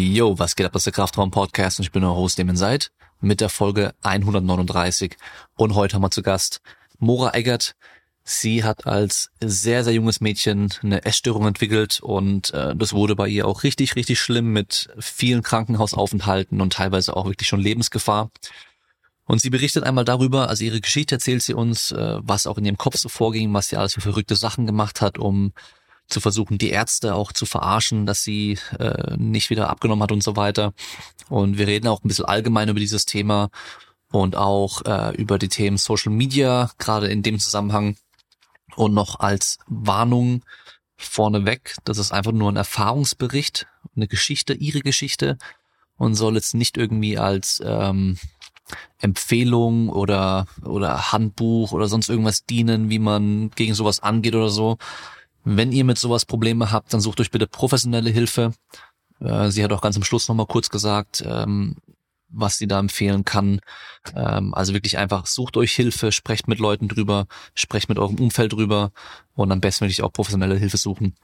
Yo, was geht ab, das ist der Kraftraum Podcast und ich bin euer Host, Damon Seid, mit der Folge 139. Und heute haben wir zu Gast Mora Eggert. Sie hat als sehr, sehr junges Mädchen eine Essstörung entwickelt und äh, das wurde bei ihr auch richtig, richtig schlimm mit vielen Krankenhausaufenthalten und teilweise auch wirklich schon Lebensgefahr. Und sie berichtet einmal darüber, also ihre Geschichte erzählt sie uns, äh, was auch in ihrem Kopf so vorging, was sie alles für verrückte Sachen gemacht hat, um zu versuchen, die Ärzte auch zu verarschen, dass sie äh, nicht wieder abgenommen hat und so weiter. Und wir reden auch ein bisschen allgemein über dieses Thema und auch äh, über die Themen Social Media, gerade in dem Zusammenhang. Und noch als Warnung vorneweg, das ist einfach nur ein Erfahrungsbericht, eine Geschichte, ihre Geschichte und soll jetzt nicht irgendwie als ähm, Empfehlung oder oder Handbuch oder sonst irgendwas dienen, wie man gegen sowas angeht oder so. Wenn ihr mit sowas Probleme habt, dann sucht euch bitte professionelle Hilfe. Äh, sie hat auch ganz am Schluss nochmal kurz gesagt, ähm, was sie da empfehlen kann. Ähm, also wirklich einfach sucht euch Hilfe, sprecht mit Leuten drüber, sprecht mit eurem Umfeld drüber und am besten wirklich auch professionelle Hilfe suchen.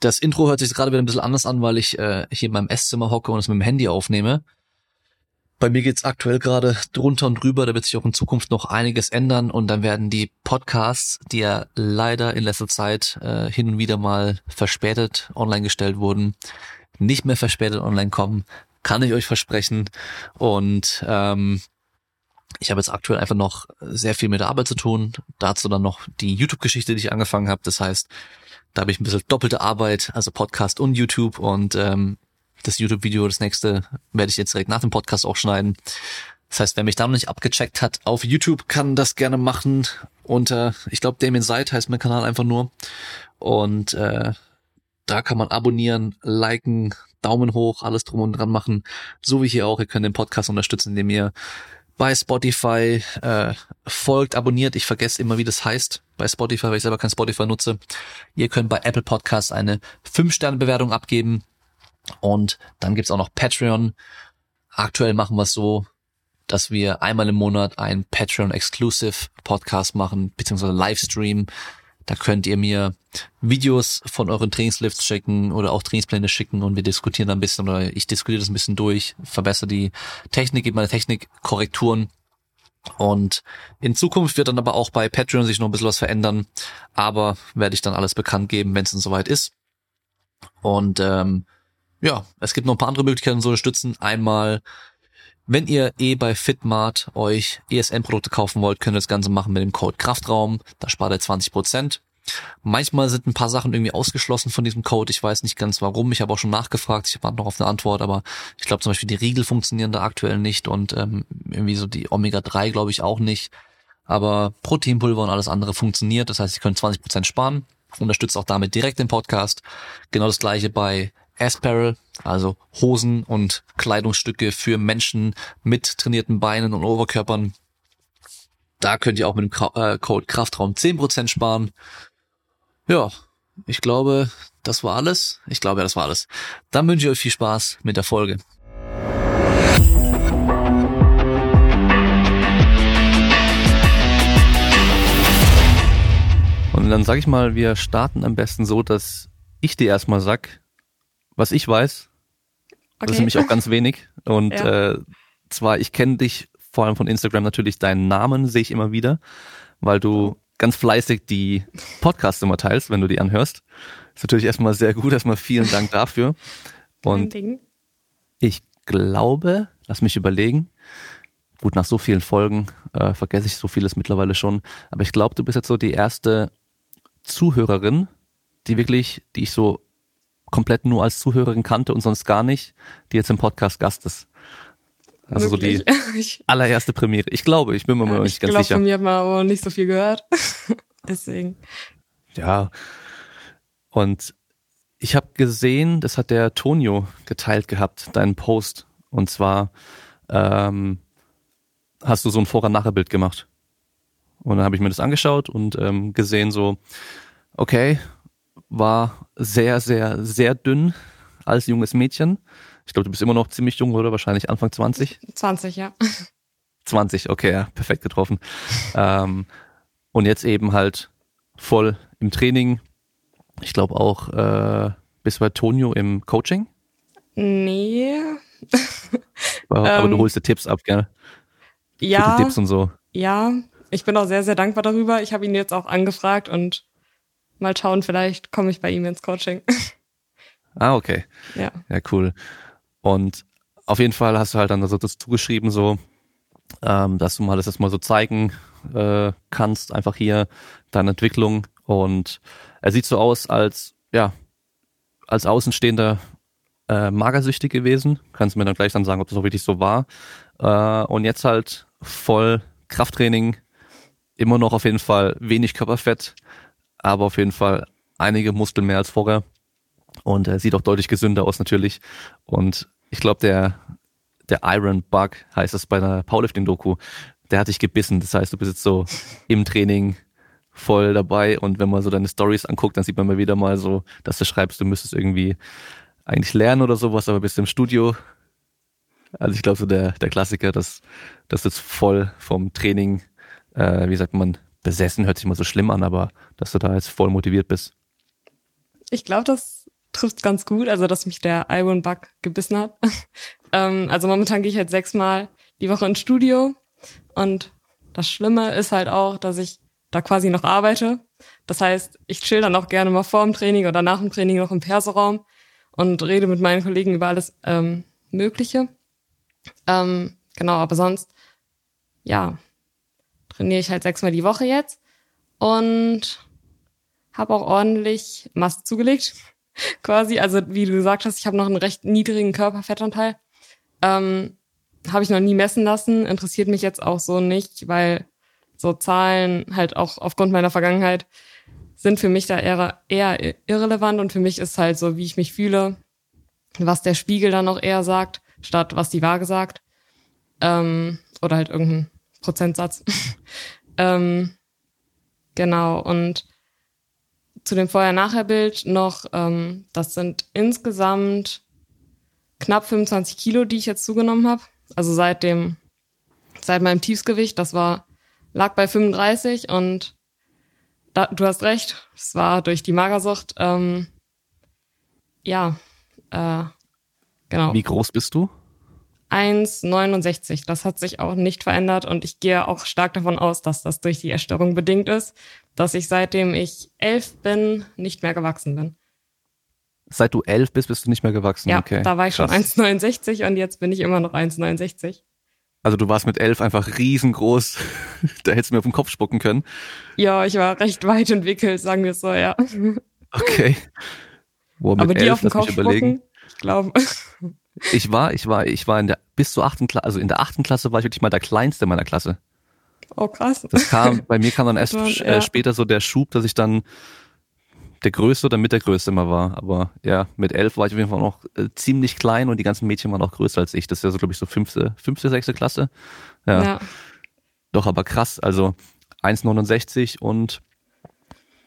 Das Intro hört sich gerade wieder ein bisschen anders an, weil ich äh, hier in meinem Esszimmer hocke und es mit dem Handy aufnehme. Bei mir geht's aktuell gerade drunter und drüber, da wird sich auch in Zukunft noch einiges ändern und dann werden die Podcasts, die ja leider in letzter Zeit äh, hin und wieder mal verspätet online gestellt wurden, nicht mehr verspätet online kommen, kann ich euch versprechen. Und ähm, ich habe jetzt aktuell einfach noch sehr viel mit der Arbeit zu tun. Dazu dann noch die YouTube-Geschichte, die ich angefangen habe. Das heißt, da habe ich ein bisschen doppelte Arbeit, also Podcast und YouTube und ähm, das YouTube-Video, das nächste, werde ich jetzt direkt nach dem Podcast auch schneiden. Das heißt, wer mich da noch nicht abgecheckt hat auf YouTube, kann das gerne machen unter, ich glaube, Damien Seid heißt mein Kanal einfach nur. Und äh, da kann man abonnieren, liken, Daumen hoch, alles drum und dran machen. So wie hier auch. Ihr könnt den Podcast unterstützen, indem ihr bei Spotify äh, folgt, abonniert. Ich vergesse immer, wie das heißt bei Spotify, weil ich selber kein Spotify nutze. Ihr könnt bei Apple Podcasts eine 5-Sterne-Bewertung abgeben. Und dann gibt's auch noch Patreon. Aktuell machen wir es so, dass wir einmal im Monat ein Patreon-Exclusive Podcast machen, beziehungsweise Livestream. Da könnt ihr mir Videos von euren Trainingslifts schicken oder auch Trainingspläne schicken und wir diskutieren ein bisschen oder ich diskutiere das ein bisschen durch, verbessere die Technik, gebe meine Technikkorrekturen. Und in Zukunft wird dann aber auch bei Patreon sich noch ein bisschen was verändern, aber werde ich dann alles bekannt geben, wenn es dann soweit ist. Und ähm, ja, es gibt noch ein paar andere Möglichkeiten zu unterstützen. Einmal, wenn ihr eh bei Fitmart euch ESN-Produkte kaufen wollt, könnt ihr das Ganze machen mit dem Code Kraftraum. Da spart ihr 20 Prozent. Manchmal sind ein paar Sachen irgendwie ausgeschlossen von diesem Code. Ich weiß nicht ganz warum. Ich habe auch schon nachgefragt. Ich warte noch auf eine Antwort, aber ich glaube zum Beispiel die Riegel funktionieren da aktuell nicht und ähm, irgendwie so die Omega-3 glaube ich auch nicht. Aber Proteinpulver und alles andere funktioniert. Das heißt, ihr könnt 20 Prozent sparen. Unterstützt auch damit direkt den Podcast. Genau das gleiche bei Asparel, also Hosen und Kleidungsstücke für Menschen mit trainierten Beinen und Oberkörpern. Da könnt ihr auch mit dem äh, Code Kraftraum 10% sparen. Ja, ich glaube, das war alles. Ich glaube, das war alles. Dann wünsche ich euch viel Spaß mit der Folge. Und dann sage ich mal, wir starten am besten so, dass ich dir erstmal sag, was ich weiß. Okay. Das ist nämlich auch ganz wenig. Und ja. äh, zwar, ich kenne dich vor allem von Instagram natürlich, deinen Namen sehe ich immer wieder, weil du ganz fleißig die Podcasts immer teilst, wenn du die anhörst. Ist natürlich erstmal sehr gut, erstmal vielen Dank dafür. Und ich glaube, lass mich überlegen, gut, nach so vielen Folgen äh, vergesse ich so vieles mittlerweile schon, aber ich glaube, du bist jetzt so die erste Zuhörerin, die wirklich, die ich so komplett nur als Zuhörerin kannte und sonst gar nicht, die jetzt im Podcast Gast ist. Also Wirklich? so die allererste Premiere. Ich glaube, ich bin mir ja, nicht ganz glaub, sicher. Ich glaube, von mir hat man aber nicht so viel gehört. Deswegen. Ja. Und ich habe gesehen, das hat der Tonio geteilt gehabt, deinen Post. Und zwar ähm, hast du so ein Vorher-Nachher-Bild gemacht. Und dann habe ich mir das angeschaut und ähm, gesehen so, okay, war sehr, sehr, sehr dünn als junges Mädchen. Ich glaube, du bist immer noch ziemlich jung, oder? Wahrscheinlich Anfang 20? 20, ja. 20, okay, ja, perfekt getroffen. ähm, und jetzt eben halt voll im Training. Ich glaube auch äh, bis bei Tonio im Coaching. Nee. Aber, aber du Ähm, holst dir Tipps ab, gell? Ja, Tipps und so. ja. Ich bin auch sehr, sehr dankbar darüber. Ich habe ihn jetzt auch angefragt und mal schauen, vielleicht komme ich bei ihm ins Coaching. Ah, okay. ja. Ja, cool. Und auf jeden Fall hast du halt dann so das zugeschrieben, so, ähm, dass du mal das jetzt mal so zeigen äh, kannst, einfach hier deine Entwicklung. Und er sieht so aus, als, ja, als Außenstehender äh, magersüchtig gewesen. Kannst du mir dann gleich dann sagen, ob das auch wirklich so war. Äh, und jetzt halt voll Krafttraining, immer noch auf jeden Fall wenig Körperfett, aber auf jeden Fall einige Muskeln mehr als vorher. Und er sieht auch deutlich gesünder aus natürlich. Und ich glaube, der, der Iron Bug heißt es bei einer Powerlifting-Doku, der hat dich gebissen. Das heißt, du bist jetzt so im Training voll dabei. Und wenn man so deine Stories anguckt, dann sieht man mal wieder mal so, dass du schreibst, du müsstest irgendwie eigentlich lernen oder sowas, aber bist im Studio. Also ich glaube, so der, der Klassiker, dass, dass du jetzt voll vom Training, äh, wie sagt man, besessen, hört sich mal so schlimm an, aber dass du da jetzt voll motiviert bist. Ich glaube, das trifft ganz gut, also dass mich der Iron Bug gebissen hat. ähm, also momentan gehe ich halt sechsmal die Woche ins Studio und das Schlimme ist halt auch, dass ich da quasi noch arbeite. Das heißt, ich chill dann auch gerne mal vor dem Training oder nach dem Training noch im Persoraum und rede mit meinen Kollegen über alles ähm, Mögliche. Ähm, genau, aber sonst, ja, trainiere ich halt sechsmal die Woche jetzt und habe auch ordentlich Mast zugelegt, quasi. Also wie du gesagt hast, ich habe noch einen recht niedrigen Körperfettanteil. Ähm, habe ich noch nie messen lassen, interessiert mich jetzt auch so nicht, weil so Zahlen halt auch aufgrund meiner Vergangenheit sind für mich da eher, eher irrelevant und für mich ist halt so, wie ich mich fühle, was der Spiegel dann auch eher sagt, statt was die Waage sagt. Ähm, oder halt irgendein Prozentsatz. ähm, genau, und zu dem Vorher-Nachher-Bild noch, ähm, das sind insgesamt knapp 25 Kilo, die ich jetzt zugenommen habe. Also seit dem, seit meinem Tiefsgewicht, das war, lag bei 35 und da, du hast recht, es war durch die Magersucht, ähm, ja, äh, genau. Wie groß bist du? 1,69. Das hat sich auch nicht verändert und ich gehe auch stark davon aus, dass das durch die Essstörung bedingt ist, dass ich seitdem ich elf bin nicht mehr gewachsen bin. Seit du elf bist, bist du nicht mehr gewachsen. Ja, okay. da war ich schon krass. 1,69 und jetzt bin ich immer noch 1,69. Also du warst mit elf einfach riesengroß. da hättest du mir auf den Kopf spucken können. Ja, ich war recht weit entwickelt, sagen wir es so, ja. Okay. Boah, Aber die elf, auf den Kopf spucken, ich glaube. Ich war, ich war, ich war in der bis zur achten Klasse, also in der achten Klasse war ich wirklich mal der kleinste meiner Klasse. Oh, krass. Das kam, bei mir kam dann erst Dann, äh, ja. später so der Schub, dass ich dann der Größte oder mit der Größte immer war. Aber ja, mit elf war ich auf jeden Fall noch äh, ziemlich klein und die ganzen Mädchen waren auch größer als ich. Das ist ja so, glaube ich, so fünfte, fünfte, sechste Klasse. Ja, Ja. doch, aber krass. Also 1,69 und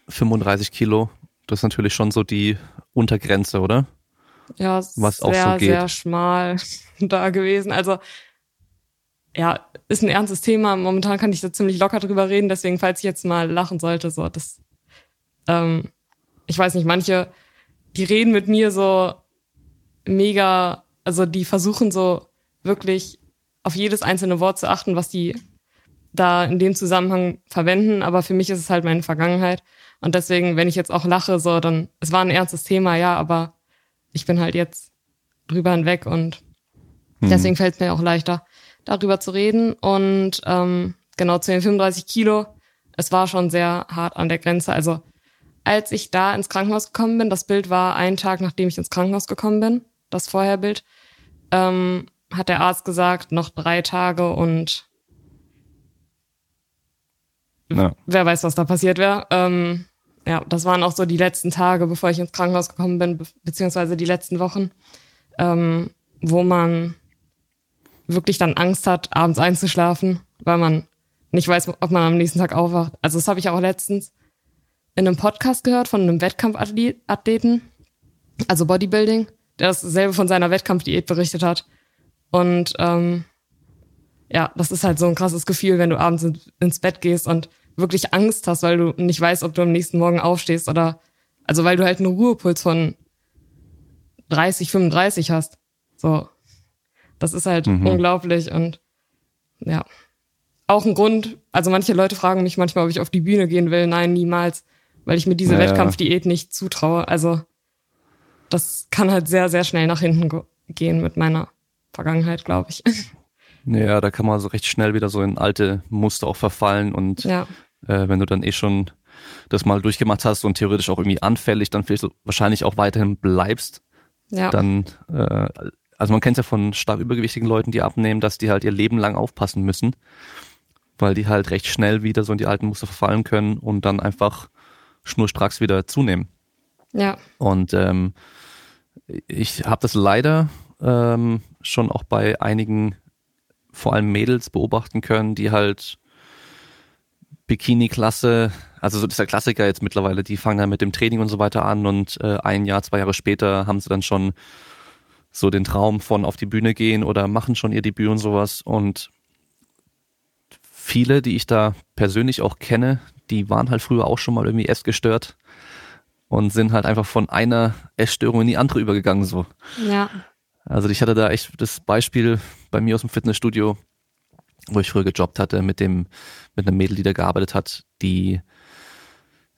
35 Kilo. Das ist natürlich schon so die Untergrenze, oder? Ja, Was auch sehr, so geht. sehr schmal da gewesen. Also, ja, ist ein ernstes Thema. Momentan kann ich da ziemlich locker drüber reden. Deswegen, falls ich jetzt mal lachen sollte, so, das, ähm, ich weiß nicht, manche, die reden mit mir so mega, also die versuchen so wirklich auf jedes einzelne Wort zu achten, was die da in dem Zusammenhang verwenden. Aber für mich ist es halt meine Vergangenheit. Und deswegen, wenn ich jetzt auch lache, so, dann, es war ein ernstes Thema, ja, aber ich bin halt jetzt drüber hinweg und Hm. deswegen fällt es mir auch leichter, darüber zu reden. Und ähm, genau zu den 35 Kilo, es war schon sehr hart an der Grenze. Also als ich da ins Krankenhaus gekommen bin, das Bild war einen Tag, nachdem ich ins Krankenhaus gekommen bin, das Vorherbild, ähm, hat der Arzt gesagt, noch drei Tage und Ja. wer weiß, was da passiert wäre. Ähm, ja, das waren auch so die letzten Tage, bevor ich ins Krankenhaus gekommen bin, be beziehungsweise die letzten Wochen, ähm, wo man wirklich dann Angst hat, abends einzuschlafen, weil man nicht weiß, ob man am nächsten Tag aufwacht. Also das habe ich auch letztens in einem Podcast gehört von einem Wettkampfathleten, also Bodybuilding, der dasselbe von seiner Wettkampfdiät berichtet hat. Und ähm, ja, das ist halt so ein krasses Gefühl, wenn du abends in, ins Bett gehst und wirklich Angst hast, weil du nicht weißt, ob du am nächsten Morgen aufstehst oder also weil du halt einen Ruhepuls von 30, 35 hast. So. Das ist halt mhm. unglaublich und ja. Auch ein Grund, also manche Leute fragen mich manchmal, ob ich auf die Bühne gehen will. Nein, niemals, weil ich mir diese ja, Wettkampfdiät nicht zutraue. Also das kann halt sehr, sehr schnell nach hinten gehen mit meiner Vergangenheit, glaube ich. Ja, da kann man so recht schnell wieder so in alte Muster auch verfallen und ja. äh, wenn du dann eh schon das mal durchgemacht hast und theoretisch auch irgendwie anfällig, dann vielleicht so wahrscheinlich auch weiterhin bleibst, ja. dann, äh, also man kennt ja von stark übergewichtigen Leuten, die abnehmen, dass die halt ihr Leben lang aufpassen müssen, weil die halt recht schnell wieder so in die alten Muster verfallen können und dann einfach schnurstracks wieder zunehmen. Ja. Und ähm, ich habe das leider ähm, schon auch bei einigen, vor allem Mädels, beobachten können, die halt Bikini-Klasse, also so dieser Klassiker jetzt mittlerweile, die fangen dann mit dem Training und so weiter an und äh, ein Jahr, zwei Jahre später haben sie dann schon so den Traum von auf die Bühne gehen oder machen schon ihr Debüt und sowas. Und viele, die ich da persönlich auch kenne, die waren halt früher auch schon mal irgendwie essgestört und sind halt einfach von einer Essstörung in die andere übergegangen so. Ja. Also ich hatte da echt das Beispiel bei mir aus dem Fitnessstudio, wo ich früher gejobbt hatte, mit dem, mit einem Mädel, die da gearbeitet hat, die,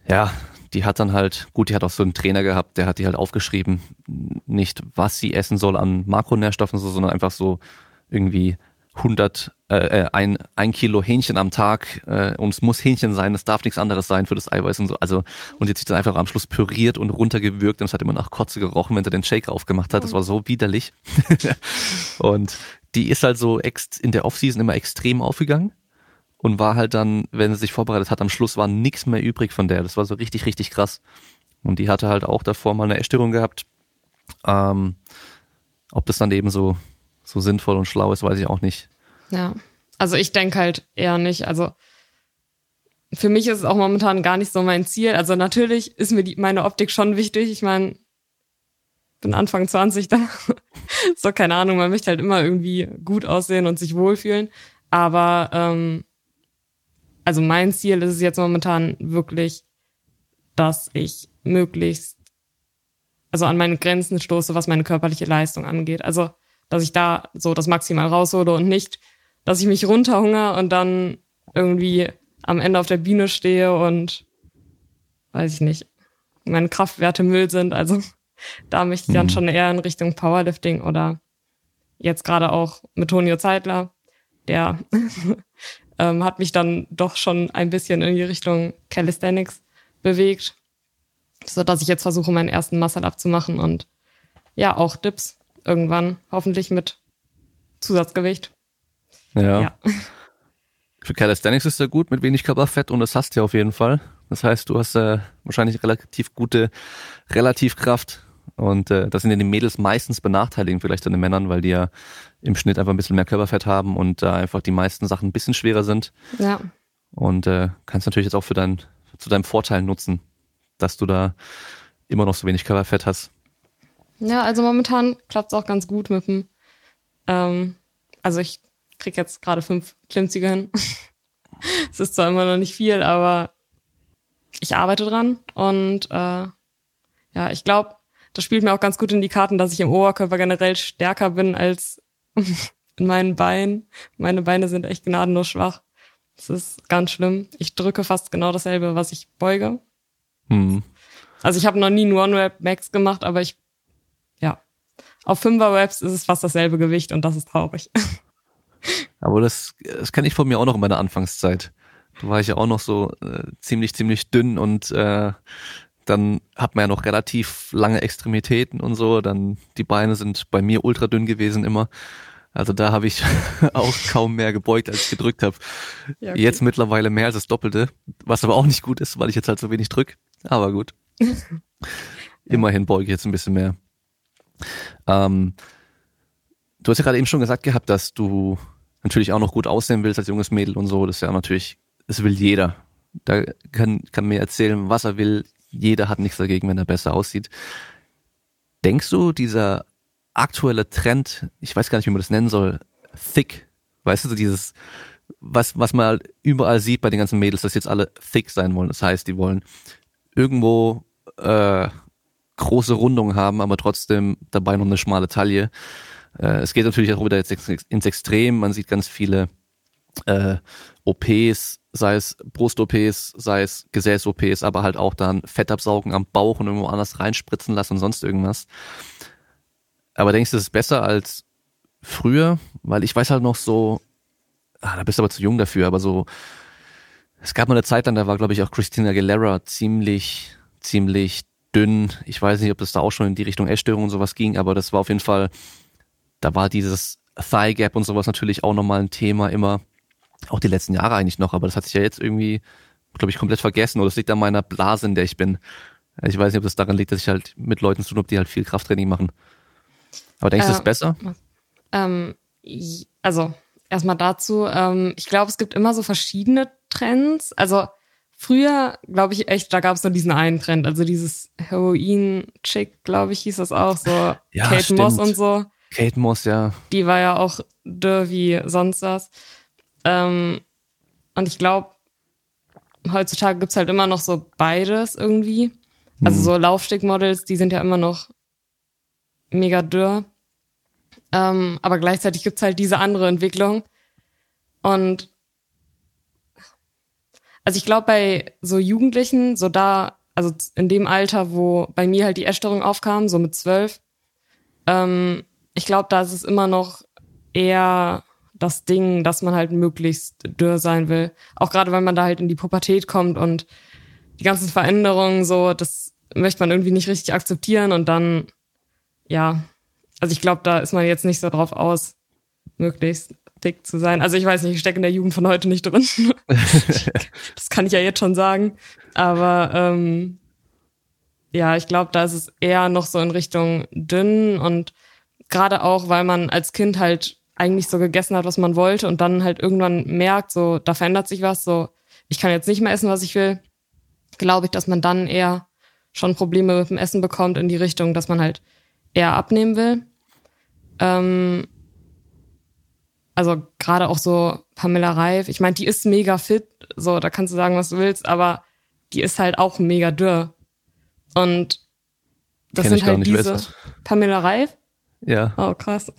ja, die hat dann halt, gut, die hat auch so einen Trainer gehabt, der hat die halt aufgeschrieben, nicht was sie essen soll an Makronährstoffen, sondern einfach so irgendwie 100, äh, äh, ein, ein Kilo Hähnchen am Tag äh, und es muss Hähnchen sein, es darf nichts anderes sein für das Eiweiß und so. Also und jetzt sich dann einfach am Schluss püriert und runtergewürgt und es hat immer nach Kotze gerochen, wenn er den Shake aufgemacht hat. Das war so widerlich. und die ist halt so ex in der Offseason immer extrem aufgegangen und war halt dann, wenn sie sich vorbereitet hat, am Schluss war nichts mehr übrig von der. Das war so richtig, richtig krass. Und die hatte halt auch davor mal eine Essstörung gehabt. Ähm, ob das dann eben so so sinnvoll und schlau ist, weiß ich auch nicht. Ja, also ich denke halt eher nicht. Also für mich ist es auch momentan gar nicht so mein Ziel. Also natürlich ist mir die, meine Optik schon wichtig. Ich meine, bin Anfang 20 da. so, keine Ahnung, man möchte halt immer irgendwie gut aussehen und sich wohlfühlen. Aber ähm, also mein Ziel ist es jetzt momentan wirklich, dass ich möglichst also an meine Grenzen stoße, was meine körperliche Leistung angeht. Also dass ich da so das maximal raushole und nicht, dass ich mich runterhungere und dann irgendwie am Ende auf der Bühne stehe und weiß ich nicht, meine Kraftwerte Müll sind. Also da möchte ich dann mhm. schon eher in Richtung Powerlifting oder jetzt gerade auch mit Tonio Zeitler, der ähm, hat mich dann doch schon ein bisschen in die Richtung Calisthenics bewegt, so dass ich jetzt versuche, meinen ersten Muscle-Up zu machen und ja, auch Dips irgendwann, hoffentlich mit Zusatzgewicht. Ja. ja. Für Calisthenics ist ja gut, mit wenig Körperfett und das hast du ja auf jeden Fall. Das heißt, du hast äh, wahrscheinlich relativ gute Relativkraft und äh, das sind ja die Mädels meistens benachteiligt vielleicht an den Männern, weil die ja im Schnitt einfach ein bisschen mehr Körperfett haben und da äh, einfach die meisten Sachen ein bisschen schwerer sind. Ja. Und äh, kannst natürlich jetzt auch für dein, zu deinem Vorteil nutzen, dass du da immer noch so wenig Körperfett hast. Ja, also momentan klappt es auch ganz gut mit dem. Ähm, also ich krieg jetzt gerade fünf Klimmzüge hin. Es ist zwar immer noch nicht viel, aber ich arbeite dran und äh, ja, ich glaube, das spielt mir auch ganz gut in die Karten, dass ich im Oberkörper generell stärker bin als in meinen Beinen. Meine Beine sind echt gnadenlos schwach. Das ist ganz schlimm. Ich drücke fast genau dasselbe, was ich beuge. Mhm. Also ich habe noch nie einen One-Rap Max gemacht, aber ich auf Fünfer-Webs ist es fast dasselbe Gewicht und das ist traurig. Aber das, das kenne ich von mir auch noch in meiner Anfangszeit. Da war ich ja auch noch so äh, ziemlich, ziemlich dünn und äh, dann hat man ja noch relativ lange Extremitäten und so. Dann die Beine sind bei mir ultra dünn gewesen immer. Also da habe ich auch kaum mehr gebeugt, als ich gedrückt habe. Ja, okay. Jetzt mittlerweile mehr als das Doppelte, was aber auch nicht gut ist, weil ich jetzt halt so wenig drück. Aber gut. Immerhin beuge ich jetzt ein bisschen mehr. Ähm, du hast ja gerade eben schon gesagt gehabt, dass du natürlich auch noch gut aussehen willst als junges Mädel und so. Das ist ja natürlich, das will jeder. Da kann, kann mir erzählen, was er will. Jeder hat nichts dagegen, wenn er besser aussieht. Denkst du, dieser aktuelle Trend, ich weiß gar nicht, wie man das nennen soll, thick, weißt du, so dieses, was, was man überall sieht bei den ganzen Mädels, dass jetzt alle thick sein wollen. Das heißt, die wollen irgendwo äh, große Rundung haben, aber trotzdem dabei noch eine schmale Taille. Äh, es geht natürlich auch wieder jetzt ins Extrem. Man sieht ganz viele äh, OPs, sei es Brust-OPs, sei es Gesäß-OPs, aber halt auch dann Fettabsaugen am Bauch und irgendwo anders reinspritzen lassen und sonst irgendwas. Aber denkst du, das ist besser als früher? Weil ich weiß halt noch so, ah, da bist du aber zu jung dafür, aber so, es gab mal eine Zeit dann, da war glaube ich auch Christina Aguilera ziemlich, ziemlich dünn. Ich weiß nicht, ob das da auch schon in die Richtung Essstörung und sowas ging, aber das war auf jeden Fall, da war dieses Thigh Gap und sowas natürlich auch nochmal ein Thema immer. Auch die letzten Jahre eigentlich noch, aber das hat sich ja jetzt irgendwie, glaube ich, komplett vergessen oder es liegt an meiner Blase, in der ich bin. Ich weiß nicht, ob das daran liegt, dass ich halt mit Leuten zu tun habe, die halt viel Krafttraining machen. Aber denkst du, äh, das ist besser? Ähm, also, erstmal dazu. Ähm, ich glaube, es gibt immer so verschiedene Trends. Also, früher, glaube ich echt, da gab es nur diesen einen Trend. Also, dieses Heroin-Chick, glaube ich, hieß das auch. So ja, Kate stimmt. Moss und so. Kate Moss, ja. Die war ja auch dürr wie sonst was. Ähm, und ich glaube, heutzutage gibt's halt immer noch so beides irgendwie. Also hm. so Laufstegmodels, die sind ja immer noch mega dürr. Ähm, aber gleichzeitig gibt's halt diese andere Entwicklung. Und also ich glaube, bei so Jugendlichen, so da, also in dem Alter, wo bei mir halt die Essstörung aufkam, so mit zwölf, ähm, ich glaube, da ist es immer noch eher das Ding, dass man halt möglichst dürr sein will. Auch gerade, wenn man da halt in die Pubertät kommt und die ganzen Veränderungen so, das möchte man irgendwie nicht richtig akzeptieren und dann, ja, also ich glaube, da ist man jetzt nicht so drauf aus, möglichst dick zu sein. Also ich weiß nicht, ich stecke in der Jugend von heute nicht drin. das kann ich ja jetzt schon sagen. Aber ähm, ja, ich glaube, da ist es eher noch so in Richtung dünn und gerade auch, weil man als Kind halt eigentlich so gegessen hat, was man wollte und dann halt irgendwann merkt, so, da verändert sich was, so, ich kann jetzt nicht mehr essen, was ich will, glaube ich, dass man dann eher schon Probleme mit dem Essen bekommt in die Richtung, dass man halt eher abnehmen will. Ähm, also gerade auch so Pamela Reif, ich meine, die ist mega fit, so, da kannst du sagen, was du willst, aber die ist halt auch mega dürr. Und das Kenn sind halt diese Pamela Reif. Ja. Oh, krass.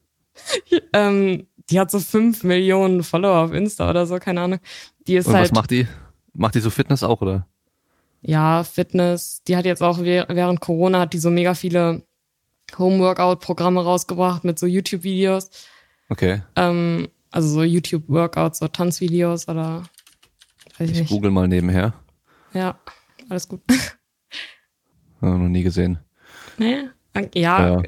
ähm, die hat so fünf Millionen Follower auf Insta oder so, keine Ahnung. Die ist Und halt. Was macht die? Macht die so Fitness auch, oder? Ja, Fitness. Die hat jetzt auch während Corona hat die so mega viele Home-Workout-Programme rausgebracht mit so YouTube-Videos. Okay. Ähm, also so YouTube-Workouts, so Tanzvideos oder weiß ich, ich google mal nebenher. Ja, alles gut. Ja, noch nie gesehen. Nee? Ja, ja.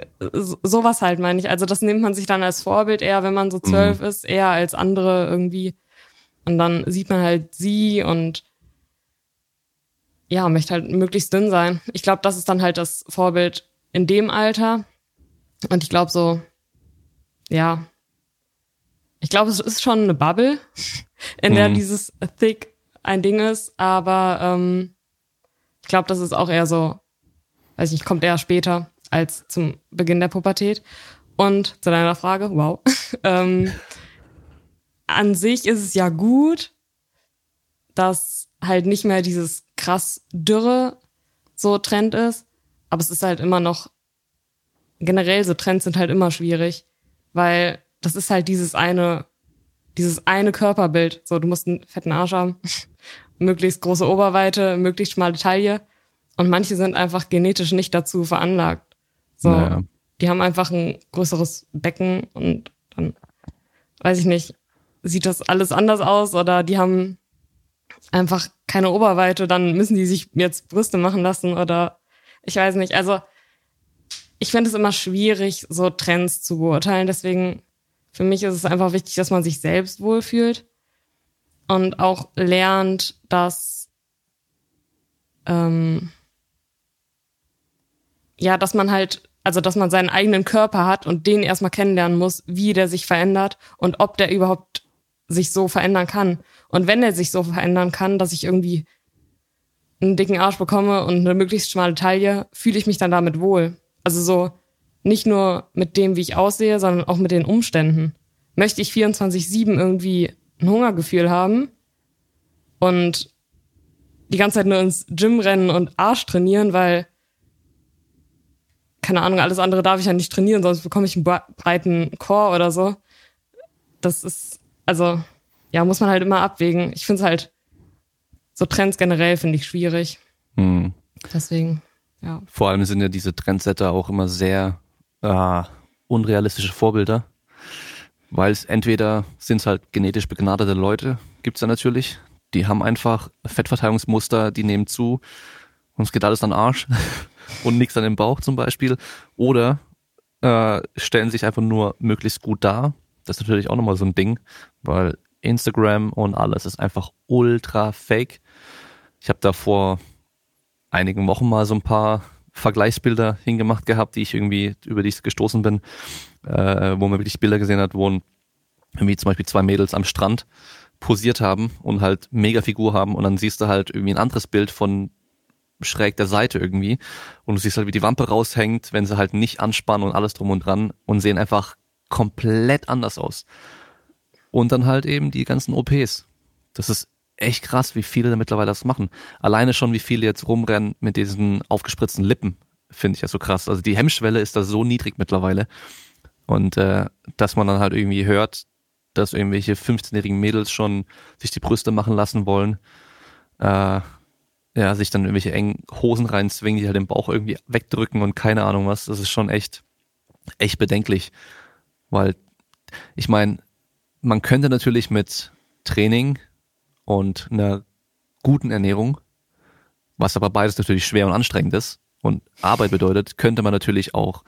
sowas halt meine ich. Also das nimmt man sich dann als Vorbild eher, wenn man so zwölf mhm. ist, eher als andere irgendwie. Und dann sieht man halt sie und ja, möchte halt möglichst dünn sein. Ich glaube, das ist dann halt das Vorbild in dem Alter. Und ich glaube so, ja, ich glaube, es ist schon eine Bubble, in der mhm. dieses Thick ein Ding ist, aber ähm, ich glaube, das ist auch eher so, weiß nicht, kommt eher später als zum Beginn der Pubertät. Und zu deiner Frage, wow. ähm, an sich ist es ja gut, dass halt nicht mehr dieses krass Dürre so Trend ist, aber es ist halt immer noch, generell so Trends sind halt immer schwierig, weil das ist halt dieses eine, dieses eine Körperbild. So, du musst einen fetten Arsch haben, möglichst große Oberweite, möglichst schmale Taille. Und manche sind einfach genetisch nicht dazu veranlagt. So, naja. die haben einfach ein größeres Becken und dann, weiß ich nicht, sieht das alles anders aus oder die haben einfach keine Oberweite, dann müssen die sich jetzt Brüste machen lassen oder ich weiß nicht. Also ich finde es immer schwierig, so Trends zu beurteilen. Deswegen für mich ist es einfach wichtig, dass man sich selbst wohlfühlt und auch lernt, dass ähm, ja, dass man halt also, dass man seinen eigenen Körper hat und den erstmal kennenlernen muss, wie der sich verändert und ob der überhaupt sich so verändern kann. Und wenn er sich so verändern kann, dass ich irgendwie einen dicken Arsch bekomme und eine möglichst schmale Taille, fühle ich mich dann damit wohl. Also so nicht nur mit dem, wie ich aussehe, sondern auch mit den Umständen. Möchte ich 24-7 irgendwie ein Hungergefühl haben und die ganze Zeit nur ins Gym rennen und Arsch trainieren, weil keine Ahnung, alles andere darf ich ja nicht trainieren, sonst bekomme ich einen breiten Core oder so. Das ist, also, ja, muss man halt immer abwägen. Ich finde es halt, so Trends generell finde ich schwierig. Hm. Deswegen, ja. Vor allem sind ja diese Trendsetter auch immer sehr äh, unrealistische Vorbilder. Weil es entweder sind es halt genetisch begnadete Leute, gibt's da natürlich. Die haben einfach Fettverteilungsmuster, die nehmen zu und es geht alles an den Arsch und nichts an den Bauch zum Beispiel. Oder äh, stellen sich einfach nur möglichst gut dar. Das ist natürlich auch nochmal so ein Ding, weil Instagram und alles ist einfach ultra fake. Ich habe da vor einigen Wochen mal so ein paar Vergleichsbilder hingemacht gehabt, die ich irgendwie, über die ich gestoßen bin, äh, wo man wirklich Bilder gesehen hat, wo irgendwie zum Beispiel zwei Mädels am Strand posiert haben und halt mega Figur haben und dann siehst du halt irgendwie ein anderes Bild von schräg der Seite irgendwie und du siehst halt, wie die Wampe raushängt, wenn sie halt nicht anspannen und alles drum und dran und sehen einfach komplett anders aus. Und dann halt eben die ganzen OPs. Das ist echt krass, wie viele da mittlerweile das machen. Alleine schon, wie viele jetzt rumrennen mit diesen aufgespritzten Lippen, finde ich ja so krass. Also die Hemmschwelle ist da so niedrig mittlerweile. Und äh, dass man dann halt irgendwie hört, dass irgendwelche 15-jährigen Mädels schon sich die Brüste machen lassen wollen, äh, ja, sich dann irgendwelche engen Hosen reinzwingen, die halt den Bauch irgendwie wegdrücken und keine Ahnung was. Das ist schon echt, echt bedenklich. Weil, ich meine, man könnte natürlich mit Training und einer guten Ernährung, was aber beides natürlich schwer und anstrengend ist und Arbeit bedeutet, könnte man natürlich auch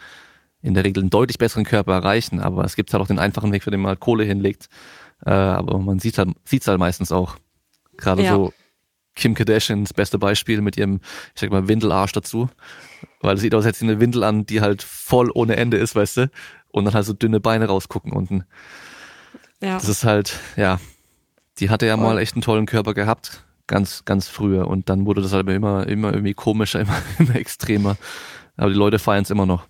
in der Regel einen deutlich besseren Körper erreichen. Aber es gibt halt auch den einfachen Weg, für den man halt Kohle hinlegt. Äh, aber man sieht halt, sieht's halt meistens auch. Gerade ja. so Kim Kardashian, das beste Beispiel mit ihrem, ich sag mal, Windelarsch dazu. Weil es sieht aus, als hätte sie eine Windel an, die halt voll ohne Ende ist, weißt du? Und dann halt so dünne Beine rausgucken unten. Ja. Das ist halt, ja, die hatte ja mal echt einen tollen Körper gehabt, ganz, ganz früher. Und dann wurde das halt immer, immer irgendwie komischer, immer, immer extremer. Aber die Leute feiern es immer noch.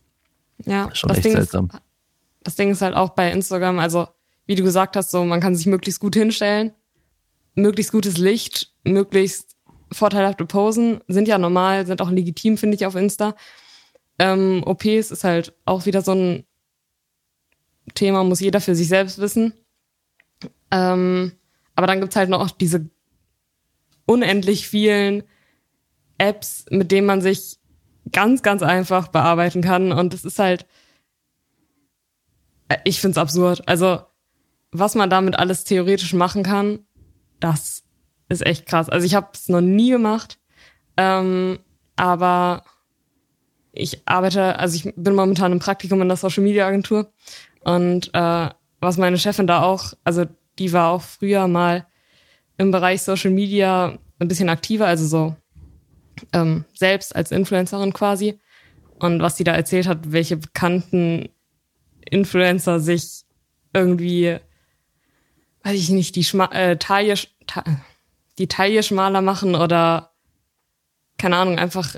Ja, schon echt Ding seltsam. Ist, das Ding ist halt auch bei Instagram, also wie du gesagt hast, so man kann sich möglichst gut hinstellen, möglichst gutes Licht, möglichst vorteilhafte Posen sind ja normal, sind auch legitim, finde ich, auf Insta. Ähm, OPs ist halt auch wieder so ein Thema, muss jeder für sich selbst wissen. Ähm, aber dann gibt's halt noch diese unendlich vielen Apps, mit denen man sich ganz, ganz einfach bearbeiten kann. Und es ist halt, äh, ich find's absurd. Also, was man damit alles theoretisch machen kann, das ist echt krass. Also ich habe es noch nie gemacht, ähm, aber ich arbeite, also ich bin momentan im Praktikum in der Social Media Agentur und äh, was meine Chefin da auch, also die war auch früher mal im Bereich Social Media ein bisschen aktiver, also so ähm, selbst als Influencerin quasi. Und was sie da erzählt hat, welche bekannten Influencer sich irgendwie, weiß ich nicht, die Schma äh, Taille, ta die Taille schmaler machen oder keine Ahnung, einfach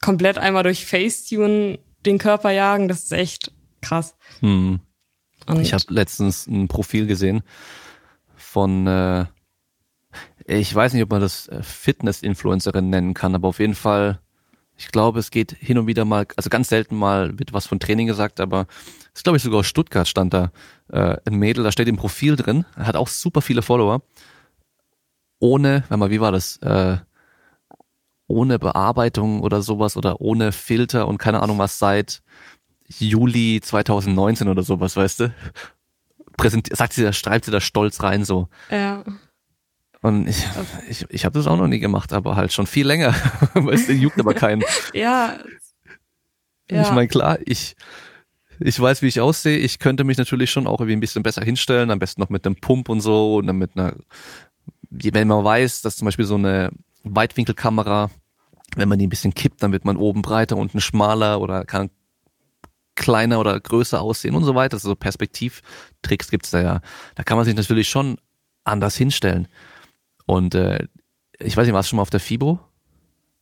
komplett einmal durch Facetune den Körper jagen, das ist echt krass. Hm. ich habe letztens ein Profil gesehen, von, äh, ich weiß nicht, ob man das äh, Fitness-Influencerin nennen kann, aber auf jeden Fall, ich glaube, es geht hin und wieder mal, also ganz selten mal wird was von Training gesagt, aber es glaube ich sogar aus Stuttgart stand da äh, ein Mädel, da steht im Profil drin, hat auch super viele Follower, ohne, warte mal, wie war das, äh, ohne Bearbeitung oder sowas oder ohne Filter und keine Ahnung was seit Juli 2019 oder sowas, weißt du? Präsentiert, sagt sie da, schreibt sie da stolz rein so. Ja. Und ich, ich, ich habe das auch noch nie gemacht, aber halt schon viel länger. weißt du, juckt aber keinen. ja. ja. Ich meine, klar, ich, ich weiß, wie ich aussehe. Ich könnte mich natürlich schon auch irgendwie ein bisschen besser hinstellen, am besten noch mit einem Pump und so und dann mit einer, wenn man weiß, dass zum Beispiel so eine Weitwinkelkamera, wenn man die ein bisschen kippt, dann wird man oben breiter, unten schmaler oder kann kleiner oder größer aussehen und so weiter. Also so Perspektivtricks gibt's da ja. Da kann man sich natürlich schon anders hinstellen. Und äh, ich weiß nicht, warst du schon mal auf der FIBO?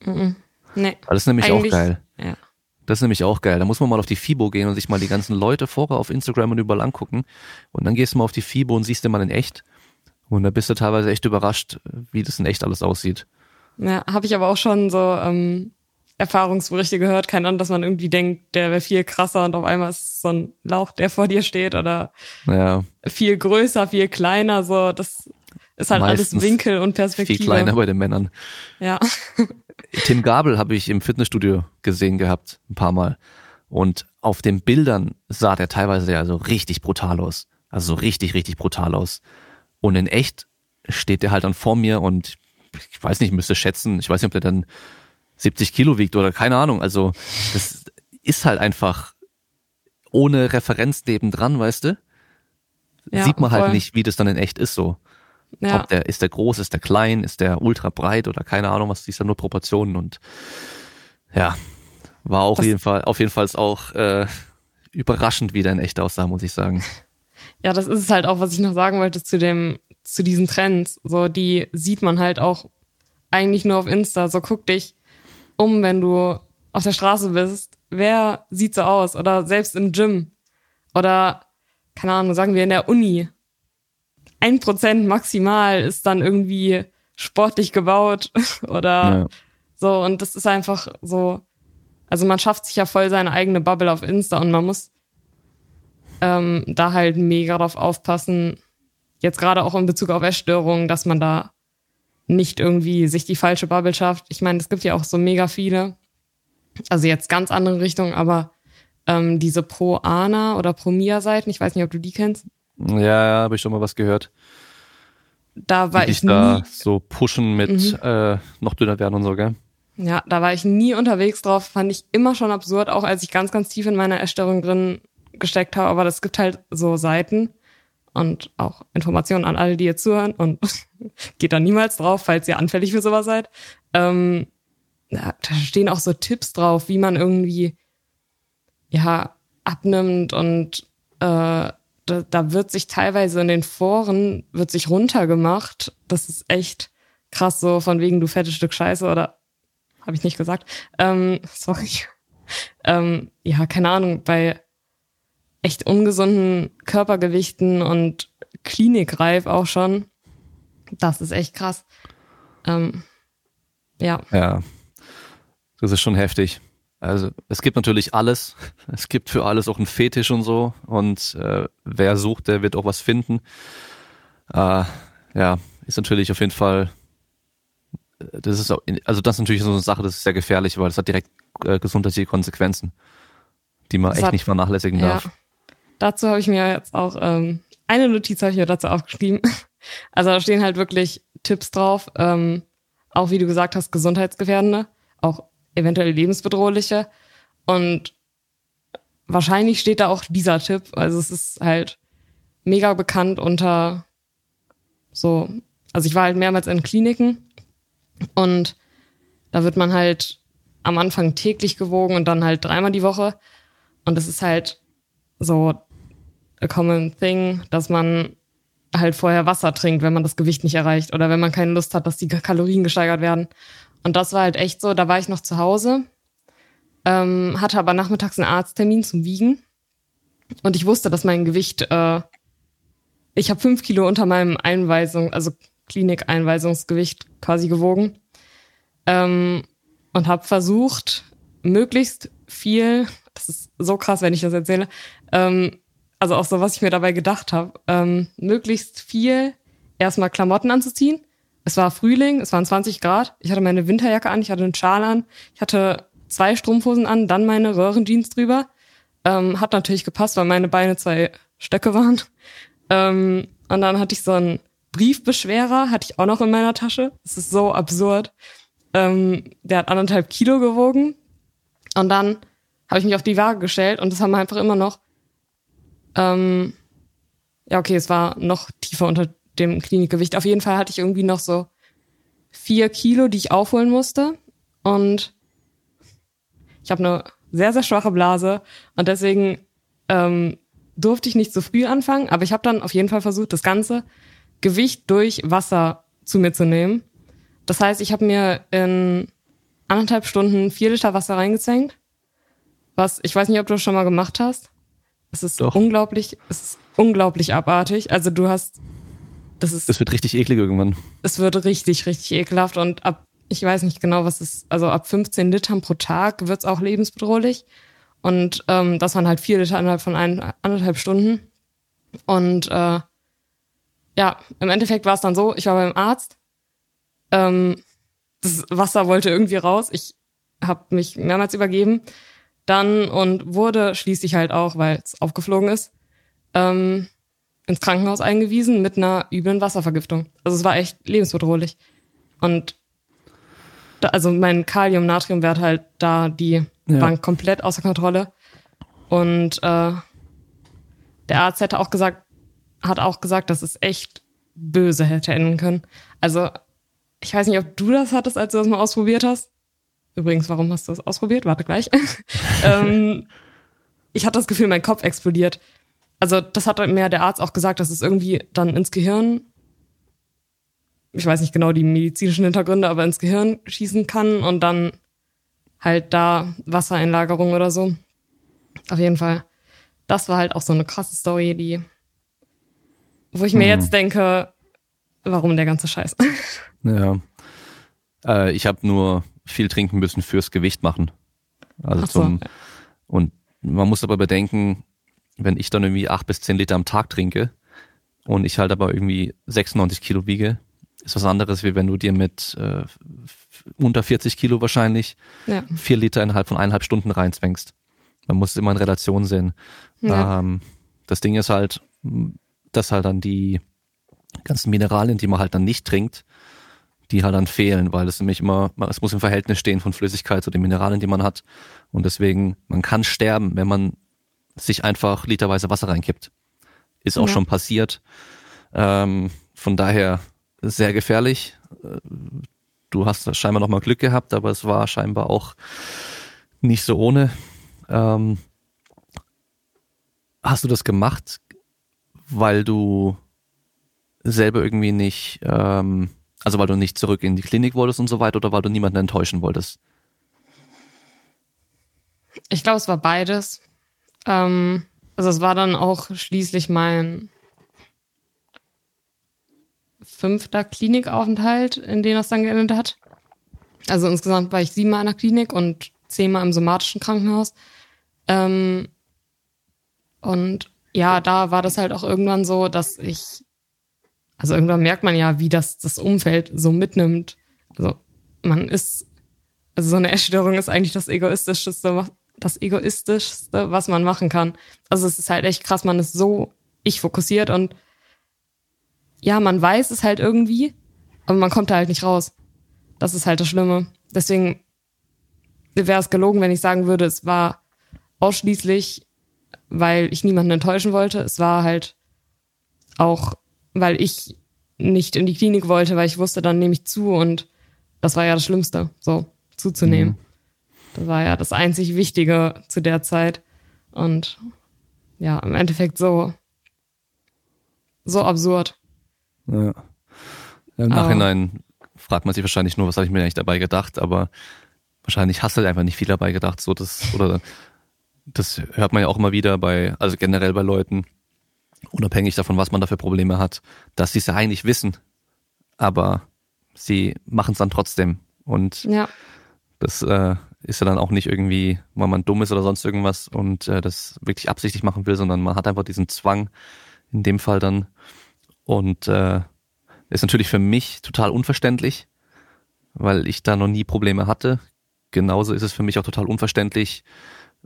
Mm -mm. Nee. Das ist nämlich Eigentlich, auch geil. Ja. Das ist nämlich auch geil. Da muss man mal auf die FIBO gehen und sich mal die ganzen Leute vorher auf Instagram und überall angucken. Und dann gehst du mal auf die FIBO und siehst den mal in echt. Und da bist du teilweise echt überrascht, wie das in echt alles aussieht. Ja, habe ich aber auch schon so ähm, Erfahrungsberichte gehört, keine Ahnung, dass man irgendwie denkt, der wäre viel krasser und auf einmal ist so ein Lauch, der vor dir steht oder Ja, viel größer, viel kleiner, so, das ist halt Meistens alles Winkel und Perspektive. viel kleiner bei den Männern. Ja. Tim Gabel habe ich im Fitnessstudio gesehen gehabt, ein paar Mal. Und auf den Bildern sah der teilweise ja so richtig brutal aus. Also so richtig, richtig brutal aus. Und in echt steht der halt dann vor mir und ich weiß nicht, müsste schätzen, ich weiß nicht, ob der dann 70 Kilo wiegt oder keine Ahnung. Also das ist halt einfach ohne Referenz nebendran, weißt du? Ja, Sieht man halt voll. nicht, wie das dann in echt ist so. Ja. Ob der, ist der groß, ist der klein, ist der ultra breit oder keine Ahnung, was ist da nur Proportionen und ja, war auch Das- jeden Fall, auf jeden Fall auch äh, überraschend, wie der in echt aussah, muss ich sagen. Ja, das ist es halt auch, was ich noch sagen wollte zu dem, zu diesen Trends. So, die sieht man halt auch eigentlich nur auf Insta. So, guck dich um, wenn du auf der Straße bist. Wer sieht so aus? Oder selbst im Gym. Oder, keine Ahnung, sagen wir in der Uni. Ein Prozent maximal ist dann irgendwie sportlich gebaut oder Ja. so. Und das ist einfach so, also man schafft sich ja voll seine eigene Bubble auf Insta und man muss ähm, da halt mega drauf aufpassen, jetzt gerade auch in Bezug auf Essstörungen, dass man da nicht irgendwie sich die falsche Bubble schafft. Ich meine, es gibt ja auch so mega viele, also jetzt ganz andere Richtungen, aber ähm, diese Pro-Ana oder Pro-Mia-Seiten, ich weiß nicht, ob du die kennst, Ja, ja, habe ich schon mal was gehört. da war die ich da nie, so pushen mit Mhm. äh, noch dünner werden und so, gell? ja, da war ich nie unterwegs drauf, fand ich immer schon absurd, auch als ich ganz, ganz tief in meiner Essstörung drin gesteckt habe, aber es gibt halt so Seiten und auch Informationen an alle, die ihr zuhören und geht da niemals drauf, falls ihr anfällig für sowas seid. Ähm, da stehen auch so Tipps drauf, wie man irgendwie ja abnimmt und äh, da, da wird sich teilweise in den Foren wird sich runtergemacht. Das ist echt krass so von wegen du fettes Stück Scheiße oder habe ich nicht gesagt. Ähm, sorry. Ähm, ja, keine Ahnung, bei echt ungesunden Körpergewichten und klinikreif auch schon. Das ist echt krass. Ähm, ja, Ja, das ist schon heftig. Also es gibt natürlich alles. Es gibt für alles auch einen Fetisch und so. Und äh, wer sucht, der wird auch was finden. Äh, ja, ist natürlich auf jeden Fall. äh, Das ist auch, also das ist natürlich so eine Sache, das ist sehr gefährlich, weil das hat direkt äh, gesundheitliche Konsequenzen, die man Das echt hat- nicht vernachlässigen ja. darf. Dazu habe ich mir jetzt auch ähm, eine Notiz habe ich mir dazu aufgeschrieben. Also da stehen halt wirklich Tipps drauf, ähm, auch wie du gesagt hast, gesundheitsgefährdende, auch eventuell lebensbedrohliche. Und wahrscheinlich steht da auch dieser Tipp. Also es ist halt mega bekannt unter so, also ich war halt mehrmals in Kliniken und da wird man halt am Anfang täglich gewogen und dann halt dreimal die Woche. Und es ist halt so a common thing, dass man halt vorher Wasser trinkt, wenn man das Gewicht nicht erreicht oder wenn man keine Lust hat, dass die Kalorien gesteigert werden. Und das war halt echt so, da war ich noch zu Hause, ähm, hatte aber nachmittags einen Arzttermin zum Wiegen und ich wusste, dass mein Gewicht, äh, ich habe fünf Kilo unter meinem Einweisung, also Klinik-Einweisungsgewicht quasi gewogen ähm, und habe versucht, möglichst viel, das ist so krass, wenn ich das erzähle, ähm, also auch so, was ich mir dabei gedacht habe, ähm, möglichst viel erstmal Klamotten anzuziehen. Es war Frühling, es waren 20 Grad. Ich hatte meine Winterjacke an, ich hatte einen Schal an, ich hatte zwei Strumpfhosen an, dann meine Röhrenjeans drüber. Ähm, hat natürlich gepasst, weil meine Beine zwei Stöcke waren. Ähm, und dann hatte ich so einen Briefbeschwerer, hatte ich auch noch in meiner Tasche. Das ist so absurd. Ähm, der hat anderthalb Kilo gewogen. Und dann habe ich mich auf die Waage gestellt und das haben wir einfach immer noch ähm, ja, okay, es war noch tiefer unter dem Klinikgewicht. Auf jeden Fall hatte ich irgendwie noch so vier Kilo, die ich aufholen musste. Und ich habe eine sehr, sehr schwache Blase. Und deswegen ähm, durfte ich nicht so früh anfangen. Aber ich habe dann auf jeden Fall versucht, das ganze Gewicht durch Wasser zu mir zu nehmen. Das heißt, ich habe mir in anderthalb Stunden vier Liter Wasser reingezwängt. Was, ich weiß nicht, ob du das schon mal gemacht hast. Es ist Doch. unglaublich, es ist unglaublich abartig. Also du hast, das ist, Das wird richtig eklig irgendwann. es wird richtig, richtig ekelhaft und ab ich weiß nicht genau, was ist, also ab 15 Litern pro Tag wird's auch lebensbedrohlich. Und ähm, das waren halt vier Liter innerhalb von ein, anderthalb Stunden. Und äh, ja, im Endeffekt war es dann so, ich war beim Arzt. Ähm, das Wasser wollte irgendwie raus. Ich habe mich mehrmals übergeben. Dann und wurde schließlich halt auch, weil es aufgeflogen ist, ähm, ins Krankenhaus eingewiesen mit einer üblen Wasservergiftung. Also es war echt lebensbedrohlich. Und da, also mein Kalium-Natrium-Wert halt da, die ja. waren komplett außer Kontrolle. Und äh, der Arzt hätte auch gesagt, hat auch gesagt, dass es echt böse hätte enden können. Also ich weiß nicht, ob du das hattest, als du das mal ausprobiert hast. Übrigens, warum hast du das ausprobiert? Warte gleich. ähm, ich hatte das Gefühl, mein Kopf explodiert. Also das hat mir der Arzt auch gesagt, dass es irgendwie dann ins Gehirn, ich weiß nicht genau die medizinischen Hintergründe, aber ins Gehirn schießen kann und dann halt da Wassereinlagerung oder so. Auf jeden Fall. Das war halt auch so eine krasse Story, die, wo ich mir hm. jetzt denke, warum der ganze Scheiß. Ja. Äh, ich habe nur viel trinken müssen fürs Gewicht machen. Also so. zum und man muss aber bedenken, wenn ich dann irgendwie acht bis zehn Liter am Tag trinke und ich halt aber irgendwie 96 Kilo wiege, ist was anderes, wie wenn du dir mit äh, unter 40 Kilo wahrscheinlich ja. vier Liter innerhalb von eineinhalb Stunden reinzwängst. Man muss es immer in Relation sehen. Ja. Ähm, das Ding ist halt, dass halt dann die ganzen Mineralien, die man halt dann nicht trinkt, die halt dann fehlen, weil es nämlich immer, es muss im Verhältnis stehen von Flüssigkeit zu den Mineralien, die man hat. Und deswegen, man kann sterben, wenn man sich einfach literweise Wasser reinkippt. Ist auch ja. schon passiert. Ähm, von daher sehr gefährlich. Du hast scheinbar noch mal Glück gehabt, aber es war scheinbar auch nicht so ohne. Ähm, hast du das gemacht, weil du selber irgendwie nicht ähm, also weil du nicht zurück in die Klinik wolltest und so weiter oder weil du niemanden enttäuschen wolltest? Ich glaube, es war beides. Ähm, also es war dann auch schließlich mein fünfter Klinikaufenthalt, in dem das dann geendet hat. Also insgesamt war ich siebenmal in der Klinik und zehnmal im somatischen Krankenhaus. Ähm, und ja, da war das halt auch irgendwann so, dass ich also irgendwann merkt man ja, wie das das Umfeld so mitnimmt. Also man ist, also so eine Essstörung ist eigentlich das egoistischste, das egoistischste, was man machen kann. Also es ist halt echt krass, man ist so ich fokussiert und ja, man weiß es halt irgendwie, aber man kommt da halt nicht raus. Das ist halt das Schlimme. Deswegen wäre es gelogen, wenn ich sagen würde, es war ausschließlich, weil ich niemanden enttäuschen wollte. Es war halt auch weil ich nicht in die Klinik wollte, weil ich wusste, dann nehme ich zu und das war ja das Schlimmste, so zuzunehmen. Mhm. Das war ja das einzig Wichtige zu der Zeit und ja, im Endeffekt so so absurd. Ja. Im Nachhinein aber, fragt man sich wahrscheinlich nur, was habe ich mir eigentlich dabei gedacht, aber wahrscheinlich hast du halt einfach nicht viel dabei gedacht, so das oder das hört man ja auch immer wieder bei, also generell bei Leuten, unabhängig davon, was man da für Probleme hat, dass sie es ja eigentlich wissen, aber sie machen es dann trotzdem. Und ja. das äh, ist ja dann auch nicht irgendwie, weil man dumm ist oder sonst irgendwas und äh, das wirklich absichtlich machen will, sondern man hat einfach diesen Zwang in dem Fall dann. Und äh, ist natürlich für mich total unverständlich, weil ich da noch nie Probleme hatte. Genauso ist es für mich auch total unverständlich,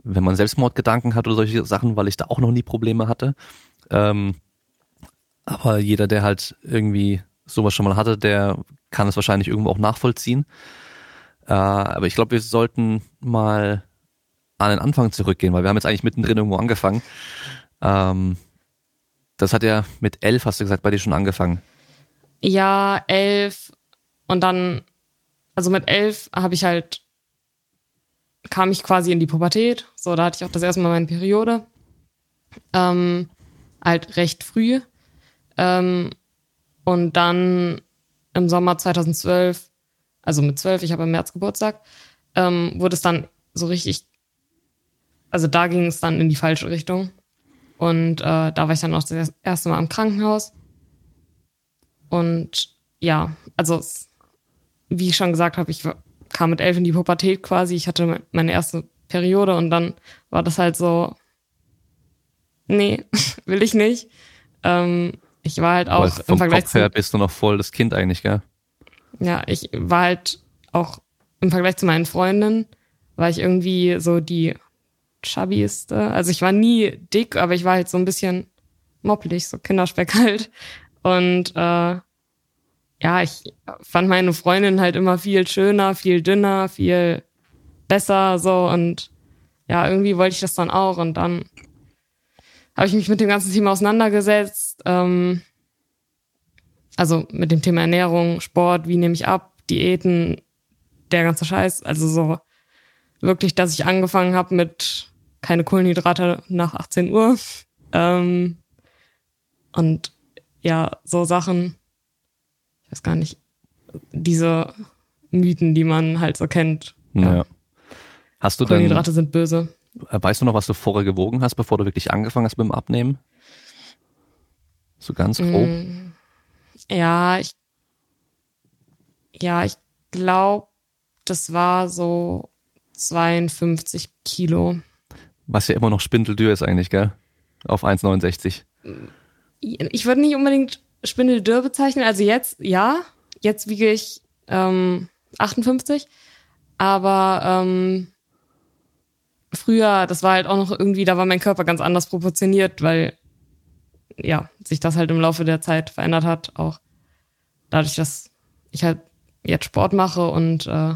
wenn man Selbstmordgedanken hat oder solche Sachen, weil ich da auch noch nie Probleme hatte. Ähm, aber jeder, der halt irgendwie sowas schon mal hatte, der kann es wahrscheinlich irgendwo auch nachvollziehen. Äh, aber ich glaube, wir sollten mal an den Anfang zurückgehen, weil wir haben jetzt eigentlich mittendrin irgendwo angefangen. Ähm, das hat ja mit elf, hast du gesagt, bei dir schon angefangen. Ja, elf. Und dann, also mit elf habe ich halt, kam ich quasi in die Pubertät. So, da hatte ich auch das erste Mal meine Periode. Ähm, halt recht früh. Ähm, und dann im Sommer 2012, also mit zwölf, ich habe im März Geburtstag, ähm, wurde es dann so richtig, also da ging es dann in die falsche Richtung. Und äh, da war ich dann auch das erste Mal im Krankenhaus. Und ja, also es wie ich schon gesagt habe, ich kam mit elf in die Pubertät quasi. Ich hatte meine erste Periode und dann war das halt so, nee, will ich nicht. Ähm, ich war halt auch im Vergleich Kopf her bist du noch voll das Kind eigentlich, gell? Ja, ich war halt auch im Vergleich zu meinen Freundinnen, war ich irgendwie so die chubbyste. Also ich war nie dick, aber ich war halt so ein bisschen moppelig, so Kinderspeck halt. Und äh, ja, ich fand meine Freundin halt immer viel schöner, viel dünner, viel besser so und ja, irgendwie wollte ich das dann auch und dann habe ich mich mit dem ganzen Thema auseinandergesetzt. Ähm, also mit dem Thema Ernährung, Sport, wie nehme ich ab, Diäten, der ganze Scheiß. Also so wirklich, dass ich angefangen habe mit keine Kohlenhydrate nach 18 Uhr. Ähm, und ja, so Sachen, ich weiß gar nicht, diese Mythen, die man halt so kennt. Ja. ja. Hast du Kohlenhydrate sind böse. Weißt du noch, was du vorher gewogen hast, bevor du wirklich angefangen hast mit dem Abnehmen? So ganz grob. Mm, ja, ich, ja, ich glaube, das war so 52 Kilo. Was ja immer noch spindeldür ist eigentlich, gell? Auf 1,69. Ich würde nicht unbedingt spindeldür bezeichnen. Also jetzt, ja. Jetzt wiege ich ähm, 58. Aber ähm, früher, das war halt auch noch irgendwie, da war mein Körper ganz anders proportioniert, weil ja, sich das halt im Laufe der Zeit verändert hat. Auch dadurch, dass ich halt jetzt Sport mache und äh,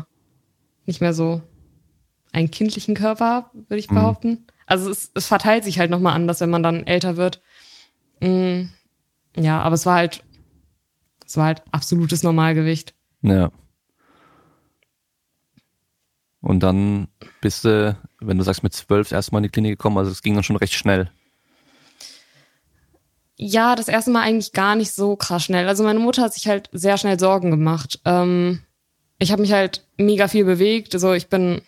nicht mehr so einen kindlichen Körper habe, würde ich mhm. behaupten. Mhm. Also es, es verteilt sich halt nochmal anders, wenn man dann älter wird. Mhm. Ja, aber es war halt, es war halt absolutes Normalgewicht. Ja. Und dann bist du, wenn du sagst, mit zwölf erstmal in die Klinik gekommen, also es ging dann schon recht schnell. Ja, das erste Mal eigentlich gar nicht so krass schnell. Also meine Mutter hat sich halt sehr schnell Sorgen gemacht. Ähm, ich habe mich halt mega viel bewegt. Also ich bin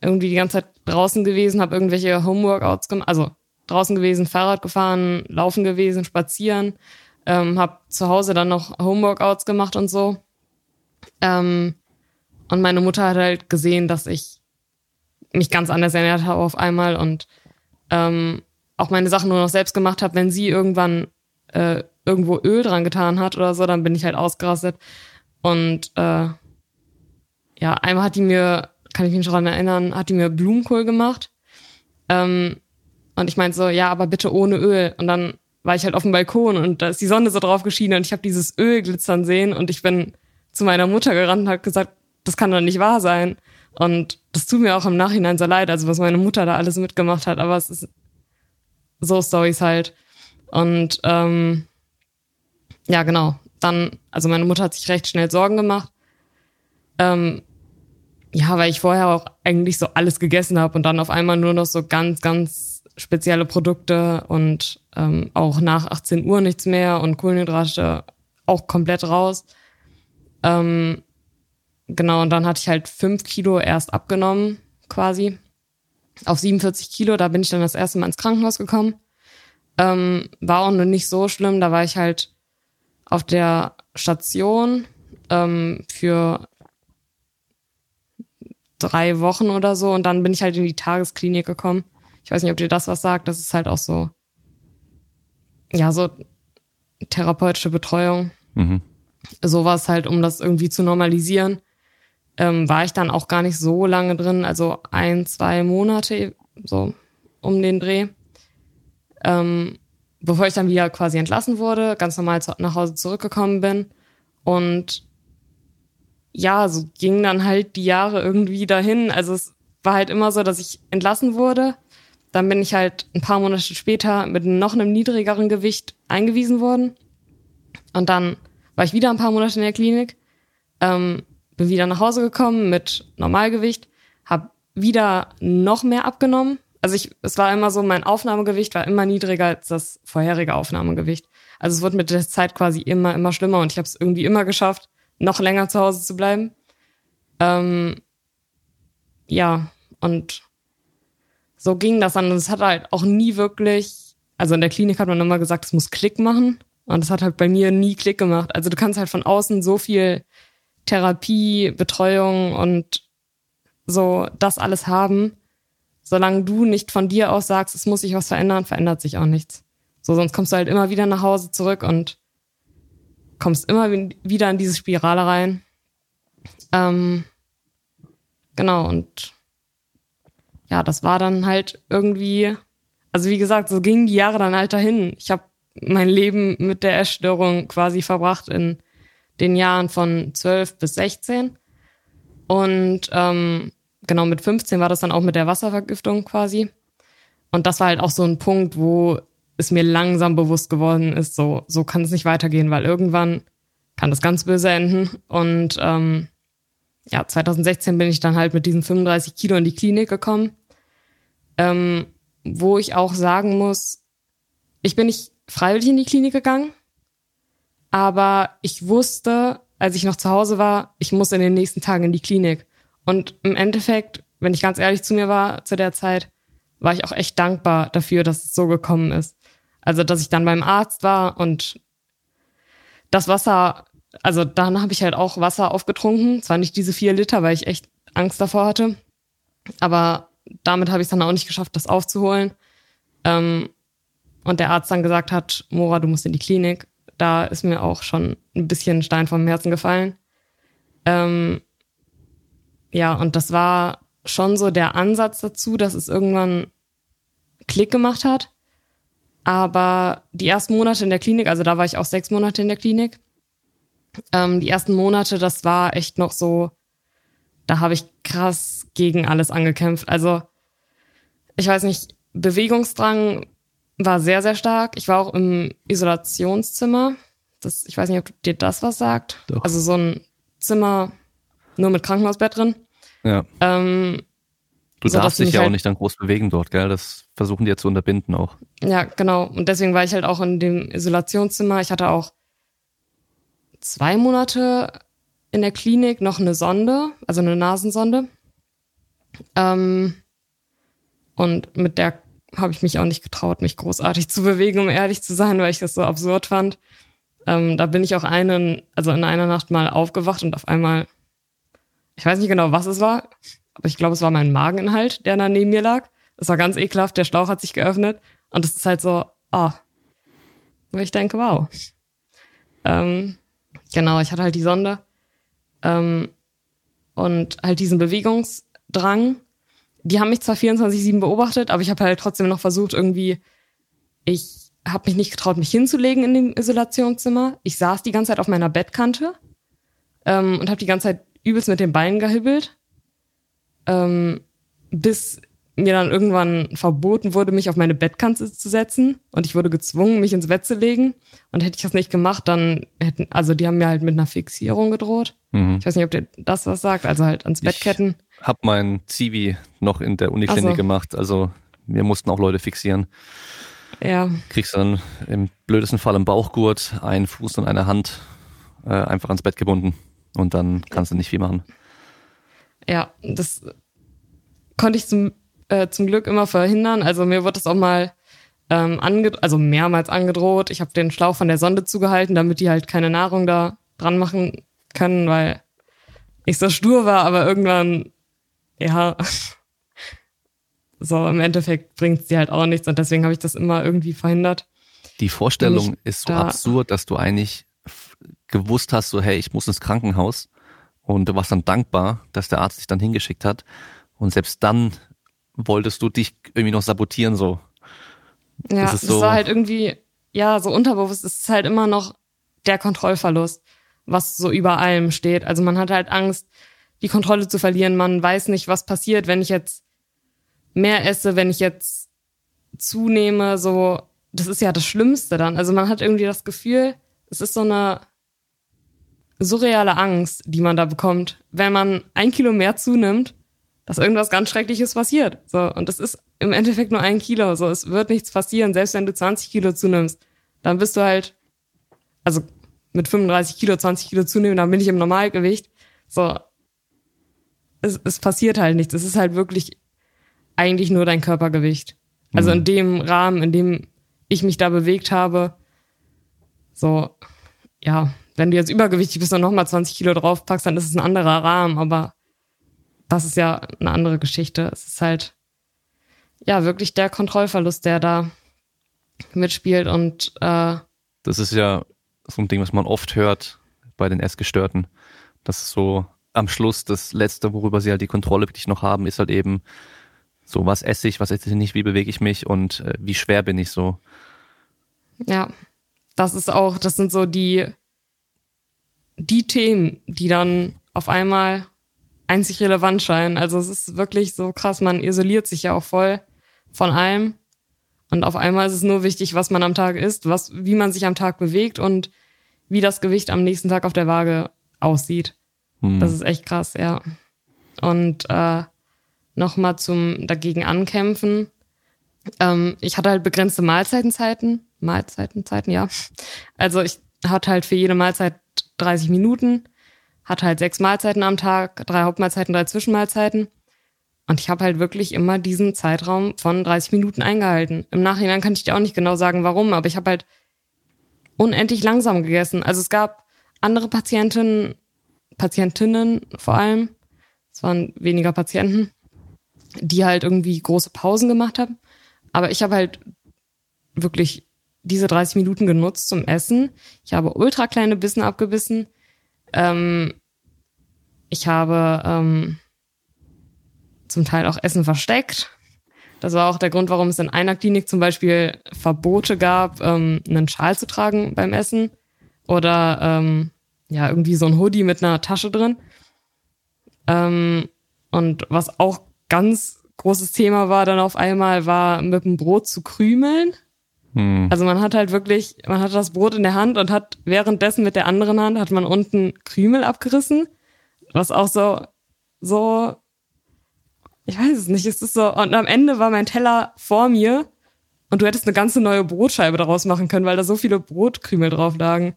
irgendwie die ganze Zeit draußen gewesen, habe irgendwelche Homeworkouts gemacht, also draußen gewesen, Fahrrad gefahren, laufen gewesen, spazieren, ähm, habe zu Hause dann noch Homeworkouts gemacht und so. Ähm, und meine Mutter hat halt gesehen, dass ich mich ganz anders ernährt habe auf einmal und ähm, auch meine Sachen nur noch selbst gemacht habe. Wenn sie irgendwann äh, irgendwo Öl dran getan hat oder so, dann bin ich halt ausgerastet. Und äh, ja, einmal hat die mir, kann ich mich schon daran erinnern, hat die mir Blumenkohl gemacht. Ähm, und ich meinte so, ja, aber bitte ohne Öl. Und dann war ich halt auf dem Balkon und da ist die Sonne so drauf geschienen und ich habe dieses Öl glitzern sehen und ich bin zu meiner Mutter gerannt und hat gesagt, das kann doch nicht wahr sein. Und das tut mir auch im Nachhinein so leid, also was meine Mutter da alles mitgemacht hat, aber es ist so Stories halt. Und ähm, ja, genau. Dann, also meine Mutter hat sich recht schnell Sorgen gemacht. Ähm, ja, weil ich vorher auch eigentlich so alles gegessen habe und dann auf einmal nur noch so ganz, ganz spezielle Produkte und ähm, auch nach 18 Uhr nichts mehr und Kohlenhydrate auch komplett raus. Ähm, Genau, und dann hatte ich halt fünf Kilo erst abgenommen, quasi. Auf 47 Kilo, da bin ich dann das erste Mal ins Krankenhaus gekommen. Ähm, war auch noch nicht so schlimm, da war ich halt auf der Station ähm, für drei Wochen oder so und dann bin ich halt in die Tagesklinik gekommen. Ich weiß nicht, ob dir das was sagt. Das ist halt auch so, ja, so therapeutische Betreuung. Mhm. Sowas halt, um das irgendwie zu normalisieren ähm, war ich dann auch gar nicht so lange drin, also ein, zwei Monate, so um den Dreh. Ähm, bevor ich dann wieder quasi entlassen wurde, ganz normal zu, nach Hause zurückgekommen bin. Und ja, so gingen dann halt die Jahre irgendwie dahin. Also es war halt immer so, dass ich entlassen wurde. Dann bin ich halt ein paar Monate später mit noch einem niedrigeren Gewicht eingewiesen worden. Und dann war ich wieder ein paar Monate in der Klinik. Ähm, bin wieder nach Hause gekommen mit Normalgewicht, habe wieder noch mehr abgenommen. Also ich, es war immer so, mein Aufnahmegewicht war immer niedriger als das vorherige Aufnahmegewicht. Also es wurde mit der Zeit quasi immer, immer schlimmer und ich habe es irgendwie immer geschafft, noch länger zu Hause zu bleiben. Ähm, ja, und so ging das dann. Es hat halt auch nie wirklich, also in der Klinik hat man immer gesagt, es muss Klick machen. Und es hat halt bei mir nie Klick gemacht. Also du kannst halt von außen so viel Therapie, Betreuung und so das alles haben, solange du nicht von dir aus sagst, es muss sich was verändern, verändert sich auch nichts. So, sonst kommst du halt immer wieder nach Hause zurück und kommst immer wieder in diese Spirale rein. Ähm, genau, und ja, das war dann halt irgendwie, also wie gesagt, so gingen die Jahre dann halt dahin. Ich habe mein Leben mit der Essstörung quasi verbracht in den Jahren von 12 bis 16. Und ähm, genau mit 15 war das dann auch mit der Wasservergiftung quasi. Und das war halt auch so ein Punkt, wo es mir langsam bewusst geworden ist, so, so kann es nicht weitergehen, weil irgendwann kann das ganz böse enden. Und ähm, ja, 2016 bin ich dann halt mit diesen 35 Kilo in die Klinik gekommen, ähm, wo ich auch sagen muss, ich bin nicht freiwillig in die Klinik gegangen, aber ich wusste, als ich noch zu Hause war, ich muss in den nächsten Tagen in die Klinik. Und im Endeffekt, wenn ich ganz ehrlich zu mir war zu der Zeit, war ich auch echt dankbar dafür, dass es so gekommen ist. Also, dass ich dann beim Arzt war und das Wasser, also dann habe ich halt auch Wasser aufgetrunken. Zwar nicht diese vier Liter, weil ich echt Angst davor hatte. Aber damit habe ich es dann auch nicht geschafft, das aufzuholen. Ähm, und der Arzt dann gesagt hat, Mora, du musst in die Klinik. Da ist mir auch schon ein bisschen ein Stein vom Herzen gefallen. Ähm, ja, und das war schon so der Ansatz dazu, dass es irgendwann Klick gemacht hat. Aber die ersten Monate in der Klinik, also da war ich auch sechs Monate in der Klinik, ähm, die ersten Monate, das war echt noch so, da habe ich krass gegen alles angekämpft. Also ich weiß nicht, Bewegungsdrang war sehr, sehr stark. Ich war auch im Isolationszimmer. Das, ich weiß nicht, ob dir das was sagt. Doch. Also so ein Zimmer nur mit Krankenhausbett drin. Ja. Ähm, Du so, darfst dich ja halt auch nicht dann groß bewegen dort, gell? Das versuchen die ja zu unterbinden auch. Ja, genau. Und deswegen war ich halt auch in dem Isolationszimmer. Ich hatte auch zwei Monate in der Klinik noch eine Sonde, also eine Nasensonde. Ähm, und mit der habe ich mich auch nicht getraut, mich großartig zu bewegen, um ehrlich zu sein, weil ich das so absurd fand. Ähm, da bin ich auch einen, also in einer Nacht mal aufgewacht und auf einmal, ich weiß nicht genau, was es war, aber ich glaube, es war mein Mageninhalt, der da neben mir lag. Das war ganz ekelhaft, der Schlauch hat sich geöffnet und es ist halt so, ah, wo ich denke, wow. Ähm, genau, ich hatte halt die Sonde ähm, und halt diesen Bewegungsdrang. Die haben mich zwar 24-7 beobachtet, aber ich habe halt trotzdem noch versucht, irgendwie, ich habe mich nicht getraut, mich hinzulegen in dem Isolationszimmer. Ich saß die ganze Zeit auf meiner Bettkante ähm, und habe die ganze Zeit übelst mit den Beinen gehibbelt ähm, bis mir dann irgendwann verboten wurde, mich auf meine Bettkante zu setzen und ich wurde gezwungen, mich ins Bett zu legen. Und hätte ich das nicht gemacht, dann hätten, also die haben mir halt mit einer Fixierung gedroht. Mhm. Ich weiß nicht, ob dir das was sagt, also halt ans Bettketten. Hab mein Zivi noch in der Uniklinik also. gemacht, also wir mussten auch Leute fixieren. Ja. Kriegst dann im blödesten Fall im Bauchgurt, einen Fuß und eine Hand äh, einfach ans Bett gebunden und dann kannst du nicht viel machen. Ja, das konnte ich zum, äh, zum Glück immer verhindern. Also mir wird das auch mal ähm, ange also mehrmals angedroht. Ich habe den Schlauch von der Sonde zugehalten, damit die halt keine Nahrung da dran machen können, weil ich so stur war, aber irgendwann, ja, so im Endeffekt bringt sie halt auch nichts und deswegen habe ich das immer irgendwie verhindert. Die Vorstellung ist so da absurd, dass du eigentlich gewusst hast, so hey, ich muss ins Krankenhaus und du warst dann dankbar, dass der Arzt dich dann hingeschickt hat und selbst dann wolltest du dich irgendwie noch sabotieren, so. Ja, das, so, das war halt irgendwie, ja, so unterbewusst ist es halt immer noch der Kontrollverlust, was so über allem steht. Also man hat halt Angst, die Kontrolle zu verlieren. Man weiß nicht, was passiert, wenn ich jetzt mehr esse, wenn ich jetzt zunehme, so, das ist ja das Schlimmste dann. Also man hat irgendwie das Gefühl, es ist so eine surreale Angst, die man da bekommt, wenn man ein Kilo mehr zunimmt dass irgendwas ganz Schreckliches passiert. So, und das ist im Endeffekt nur ein Kilo. So, es wird nichts passieren, selbst wenn du 20 Kilo zunimmst. Dann bist du halt, also mit 35 Kilo, 20 Kilo zunehmen, dann bin ich im Normalgewicht. So, es, es passiert halt nichts. Es ist halt wirklich eigentlich nur dein Körpergewicht. Also mhm. in dem Rahmen, in dem ich mich da bewegt habe, so, ja, wenn du jetzt übergewichtig bist und nochmal 20 Kilo draufpackst, dann ist es ein anderer Rahmen, aber das ist ja eine andere Geschichte. Es ist halt, ja, wirklich der Kontrollverlust, der da mitspielt und äh, das ist ja so ein Ding, was man oft hört bei den Essgestörten. Das ist so am Schluss das Letzte, worüber sie halt die Kontrolle wirklich noch haben, ist halt eben so, was esse ich, was esse ich nicht, wie bewege ich mich und äh, wie schwer bin ich so. Ja, das ist auch, das sind so die, die Themen, die dann auf einmal einzig relevant scheinen. Also es ist wirklich so krass, man isoliert sich ja auch voll von allem. Und auf einmal ist es nur wichtig, was man am Tag isst, was, wie man sich am Tag bewegt und wie das Gewicht am nächsten Tag auf der Waage aussieht. Hm. Das ist echt krass, ja. Und äh, nochmal zum dagegen ankämpfen. Ähm, ich hatte halt begrenzte Mahlzeitenzeiten. Mahlzeitenzeiten, ja. Also ich hatte halt für jede Mahlzeit 30 Minuten, hatte halt sechs Mahlzeiten am Tag, drei Hauptmahlzeiten, drei Zwischenmahlzeiten. Und ich habe halt wirklich immer diesen Zeitraum von 30 Minuten eingehalten. Im Nachhinein kann ich dir auch nicht genau sagen, warum, aber ich habe halt unendlich langsam gegessen. Also es gab andere Patientinnen, Patientinnen vor allem, es waren weniger Patienten, die halt irgendwie große Pausen gemacht haben. Aber ich habe halt wirklich diese 30 Minuten genutzt zum Essen. Ich habe ultra kleine Bissen abgebissen. Ähm, ich habe ähm, zum Teil auch Essen versteckt. Das war auch der Grund, warum es in einer Klinik zum Beispiel Verbote gab, ähm, einen Schal zu tragen beim Essen oder ähm, ja irgendwie so ein Hoodie mit einer Tasche drin. Ähm, und was auch ganz großes Thema war dann auf einmal, war mit dem Brot zu krümeln. Hm. Also man hat halt wirklich, man hat das Brot in der Hand und hat währenddessen mit der anderen Hand hat man unten Krümel abgerissen, was auch so so ich weiß es nicht, es ist so, und am Ende war mein Teller vor mir und du hättest eine ganze neue Brotscheibe daraus machen können, weil da so viele Brotkrümel drauf lagen.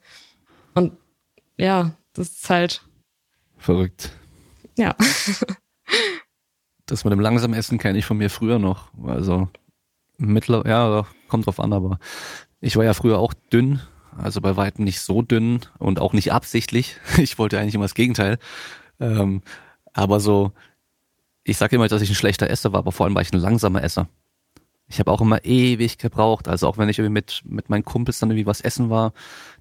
Und ja, das ist halt. Verrückt. Ja. das mit dem langsamen Essen kenne ich von mir früher noch. Also mittler, ja, kommt drauf an, aber ich war ja früher auch dünn, also bei weitem nicht so dünn und auch nicht absichtlich. Ich wollte eigentlich immer das Gegenteil. Ähm, aber so ich sage immer, dass ich ein schlechter Esser war, aber vor allem war ich ein langsamer Esser. Ich habe auch immer ewig gebraucht. Also auch wenn ich irgendwie mit, mit meinen Kumpels dann irgendwie was essen war,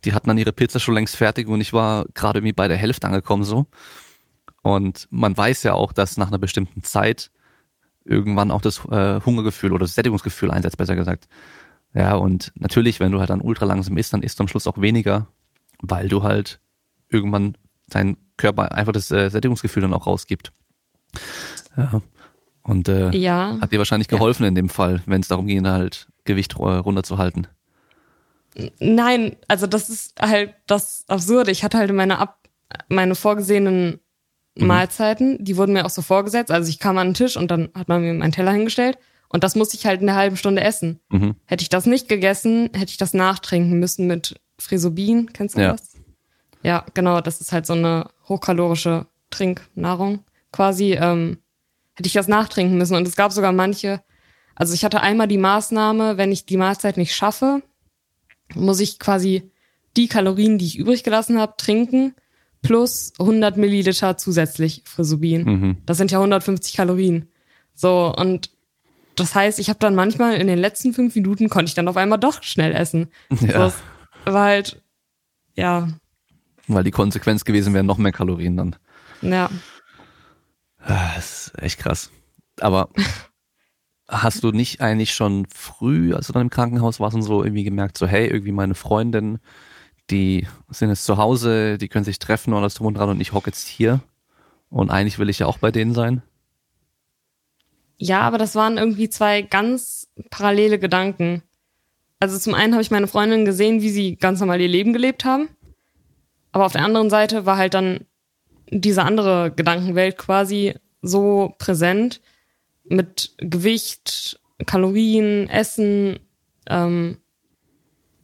die hatten dann ihre Pizza schon längst fertig und ich war gerade irgendwie bei der Hälfte angekommen so. Und man weiß ja auch, dass nach einer bestimmten Zeit irgendwann auch das äh, Hungergefühl oder das Sättigungsgefühl einsetzt, besser gesagt. Ja, und natürlich, wenn du halt dann ultra langsam isst, dann isst du am Schluss auch weniger, weil du halt irgendwann dein Körper einfach das äh, Sättigungsgefühl dann auch rausgibt. Ja. Und äh, ja. hat dir wahrscheinlich geholfen ja. in dem Fall, wenn es darum ging, halt Gewicht runterzuhalten. Nein, also das ist halt das Absurde. Ich hatte halt meine ab meine vorgesehenen mhm. Mahlzeiten, die wurden mir auch so vorgesetzt. Also ich kam an den Tisch und dann hat man mir meinen Teller hingestellt und das musste ich halt in einer halben Stunde essen. Mhm. Hätte ich das nicht gegessen, hätte ich das nachtrinken müssen mit Frisobin. Kennst du ja. das? Ja, genau. Das ist halt so eine hochkalorische Trinknahrung quasi. Ähm, hätte ich das nachtrinken müssen. Und es gab sogar manche, also ich hatte einmal die Maßnahme, wenn ich die Mahlzeit nicht schaffe, muss ich quasi die Kalorien, die ich übrig gelassen habe, trinken, plus 100 Milliliter zusätzlich Frisubin. Mhm. Das sind ja 150 Kalorien. So, und das heißt, ich habe dann manchmal in den letzten fünf Minuten konnte ich dann auf einmal doch schnell essen. Ja. So, war halt, ja. Weil die Konsequenz gewesen wäre noch mehr Kalorien dann. Ja. Ah, das ist echt krass. Aber hast du nicht eigentlich schon früh, als du dann im Krankenhaus warst und so irgendwie gemerkt, so hey, irgendwie meine Freundin, die sind jetzt zu Hause, die können sich treffen und alles drum und dran und ich hocke jetzt hier und eigentlich will ich ja auch bei denen sein? Ja, aber das waren irgendwie zwei ganz parallele Gedanken. Also zum einen habe ich meine Freundin gesehen, wie sie ganz normal ihr Leben gelebt haben. Aber auf der anderen Seite war halt dann diese andere Gedankenwelt quasi so präsent mit Gewicht, Kalorien, Essen, ähm,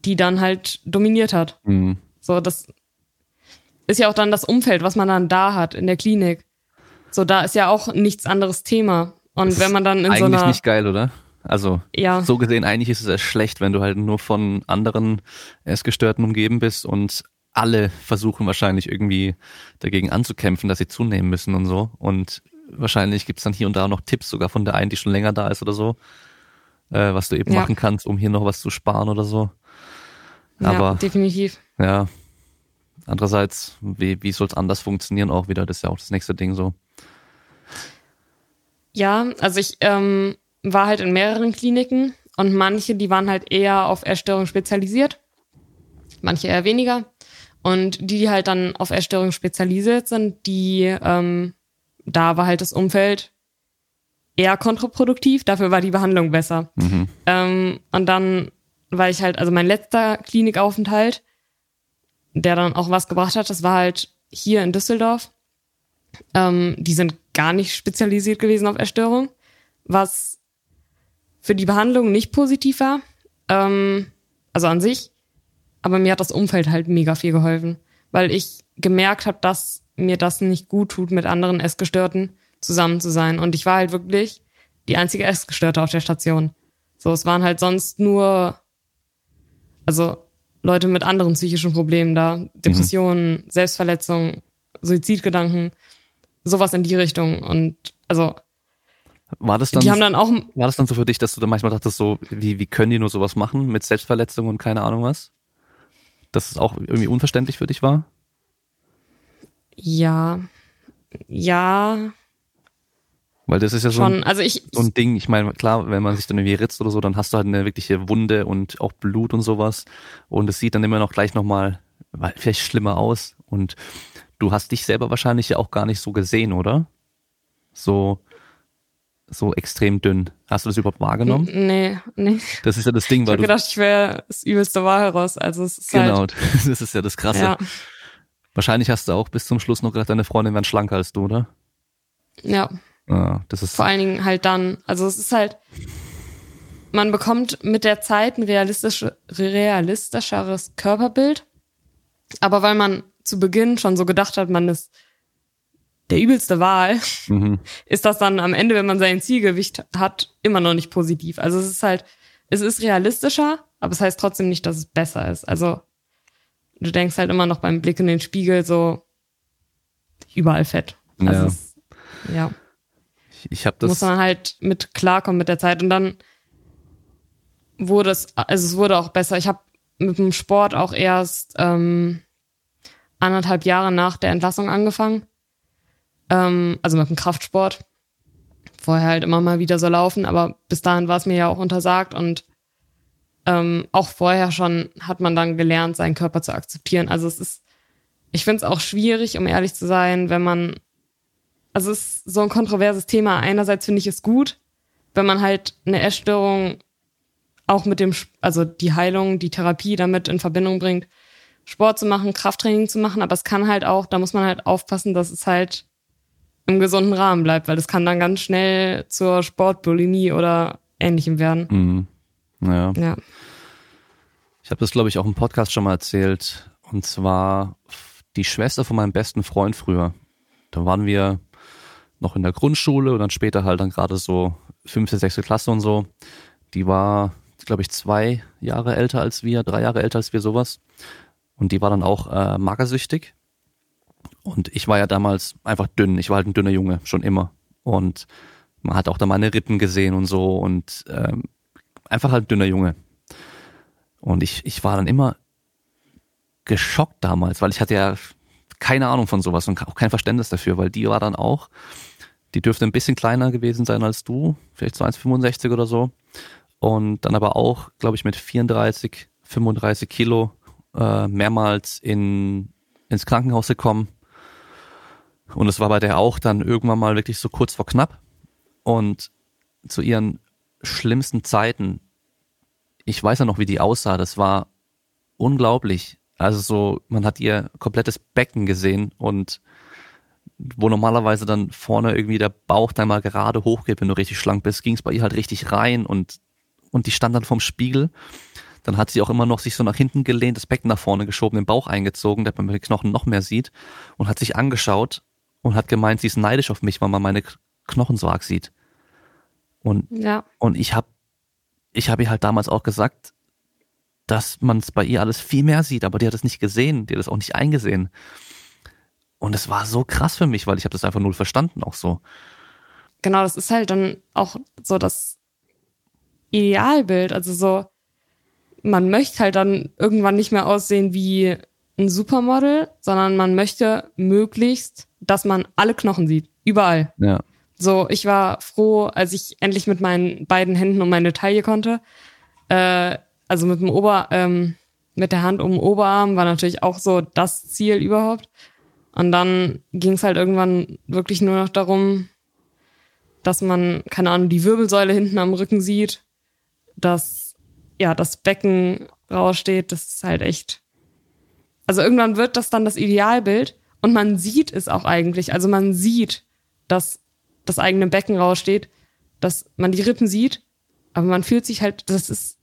die dann halt dominiert hat. Mhm. So, das ist ja auch dann das Umfeld, was man dann da hat in der Klinik. So, da ist ja auch nichts anderes Thema. Und das wenn man dann in so einer. Eigentlich nicht geil, oder? Also, ja. so gesehen, eigentlich ist es erst schlecht, wenn du halt nur von anderen Essgestörten umgeben bist und alle versuchen wahrscheinlich irgendwie dagegen anzukämpfen, dass sie zunehmen müssen und so. Und wahrscheinlich gibt's dann hier und da noch Tipps sogar von der einen, die schon länger da ist oder so, äh, was du eben ja. machen kannst, um hier noch was zu sparen oder so. Aber, ja, definitiv. Ja. Andererseits, wie, wie soll es anders funktionieren auch wieder? Das ist ja auch das nächste Ding so. Ja, also ich ähm, war halt in mehreren Kliniken und manche, die waren halt eher auf Erstörung spezialisiert, manche eher weniger. Und die, die halt dann auf Erstörung spezialisiert sind, die, ähm, da war halt das Umfeld eher kontraproduktiv, dafür war die Behandlung besser. Mhm. Ähm, und dann war ich halt, also mein letzter Klinikaufenthalt, der dann auch was gebracht hat, das war halt hier in Düsseldorf. Ähm, die sind gar nicht spezialisiert gewesen auf Erstörung, was für die Behandlung nicht positiv war. Ähm, also an sich. Aber mir hat das Umfeld halt mega viel geholfen, weil ich gemerkt habe, dass mir das nicht gut tut, mit anderen Essgestörten zusammen zu sein. Und ich war halt wirklich die einzige Essgestörte auf der Station. So, es waren halt sonst nur, also Leute mit anderen psychischen Problemen da, Depressionen, mhm. Selbstverletzungen, Suizidgedanken, sowas in die Richtung. Und also war das dann, die haben dann auch, war das dann so für dich, dass du dann manchmal dachtest, so, wie, wie können die nur sowas machen mit Selbstverletzung und keine Ahnung was? Dass es auch irgendwie unverständlich für dich war? Ja, ja. Weil das ist ja so, Schon, ein, also ich, so ein Ding. Ich meine, klar, wenn man sich dann irgendwie ritzt oder so, dann hast du halt eine wirkliche Wunde und auch Blut und sowas. Und es sieht dann immer noch gleich nochmal vielleicht schlimmer aus. Und du hast dich selber wahrscheinlich ja auch gar nicht so gesehen, oder? So, so extrem dünn. Hast du das überhaupt wahrgenommen? Nee, nee. Das ist ja das Ding, weil ich hab gedacht, ich wäre das übelste Wahl heraus. Also es ist genau, halt, das ist ja das Krasse. Ja. Wahrscheinlich hast du auch bis zum Schluss noch gedacht, deine Freundin wäre schlanker als du, oder? Ja. Ah, das ist Vor allen Dingen halt dann. Also es ist halt, man bekommt mit der Zeit ein realistisch, realistischeres Körperbild. Aber weil man zu Beginn schon so gedacht hat, man ist der übelste Wahl, mhm. ist das dann am Ende, wenn man sein Zielgewicht hat, immer noch nicht positiv. Also es ist halt, es ist realistischer, aber es heißt trotzdem nicht, dass es besser ist. Also du denkst halt immer noch beim Blick in den Spiegel so überall fett. Also ja. Es, ja. Ich, ich habe das. Muss man halt mit klarkommen mit der Zeit und dann wurde es, also es wurde auch besser. Ich habe mit dem Sport auch erst ähm, anderthalb Jahre nach der Entlassung angefangen. Ähm, also mit dem Kraftsport. Vorher halt immer mal wieder so laufen, aber bis dahin war es mir ja auch untersagt und ähm, auch vorher schon hat man dann gelernt, seinen Körper zu akzeptieren. Also es ist, ich finde es auch schwierig, um ehrlich zu sein, wenn man, also es ist so ein kontroverses Thema. Einerseits finde ich es gut, wenn man halt eine Essstörung auch mit dem, also die Heilung, die Therapie damit in Verbindung bringt, Sport zu machen, Krafttraining zu machen, aber es kann halt auch, da muss man halt aufpassen, dass es halt im gesunden Rahmen bleibt, weil das kann dann ganz schnell zur Sportbulimie oder ähnlichem werden. Mhm. Ja. ja. Ich habe das, glaube ich, auch im Podcast schon mal erzählt. Und zwar die Schwester von meinem besten Freund früher. Da waren wir noch in der Grundschule und dann später halt dann gerade so fünfte, sechste Klasse und so. Die war, glaube ich, zwei Jahre älter als wir, drei Jahre älter als wir, sowas. Und die war dann auch äh, magersüchtig. Und ich war ja damals einfach dünn. Ich war halt ein dünner Junge, schon immer. Und man hat auch da meine Rippen gesehen und so und ähm, einfach halt ein dünner Junge. Und ich, ich war dann immer geschockt damals, weil ich hatte ja keine Ahnung von sowas und auch kein Verständnis dafür, weil die war dann auch, die dürfte ein bisschen kleiner gewesen sein als du, vielleicht so 1,65 oder so. Und dann aber auch, glaube ich, mit 34, 35 Kilo äh, mehrmals in, ins Krankenhaus gekommen und es war bei der auch dann irgendwann mal wirklich so kurz vor knapp. Und zu ihren schlimmsten Zeiten, ich weiß ja noch, wie die aussah, das war unglaublich. Also so, man hat ihr komplettes Becken gesehen und wo normalerweise dann vorne irgendwie der Bauch dann mal gerade hochgeht, wenn du richtig schlank bist, ging es bei ihr halt richtig rein und, und die stand dann vorm Spiegel. Dann hat sie auch immer noch sich so nach hinten gelehnt, das Becken nach vorne geschoben, den Bauch eingezogen, damit man den Knochen noch mehr sieht und hat sich angeschaut und hat gemeint, sie ist neidisch auf mich, weil man meine Knochen so arg sieht. Und, ja. und ich habe ich hab ihr halt damals auch gesagt, dass man es bei ihr alles viel mehr sieht, aber die hat es nicht gesehen, die hat es auch nicht eingesehen. Und es war so krass für mich, weil ich habe das einfach null verstanden auch so. Genau, das ist halt dann auch so das Idealbild. Also so, man möchte halt dann irgendwann nicht mehr aussehen wie ein Supermodel, sondern man möchte möglichst, dass man alle Knochen sieht. Überall. Ja. So, ich war froh, als ich endlich mit meinen beiden Händen um meine Taille konnte. Äh, also mit dem Ober, ähm, mit der Hand um den Oberarm war natürlich auch so das Ziel überhaupt. Und dann ging es halt irgendwann wirklich nur noch darum, dass man, keine Ahnung, die Wirbelsäule hinten am Rücken sieht, dass ja das Becken raussteht. Das ist halt echt. Also irgendwann wird das dann das Idealbild und man sieht es auch eigentlich. Also man sieht, dass das eigene Becken raussteht, dass man die Rippen sieht, aber man fühlt sich halt, das ist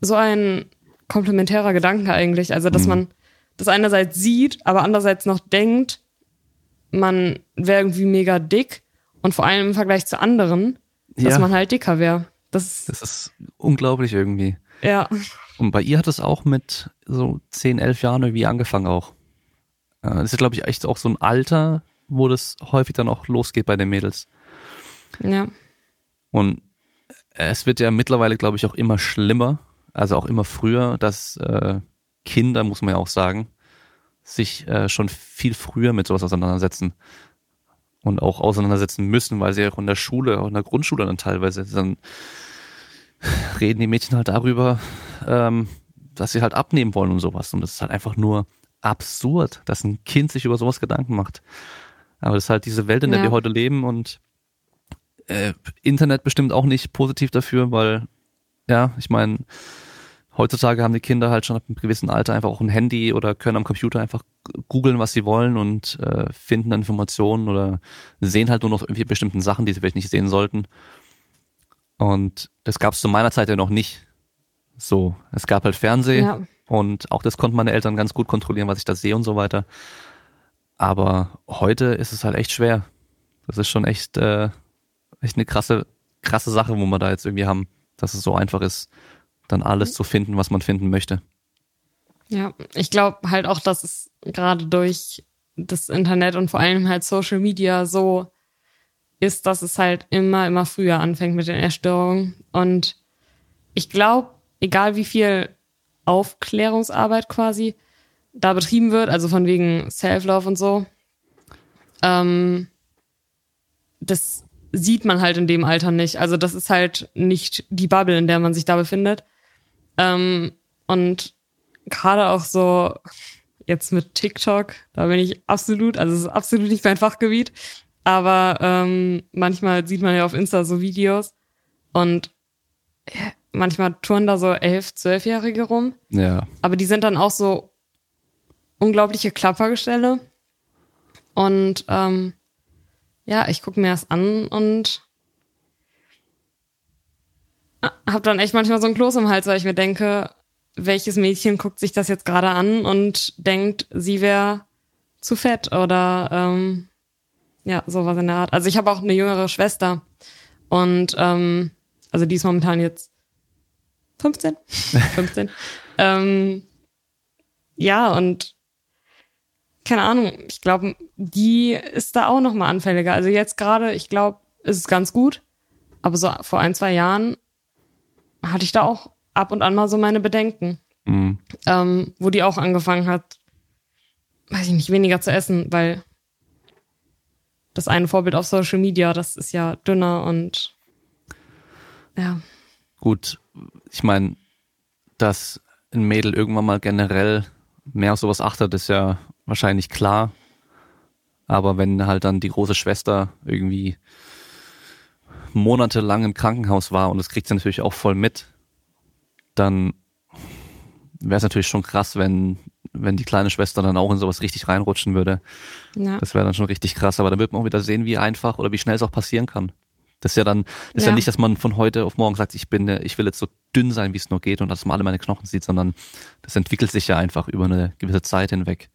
so ein komplementärer Gedanke eigentlich. Also, dass mhm. man das einerseits sieht, aber andererseits noch denkt, man wäre irgendwie mega dick und vor allem im Vergleich zu anderen, dass ja. man halt dicker wäre. Das, das ist unglaublich irgendwie. Ja. Und bei ihr hat es auch mit so 10, 11 Jahren irgendwie angefangen auch. Äh, das ist, glaube ich, echt auch so ein Alter, wo das häufig dann auch losgeht bei den Mädels. Ja. Und es wird ja mittlerweile, glaube ich, auch immer schlimmer, also auch immer früher, dass äh, Kinder, muss man ja auch sagen, sich äh, schon viel früher mit sowas auseinandersetzen und auch auseinandersetzen müssen, weil sie auch in der Schule, auch in der Grundschule dann teilweise, dann reden die Mädchen halt darüber, ähm, dass sie halt abnehmen wollen und sowas. Und das ist halt einfach nur absurd, dass ein Kind sich über sowas Gedanken macht. Aber das ist halt diese Welt, in der ja. wir heute leben und äh, Internet bestimmt auch nicht positiv dafür, weil, ja, ich meine, heutzutage haben die Kinder halt schon ab einem gewissen Alter einfach auch ein Handy oder können am Computer einfach googeln, was sie wollen und äh, finden dann Informationen oder sehen halt nur noch irgendwie bestimmten Sachen, die sie vielleicht nicht sehen sollten. Und das gab es zu meiner Zeit ja noch nicht. So, es gab halt Fernsehen ja. und auch das konnten meine Eltern ganz gut kontrollieren, was ich da sehe und so weiter. Aber heute ist es halt echt schwer. Das ist schon echt, äh, echt eine krasse, krasse Sache, wo wir da jetzt irgendwie haben, dass es so einfach ist, dann alles zu finden, was man finden möchte. Ja, ich glaube halt auch, dass es gerade durch das Internet und vor allem halt Social Media so ist, dass es halt immer, immer früher anfängt mit den Erstörungen. Und ich glaube, egal wie viel Aufklärungsarbeit quasi da betrieben wird, also von wegen Self-Love und so, ähm, das sieht man halt in dem Alter nicht. Also das ist halt nicht die Bubble, in der man sich da befindet. Ähm, und gerade auch so jetzt mit TikTok, da bin ich absolut, also es ist absolut nicht mein Fachgebiet, aber ähm, manchmal sieht man ja auf Insta so Videos und manchmal touren da so elf, zwölfjährige rum. Ja. Aber die sind dann auch so unglaubliche Klappergestelle. Und ähm, ja, ich gucke mir das an und hab dann echt manchmal so ein Kloß im Hals, weil ich mir denke, welches Mädchen guckt sich das jetzt gerade an und denkt, sie wäre zu fett oder ähm, ja, sowas in der Art. Also ich habe auch eine jüngere Schwester und ähm, also die ist momentan jetzt 15, 15. ähm, ja und keine Ahnung, ich glaube, die ist da auch noch mal anfälliger. Also jetzt gerade, ich glaube, ist es ganz gut, aber so vor ein zwei Jahren hatte ich da auch ab und an mal so meine Bedenken. Mhm. Ähm, wo die auch angefangen hat, weiß ich nicht, weniger zu essen, weil das eine Vorbild auf Social Media, das ist ja dünner und ja. Gut, ich meine, dass ein Mädel irgendwann mal generell mehr auf sowas achtet, ist ja wahrscheinlich klar. Aber wenn halt dann die große Schwester irgendwie monatelang im Krankenhaus war und das kriegt sie natürlich auch voll mit, dann wäre es natürlich schon krass, wenn, wenn die kleine Schwester dann auch in sowas richtig reinrutschen würde. Ja. Das wäre dann schon richtig krass, aber dann wird man auch wieder sehen, wie einfach oder wie schnell es auch passieren kann. Das ist ja dann, ist ja. ja nicht, dass man von heute auf morgen sagt, ich bin, ich will jetzt so dünn sein, wie es nur geht und dass man alle meine Knochen sieht, sondern das entwickelt sich ja einfach über eine gewisse Zeit hinweg.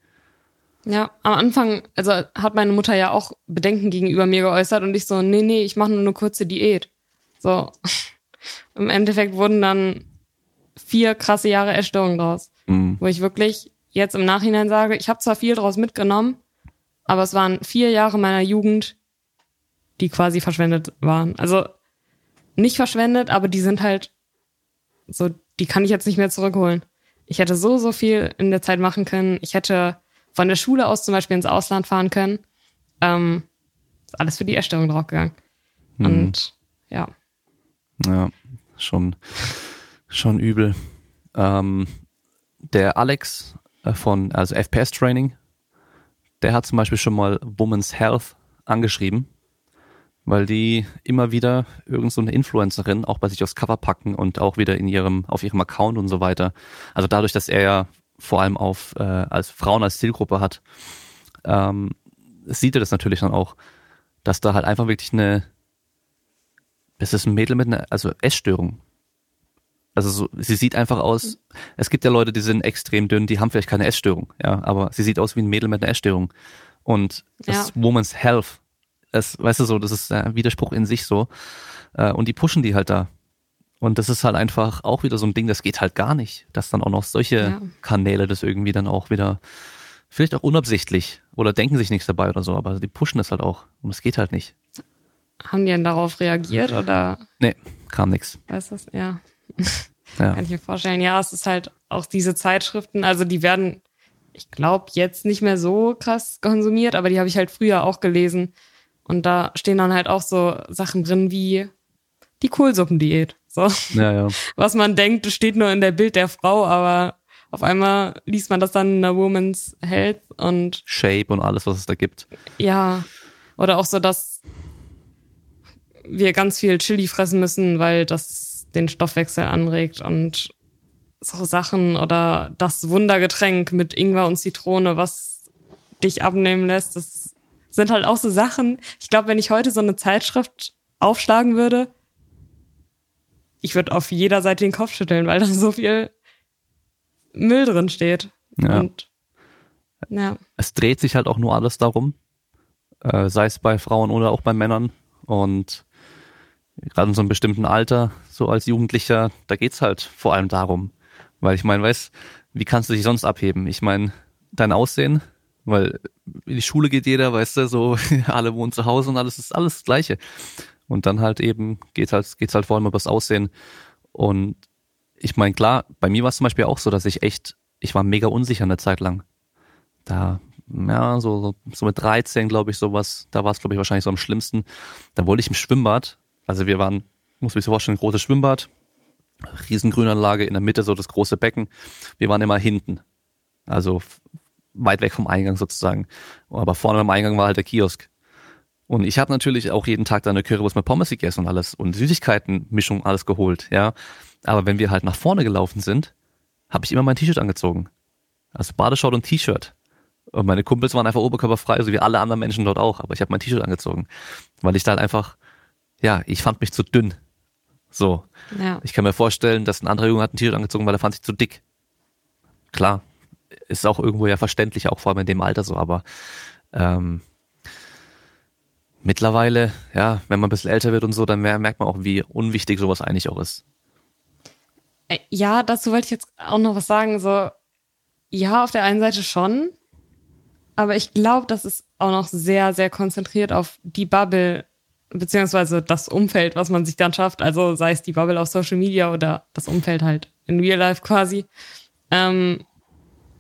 Ja, am Anfang, also hat meine Mutter ja auch Bedenken gegenüber mir geäußert und ich so, nee, nee, ich mache nur eine kurze Diät. So. Im Endeffekt wurden dann vier krasse Jahre Essstörung draus. Mhm. Wo ich wirklich jetzt im Nachhinein sage, ich habe zwar viel draus mitgenommen, aber es waren vier Jahre meiner Jugend, die quasi verschwendet waren. Also nicht verschwendet, aber die sind halt so, die kann ich jetzt nicht mehr zurückholen. Ich hätte so, so viel in der Zeit machen können. Ich hätte von der Schule aus zum Beispiel ins Ausland fahren können. Ähm, ist alles für die Erstellung draufgegangen. Mhm. Und ja. Ja, schon, schon übel. Ähm, der Alex äh, von, also FPS Training, der hat zum Beispiel schon mal Women's Health angeschrieben, weil die immer wieder irgend so eine Influencerin auch bei sich aufs Cover packen und auch wieder in ihrem, auf ihrem Account und so weiter. Also dadurch, dass er ja vor allem auf, äh, als Frauen als Zielgruppe hat, ähm, sieht er das natürlich dann auch, dass da halt einfach wirklich eine, es ist ein Mädel mit einer, also Essstörung. Also so, sie sieht einfach aus, es gibt ja Leute, die sind extrem dünn, die haben vielleicht keine Essstörung, ja, aber sie sieht aus wie ein Mädel mit einer Essstörung. Und das Ja. Woman's Health, das, weißt du so, das ist ein Widerspruch in sich so. Äh, Und die pushen die halt da. Und das ist halt einfach auch wieder so ein Ding, das geht halt gar nicht, dass dann auch noch solche Ja. Kanäle das irgendwie dann auch wieder, vielleicht auch unabsichtlich oder denken sich nichts dabei oder so, aber die pushen das halt auch. Und es geht halt nicht. Haben die denn darauf reagiert oder Nee, kam nix. weißt du? Ja. Ja. Kann ich mir vorstellen. Ja, es ist halt auch diese Zeitschriften, also die werden, ich glaube, jetzt nicht mehr so krass konsumiert, aber die habe ich halt früher auch gelesen. Und da stehen dann halt auch so Sachen drin wie die Kohlsuppendiät. So, Ja, ja. was man denkt, steht nur in der Bild der Frau, aber auf einmal liest man das dann in der Woman's Health und Shape und alles, was es da gibt. ja, oder auch so, dass wir ganz viel Chili fressen müssen, weil das den Stoffwechsel anregt und so Sachen oder das Wundergetränk mit Ingwer und Zitrone, was dich abnehmen lässt, das sind halt auch so Sachen. Ich glaube, wenn ich heute so eine Zeitschrift aufschlagen würde, ich würde auf jeder Seite den Kopf schütteln, weil da so viel Müll drin steht. Ja. Und ja, es dreht sich halt auch nur alles darum, äh, sei es bei Frauen oder auch bei Männern. Und gerade in so einem bestimmten Alter, so als Jugendlicher, da geht's halt vor allem darum. Weil ich meine, weißt, wie kannst du dich sonst abheben? Ich meine, dein Aussehen, weil in die Schule geht jeder, weißt du, so alle wohnen zu Hause und alles ist alles das Gleiche. Und dann halt eben geht halt, geht's halt vor allem über das Aussehen. Und ich meine, klar, bei mir war es zum Beispiel auch so, dass ich echt, ich war mega unsicher eine Zeit lang. Da, ja, so, so, mit 13, glaube ich, sowas, da war es, glaube ich, wahrscheinlich so am schlimmsten. Da wollte ich im Schwimmbad, also wir waren, muss mich so vorstellen, ein großes Schwimmbad, Riesengrünanlage, in der Mitte so das große Becken. Wir waren immer hinten. Also weit weg vom Eingang sozusagen. Aber vorne am Eingang war halt der Kiosk. Und ich habe natürlich auch jeden Tag da eine Currywurst mit Pommes gegessen und alles und Süßigkeitenmischung alles geholt, ja. Aber wenn wir halt nach vorne gelaufen sind, habe ich immer mein T-Shirt angezogen. Also Badeshort und T-Shirt. Und meine Kumpels waren einfach oberkörperfrei, so wie alle anderen Menschen dort auch. Aber ich habe mein T-Shirt angezogen, weil ich da halt einfach, ja, ich fand mich zu dünn. So. ja. Ich kann mir vorstellen, dass ein anderer Junge hat ein T-Shirt angezogen, weil er fand sich zu dick. Klar, ist auch irgendwo ja verständlich, auch vor allem in dem Alter so, aber ähm, mittlerweile, ja, wenn man ein bisschen älter wird und so, dann mer- merkt man auch, wie unwichtig sowas eigentlich auch ist. Äh, Ja, dazu wollte ich jetzt auch noch was sagen. So, ja, auf der einen Seite schon, aber ich glaube, das ist auch noch sehr, sehr konzentriert auf die Bubble, beziehungsweise das Umfeld, was man sich dann schafft. Also sei es die Bubble auf Social Media oder das Umfeld halt in Real Life quasi. Ähm,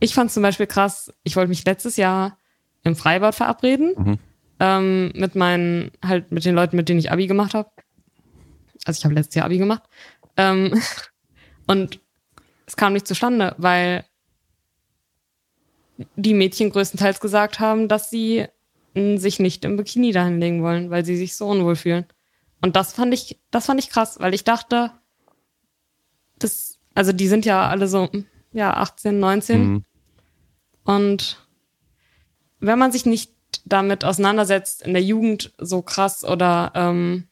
ich fand zum Beispiel krass, ich wollte mich letztes Jahr im Freibad verabreden, Mhm. ähm, mit meinen, halt mit den Leuten, mit denen ich Abi gemacht habe. Also ich habe letztes Jahr Abi gemacht. Ähm, und es kam nicht zustande, weil die Mädchen größtenteils gesagt haben, dass sie sich nicht im Bikini dahin legen wollen, weil sie sich so unwohl fühlen. Und das fand ich, das fand ich krass, weil ich dachte, das, also die sind ja alle so, ja, 18, 19. Mhm. Und wenn man sich nicht damit auseinandersetzt in der Jugend so krass oder ähm,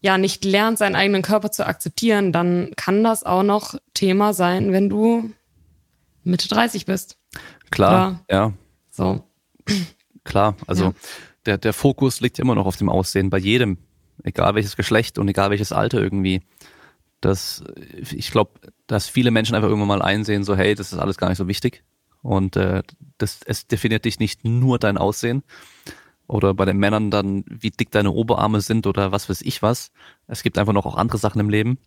ja nicht lernt, seinen eigenen Körper zu akzeptieren, dann kann das auch noch Thema sein, wenn du Mitte 30 bist. Klar, ja, So. klar. Also Ja. der, der Fokus liegt immer noch auf dem Aussehen bei jedem, egal welches Geschlecht und egal welches Alter irgendwie. dass ich glaube, dass viele Menschen einfach irgendwann mal einsehen, so hey, das ist alles gar nicht so wichtig und äh, das es definiert dich nicht nur dein Aussehen oder bei den Männern dann, wie dick deine Oberarme sind oder was weiß ich was. Es gibt einfach noch auch andere Sachen im Leben,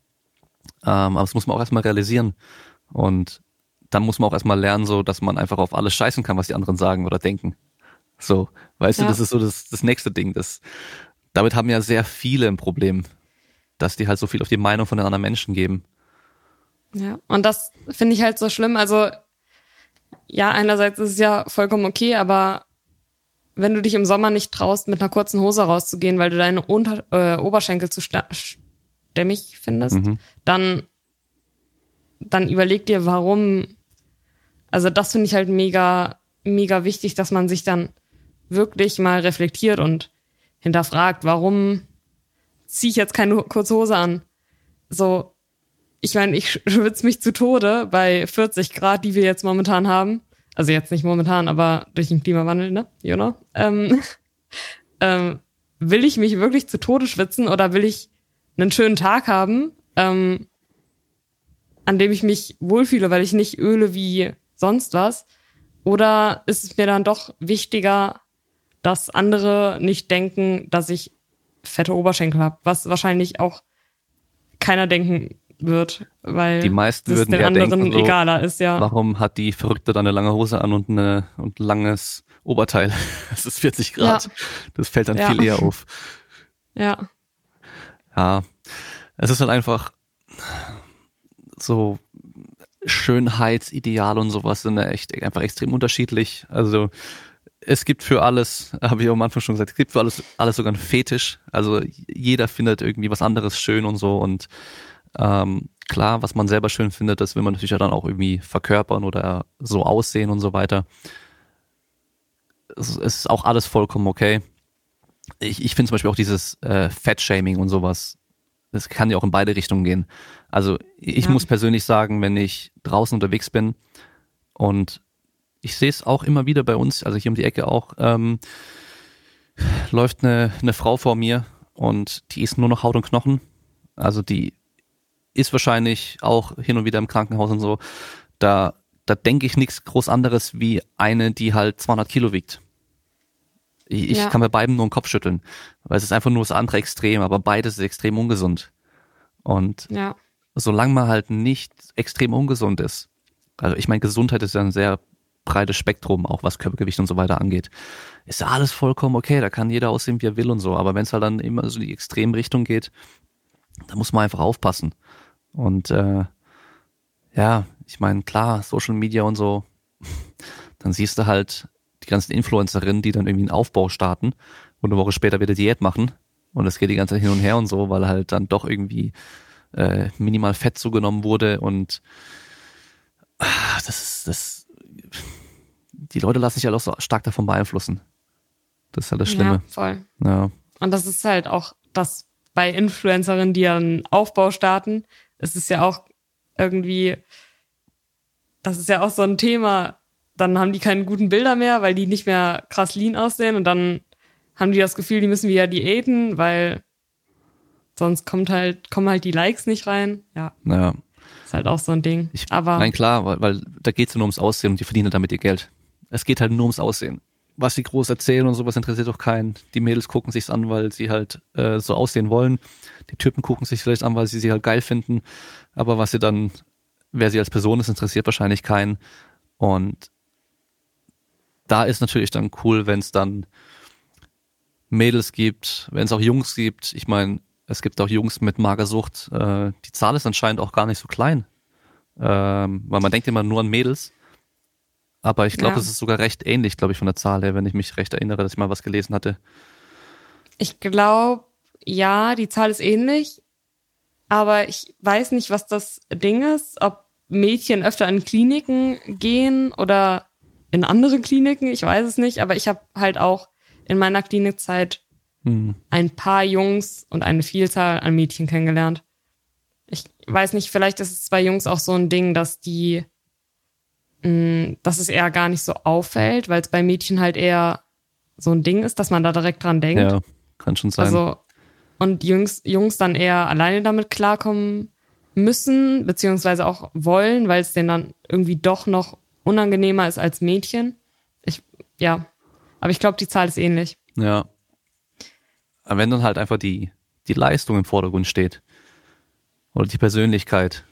ähm, aber das muss man auch erstmal realisieren und dann muss man auch erstmal lernen, so dass man einfach auf alles scheißen kann, was die anderen sagen oder denken. So, weißt ja. du, das ist so das, das nächste Ding. Das, damit haben ja sehr viele ein Problem, dass die halt so viel auf die Meinung von den anderen Menschen geben. Ja, und das finde ich halt so schlimm. Also, ja, einerseits ist es ja vollkommen okay, aber wenn du dich im Sommer nicht traust, mit einer kurzen Hose rauszugehen, weil du deine Unter äh, Oberschenkel zu stämmig findest, mhm. dann, dann überleg dir, warum. Also, das finde ich halt mega, mega wichtig, dass man sich dann wirklich mal reflektiert und hinterfragt, warum ziehe ich jetzt keine kurze Hose an? So, ich meine, ich schwitze mich zu Tode bei 40 Grad, die wir jetzt momentan haben. Also jetzt nicht momentan, aber durch den Klimawandel, ne? You know? Ähm, ähm, will ich mich wirklich zu Tode schwitzen oder will ich einen schönen Tag haben, ähm, an dem ich mich wohlfühle, weil ich nicht öle wie sonst was? Oder ist es mir dann doch wichtiger, dass andere nicht denken, dass ich fette Oberschenkel habe, was wahrscheinlich auch keiner denken wird, weil die meisten es würden den ja anderen denken, so, egaler ist, ja. Warum hat die Verrückte da eine lange Hose an und, eine, und langes Oberteil? Es ist 40 Grad. Ja. Das fällt dann ja. viel eher auf. Ja. Ja. Es ist halt einfach so Schönheitsideal und sowas sind ja echt einfach extrem unterschiedlich. Also es gibt für alles, habe ich auch am Anfang schon gesagt, es gibt für alles, alles sogar einen Fetisch. Also jeder findet irgendwie was anderes schön und so. Und ähm, klar, was man selber schön findet, das will man natürlich dann auch irgendwie verkörpern oder so aussehen und so weiter. Es, ist auch alles vollkommen okay. Ich, ich finde zum Beispiel auch dieses äh, Fat-Shaming und sowas, das kann ja auch in beide Richtungen gehen. Also ich ja. muss persönlich sagen, wenn ich draußen unterwegs bin und ich sehe es auch immer wieder bei uns, also hier um die Ecke auch, ähm, läuft eine, eine Frau vor mir und die ist nur noch Haut und Knochen. Also die ist wahrscheinlich auch hin und wieder im Krankenhaus und so. Da, da denke ich nichts groß anderes wie eine, die halt 200 Kilo wiegt. Ich, ich ja. kann bei beiden nur den Kopf schütteln, weil es ist einfach nur das andere Extrem, aber beides ist extrem ungesund. Und ja. solange man halt nicht extrem ungesund ist, also ich meine, Gesundheit ist ja ein sehr breites Spektrum, auch was Körpergewicht und so weiter angeht. Ist ja alles vollkommen okay, da kann jeder aussehen, wie er will und so. Aber wenn es halt dann immer so in die extremen Richtung geht, da muss man einfach aufpassen. Und äh, ja, ich meine, klar, Social Media und so, dann siehst du halt die ganzen Influencerinnen, die dann irgendwie einen Aufbau starten und eine Woche später wieder Diät machen. Und das geht die ganze Zeit hin und her und so, weil halt dann doch irgendwie äh, minimal Fett zugenommen wurde und ah, das ist, das die Leute lassen sich halt auch so stark davon beeinflussen. Das ist halt das Schlimme. Ja, voll. Ja. Und das ist halt auch das bei Influencerinnen, die einen Aufbau starten, es ist ja auch irgendwie, das ist ja auch so ein Thema, dann haben die keine guten Bilder mehr, weil die nicht mehr krass lean aussehen und dann haben die das Gefühl, die müssen wieder diäten, weil sonst kommt halt, kommen halt die Likes nicht rein. Ja. Ja. Ist halt auch so ein Ding. Ich, Aber nein, klar, weil, weil da geht's nur ums Aussehen und die verdienen damit ihr Geld. Es geht halt nur ums Aussehen. Was sie groß erzählen und sowas interessiert doch keinen. Die Mädels gucken sich's an, weil sie halt äh, so aussehen wollen. Die Typen gucken sich vielleicht an, weil sie sie halt geil finden. Aber was sie dann, wer sie als Person ist, interessiert wahrscheinlich keinen. Und da ist natürlich dann cool, wenn es dann Mädels gibt, wenn es auch Jungs gibt. Ich meine, es gibt auch Jungs mit Magersucht. Äh, die Zahl ist anscheinend auch gar nicht so klein. Ähm, weil man denkt immer nur an Mädels. Aber ich glaube, ja. es ist sogar recht ähnlich, glaube ich, von der Zahl her, wenn ich mich recht erinnere, dass ich mal was gelesen hatte. Ich glaube, ja, die Zahl ist ähnlich. Aber ich weiß nicht, was das Ding ist, ob Mädchen öfter in Kliniken gehen oder in andere Kliniken. Ich weiß es nicht. Aber ich habe halt auch in meiner Klinikzeit hm. ein paar Jungs und eine Vielzahl an Mädchen kennengelernt. Ich weiß nicht, vielleicht ist es bei Jungs auch so ein Ding, dass die, mh, hm, dass es eher gar nicht so auffällt, weil es bei Mädchen halt eher so ein Ding ist, dass man da direkt dran denkt. Ja, kann schon sein. Also, und Jungs, Jungs dann eher alleine damit klarkommen müssen, beziehungsweise auch wollen, weil es denen dann irgendwie doch noch unangenehmer ist als Mädchen. Ich, ja. Aber ich glaube, die Zahl ist ähnlich. Ja. Aber wenn dann halt einfach die, die Leistung im Vordergrund steht. Oder die Persönlichkeit.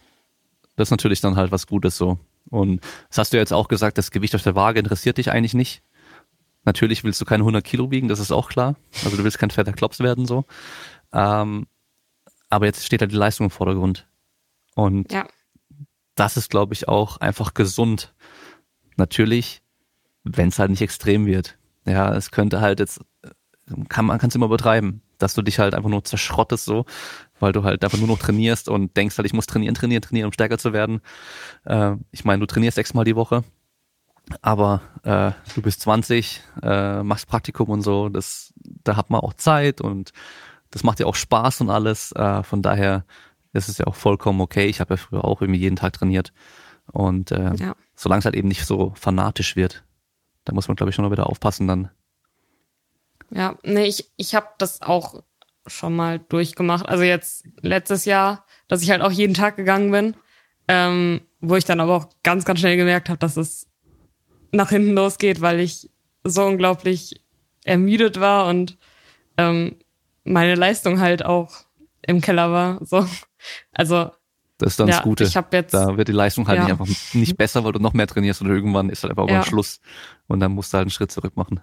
Das ist natürlich dann halt was Gutes so. Und das hast du jetzt auch gesagt, das Gewicht auf der Waage interessiert dich eigentlich nicht. Natürlich willst du keine 100 Kilo wiegen, das ist auch klar. Also du willst kein fetter Klops werden so. Ähm, aber jetzt steht da die Leistung im Vordergrund. Und ja. das ist, glaube ich, auch einfach gesund. Natürlich, wenn es halt nicht extrem wird. Ja, es könnte halt jetzt, kann man kann es immer übertreiben, dass du dich halt einfach nur zerschrottest so, weil du halt einfach nur noch trainierst und denkst halt, ich muss trainieren, trainieren, trainieren, um stärker zu werden. Äh, ich meine, du trainierst sechsmal die Woche, aber äh, du bist 20, äh, machst Praktikum und so, das, da hat man auch Zeit und das macht ja auch Spaß und alles. Äh, von daher ist es ja auch vollkommen okay. Ich habe ja früher auch irgendwie jeden Tag trainiert. Und äh, ja. solange es halt eben nicht so fanatisch wird, da muss man, glaube ich, schon noch wieder aufpassen dann. Ja, nee, ich, ich habe das auch schon mal durchgemacht. Also jetzt letztes Jahr, dass ich halt auch jeden Tag gegangen bin, ähm, wo ich dann aber auch ganz, ganz schnell gemerkt habe, dass es nach hinten losgeht, weil ich so unglaublich ermüdet war und ähm, meine Leistung halt auch im Keller war. So. Also das ist dann ja, das Gute. Ich hab jetzt, da wird die Leistung halt ja. nicht einfach nicht besser, weil du noch mehr trainierst und irgendwann ist halt einfach ja. Schluss und dann musst du halt einen Schritt zurück machen.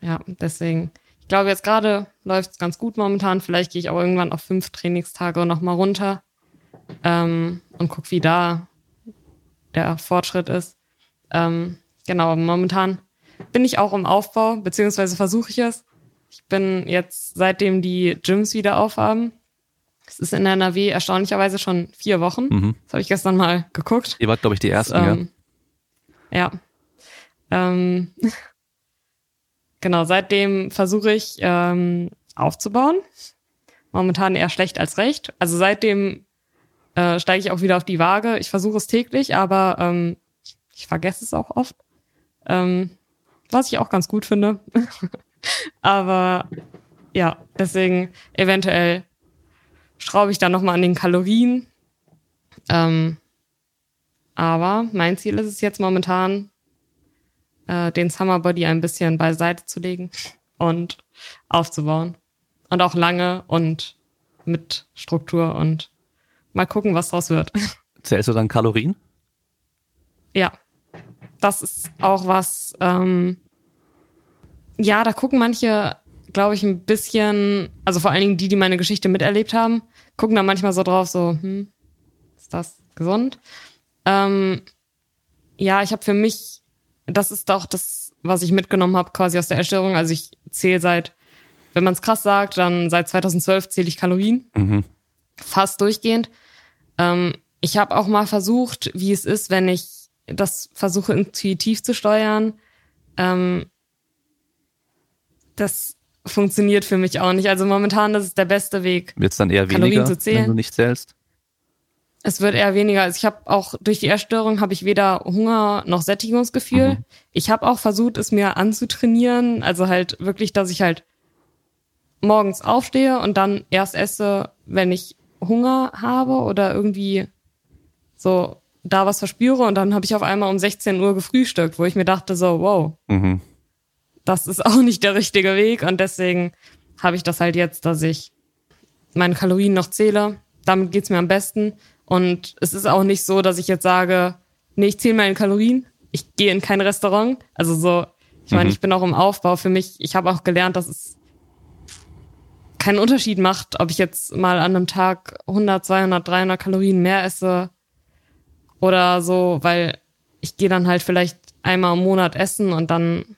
Ja, deswegen. Ich glaube, jetzt gerade läuft es ganz gut momentan. Vielleicht gehe ich auch irgendwann auf fünf Trainingstage nochmal runter ähm, und guck, wie da der Fortschritt ist. Ähm, genau, momentan bin ich auch im Aufbau, beziehungsweise versuche ich es. Ich bin jetzt, seitdem die Gyms wieder aufhaben, es ist in der NRW erstaunlicherweise schon vier Wochen. Mhm. Das habe ich gestern mal geguckt. Ihr wart, glaube ich, die ersten, das, ähm, ja. Ja. Ähm, genau, seitdem versuche ich ähm, aufzubauen. Momentan eher schlecht als recht. Also seitdem äh, steige ich auch wieder auf die Waage. Ich versuche es täglich, aber ähm, ich vergesse es auch oft. Ähm, was ich auch ganz gut finde. Aber ja, deswegen eventuell schraube ich dann nochmal an den Kalorien. Ähm, aber mein Ziel ist es jetzt momentan, äh, den Summer Body ein bisschen beiseite zu legen und aufzubauen. Und auch lange und mit Struktur und mal gucken, was draus wird. Zählst du dann Kalorien? Ja. Das ist auch was, ähm, ja, da gucken manche, glaube ich, ein bisschen, also vor allen Dingen die, die meine Geschichte miterlebt haben, gucken da manchmal so drauf, so, hm, ist das gesund? Ähm, ja, ich habe für mich, das ist auch das, was ich mitgenommen habe, quasi aus der Erstellung. Also ich zähle seit, wenn man es krass sagt, dann seit 2012 zähle ich Kalorien. Mhm. Fast durchgehend. Ähm, ich habe auch mal versucht, wie es ist, wenn ich das versuche intuitiv zu steuern. Ähm, das funktioniert für mich auch nicht. Also momentan das ist der beste Weg. Wird es dann eher Kalorien weniger, zu zählen. wenn du nicht zählst? Es wird eher weniger. Also ich habe auch durch die Erstörung habe ich weder Hunger noch Sättigungsgefühl. Mhm. Ich habe auch versucht, es mir anzutrainieren. Also halt wirklich, dass ich halt morgens aufstehe und dann erst esse, wenn ich Hunger habe oder irgendwie so da was verspüre und dann habe ich auf einmal um 16 Uhr gefrühstückt, wo ich mir dachte so, wow, mhm das ist auch nicht der richtige Weg und deswegen habe ich das halt jetzt, dass ich meine Kalorien noch zähle. Damit geht's mir am besten. Und es ist auch nicht so, dass ich jetzt sage, nee, ich zähle meine Kalorien, ich gehe in kein Restaurant. Also so, ich meine, mhm. ich bin auch im Aufbau. Für mich, ich habe auch gelernt, dass es keinen Unterschied macht, ob ich jetzt mal an einem Tag 100, 200, 300 Kalorien mehr esse oder so, weil ich gehe dann halt vielleicht einmal im Monat essen und dann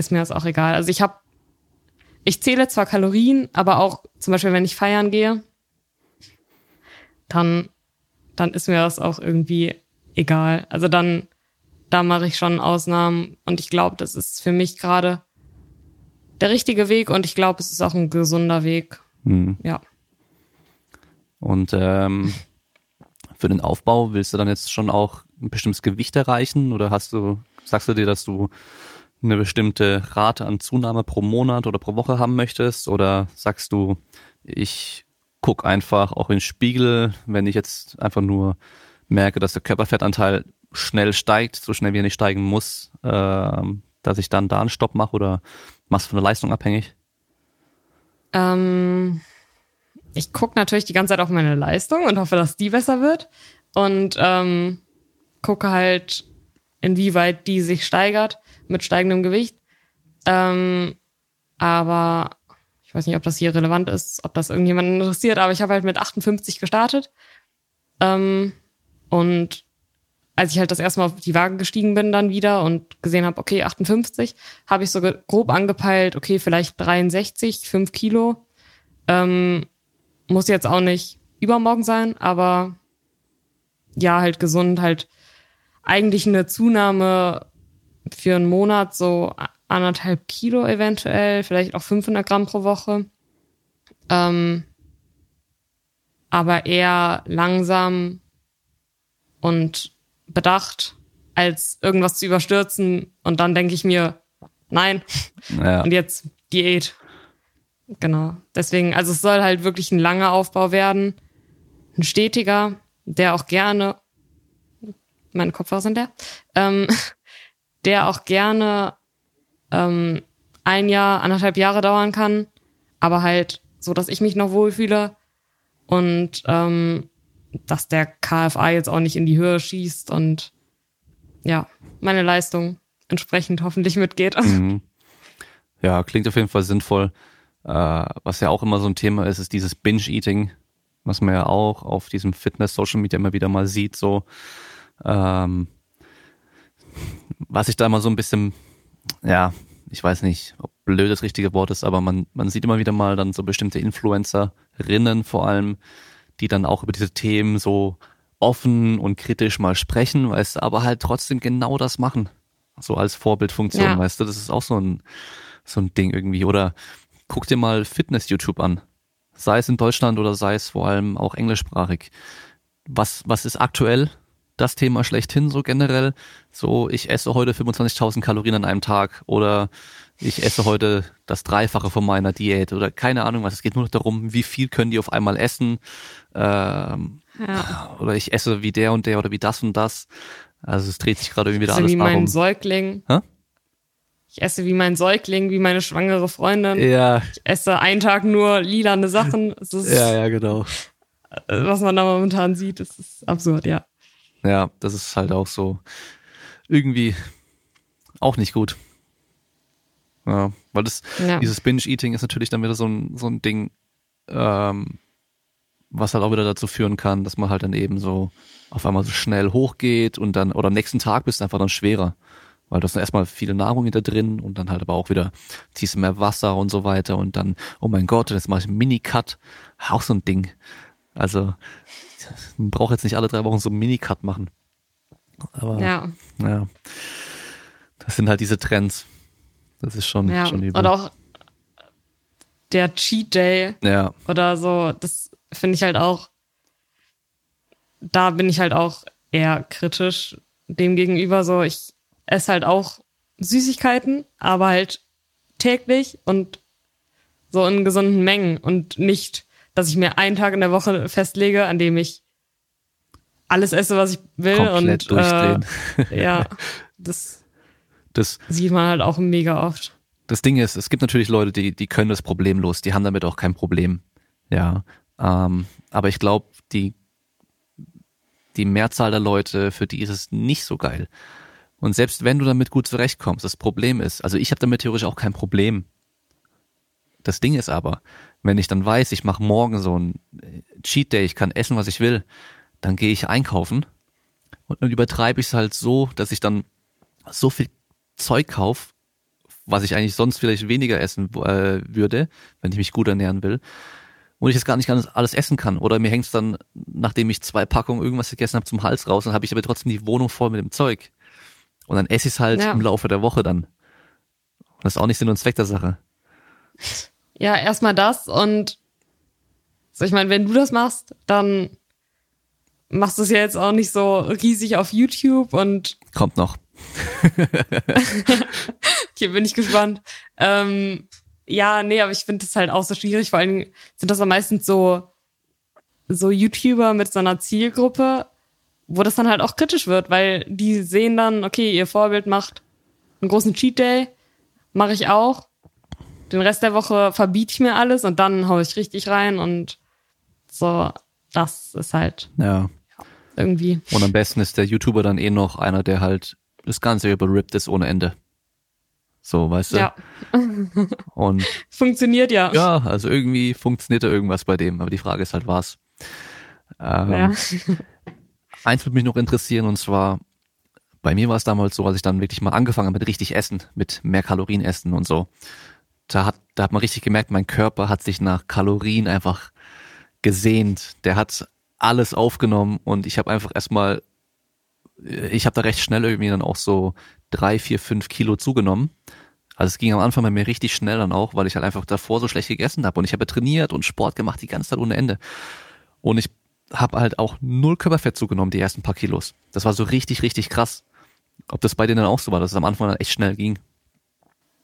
ist mir das auch egal. Also ich habe, ich zähle zwar Kalorien, aber auch zum Beispiel, wenn ich feiern gehe, dann, dann ist mir das auch irgendwie egal. Also dann, da mache ich schon Ausnahmen und ich glaube, das ist für mich gerade der richtige Weg und ich glaube, es ist auch ein gesunder Weg. Mhm. Ja. Und ähm, für den Aufbau willst du dann jetzt schon auch ein bestimmtes Gewicht erreichen oder hast du, sagst du dir, dass du eine bestimmte Rate an Zunahme pro Monat oder pro Woche haben möchtest? Oder sagst du, ich guck einfach auch in den Spiegel, wenn ich jetzt einfach nur merke, dass der Körperfettanteil schnell steigt, so schnell wie er nicht steigen muss, äh, dass ich dann da einen Stopp mache oder machst du von der Leistung abhängig? Ähm, ich gucke natürlich die ganze Zeit auf meine Leistung und hoffe, dass die besser wird. Und ähm, gucke halt, inwieweit die sich steigert mit steigendem Gewicht. Ähm, aber ich weiß nicht, ob das hier relevant ist, ob das irgendjemanden interessiert, aber ich habe halt mit 58 gestartet. Ähm, und als ich halt das erste Mal auf die Waage gestiegen bin dann wieder und gesehen habe, okay, 58, habe ich so grob angepeilt, okay, vielleicht 63, 5 Kilo. Ähm, muss jetzt auch nicht übermorgen sein, aber ja, halt gesund, halt eigentlich eine Zunahme für einen Monat so anderthalb Kilo eventuell, vielleicht auch 500 Gramm pro Woche. Ähm, aber eher langsam und bedacht, als irgendwas zu überstürzen. Und dann denke ich mir, nein. Ja. Und jetzt Diät. Genau. Deswegen, also es soll halt wirklich ein langer Aufbau werden. Ein stetiger, der auch gerne, meine Kopfhörer sind der, ähm, der auch gerne ähm, ein Jahr, anderthalb Jahre dauern kann, aber halt so, dass ich mich noch wohlfühle und ähm, dass der KFA jetzt auch nicht in die Höhe schießt und ja, meine Leistung entsprechend hoffentlich mitgeht. Mhm. Ja, klingt auf jeden Fall sinnvoll. Äh, was ja auch immer so ein Thema ist, ist dieses Binge-Eating, was man ja auch auf diesem Fitness-Social Media immer wieder mal sieht. So, ähm, was ich da immer so ein bisschen, ja, ich weiß nicht, ob blöd das richtige Wort ist, aber man, man sieht immer wieder mal dann so bestimmte Influencerinnen vor allem, die dann auch über diese Themen so offen und kritisch mal sprechen, weißt du, aber halt trotzdem genau das machen. So als Vorbildfunktion, ja. weißt du, das ist auch so ein, so ein Ding irgendwie. Oder guck dir mal Fitness-YouTube an. Sei es in Deutschland oder sei es vor allem auch englischsprachig. Was, was ist aktuell? Das Thema schlechthin so generell. So, ich esse heute 25.000 Kalorien an einem Tag oder ich esse heute das Dreifache von meiner Diät oder keine Ahnung was. Es geht nur noch darum, wie viel können die auf einmal essen. Ähm, ja. Oder ich esse wie der und der oder wie das und das. Also es dreht sich gerade irgendwie wieder alles wie darum. Wie mein Säugling. Hä? Ich esse wie mein Säugling, wie meine schwangere Freundin. Ja. Ich esse einen Tag nur lilane Sachen. ja, ja, genau. Was man da momentan sieht, das ist absurd, ja. Ja, das ist halt auch so irgendwie auch nicht gut. Ja, weil das, ja. dieses Binge-Eating ist natürlich dann wieder so ein, so ein Ding, ähm, was halt auch wieder dazu führen kann, dass man halt dann eben so auf einmal so schnell hochgeht und dann, oder am nächsten Tag bist du einfach dann schwerer. Weil du hast dann erstmal viele Nahrung hinter drin und dann halt aber auch wieder ziehst du mehr Wasser und so weiter und dann, oh mein Gott, jetzt mache ich einen Mini-Cut. Auch so ein Ding. Also, man braucht jetzt nicht alle drei Wochen so einen Mini-Cut machen. Aber, ja. ja. Das sind halt diese Trends. Das ist schon, ja. schon übel. Oder auch der Cheat Day. Ja. Oder so, das finde ich halt auch, da bin ich halt auch eher kritisch dem gegenüber. So, ich esse halt auch Süßigkeiten, aber halt täglich und so in gesunden Mengen und nicht dass ich mir einen Tag in der Woche festlege, an dem ich alles esse, was ich will Komplett und durchdrehen. Äh, ja, das, das sieht man halt auch mega oft. Das Ding ist, es gibt natürlich Leute, die die können das problemlos, die haben damit auch kein Problem. Ja, ähm, aber ich glaube, die die Mehrzahl der Leute, für die ist es nicht so geil. Und selbst wenn du damit gut zurechtkommst, das Problem ist, also ich habe damit theoretisch auch kein Problem. Das Ding ist aber, wenn ich dann weiß, ich mache morgen so ein Cheat Day, ich kann essen, was ich will, dann gehe ich einkaufen und dann übertreibe ich es halt so, dass ich dann so viel Zeug kaufe, was ich eigentlich sonst vielleicht weniger essen äh, würde, wenn ich mich gut ernähren will. Und ich jetzt gar nicht alles essen kann. Oder mir hängt es dann, nachdem ich zwei Packungen irgendwas gegessen habe, zum Hals raus, dann habe ich aber trotzdem die Wohnung voll mit dem Zeug. Und dann esse ich es halt ja. im Laufe der Woche dann. Und das ist auch nicht Sinn und Zweck der Sache. Ja, erstmal das und so, ich meine, wenn du das machst, dann machst du es ja jetzt auch nicht so riesig auf YouTube und kommt noch. okay, bin ich gespannt. Ähm, ja, nee, aber ich finde das halt auch so schwierig. Vor allem sind das am meistens so so YouTuber mit so einer Zielgruppe, wo das dann halt auch kritisch wird, weil die sehen dann, okay, ihr Vorbild macht einen großen Cheat Day, mache ich auch. Den Rest der Woche verbiete ich mir alles und dann hau ich richtig rein und so, das ist halt Ja. irgendwie. Und am besten ist der YouTuber dann eh noch einer, der halt das Ganze überrippt ist ohne Ende. So, weißt du? Ja, Und funktioniert ja. ja, also irgendwie funktioniert da irgendwas bei dem, aber die Frage ist halt was. Ähm, Ja. Eins würde mich noch interessieren und zwar, bei mir war es damals so, als ich dann wirklich mal angefangen habe mit richtig Essen, mit mehr Kalorien essen und so. Da hat, da hat man richtig gemerkt, mein Körper hat sich nach Kalorien einfach gesehnt. Der hat alles aufgenommen und ich habe einfach erstmal, ich habe da recht schnell irgendwie dann auch so drei, vier, fünf Kilo zugenommen. Also es ging am Anfang bei mir richtig schnell dann auch, weil ich halt einfach davor so schlecht gegessen habe und ich habe trainiert und Sport gemacht die ganze Zeit ohne Ende. Und ich habe halt auch null Körperfett zugenommen, die ersten paar Kilos. Das war so richtig, richtig krass. Ob das bei denen dann auch so war, dass es am Anfang dann echt schnell ging.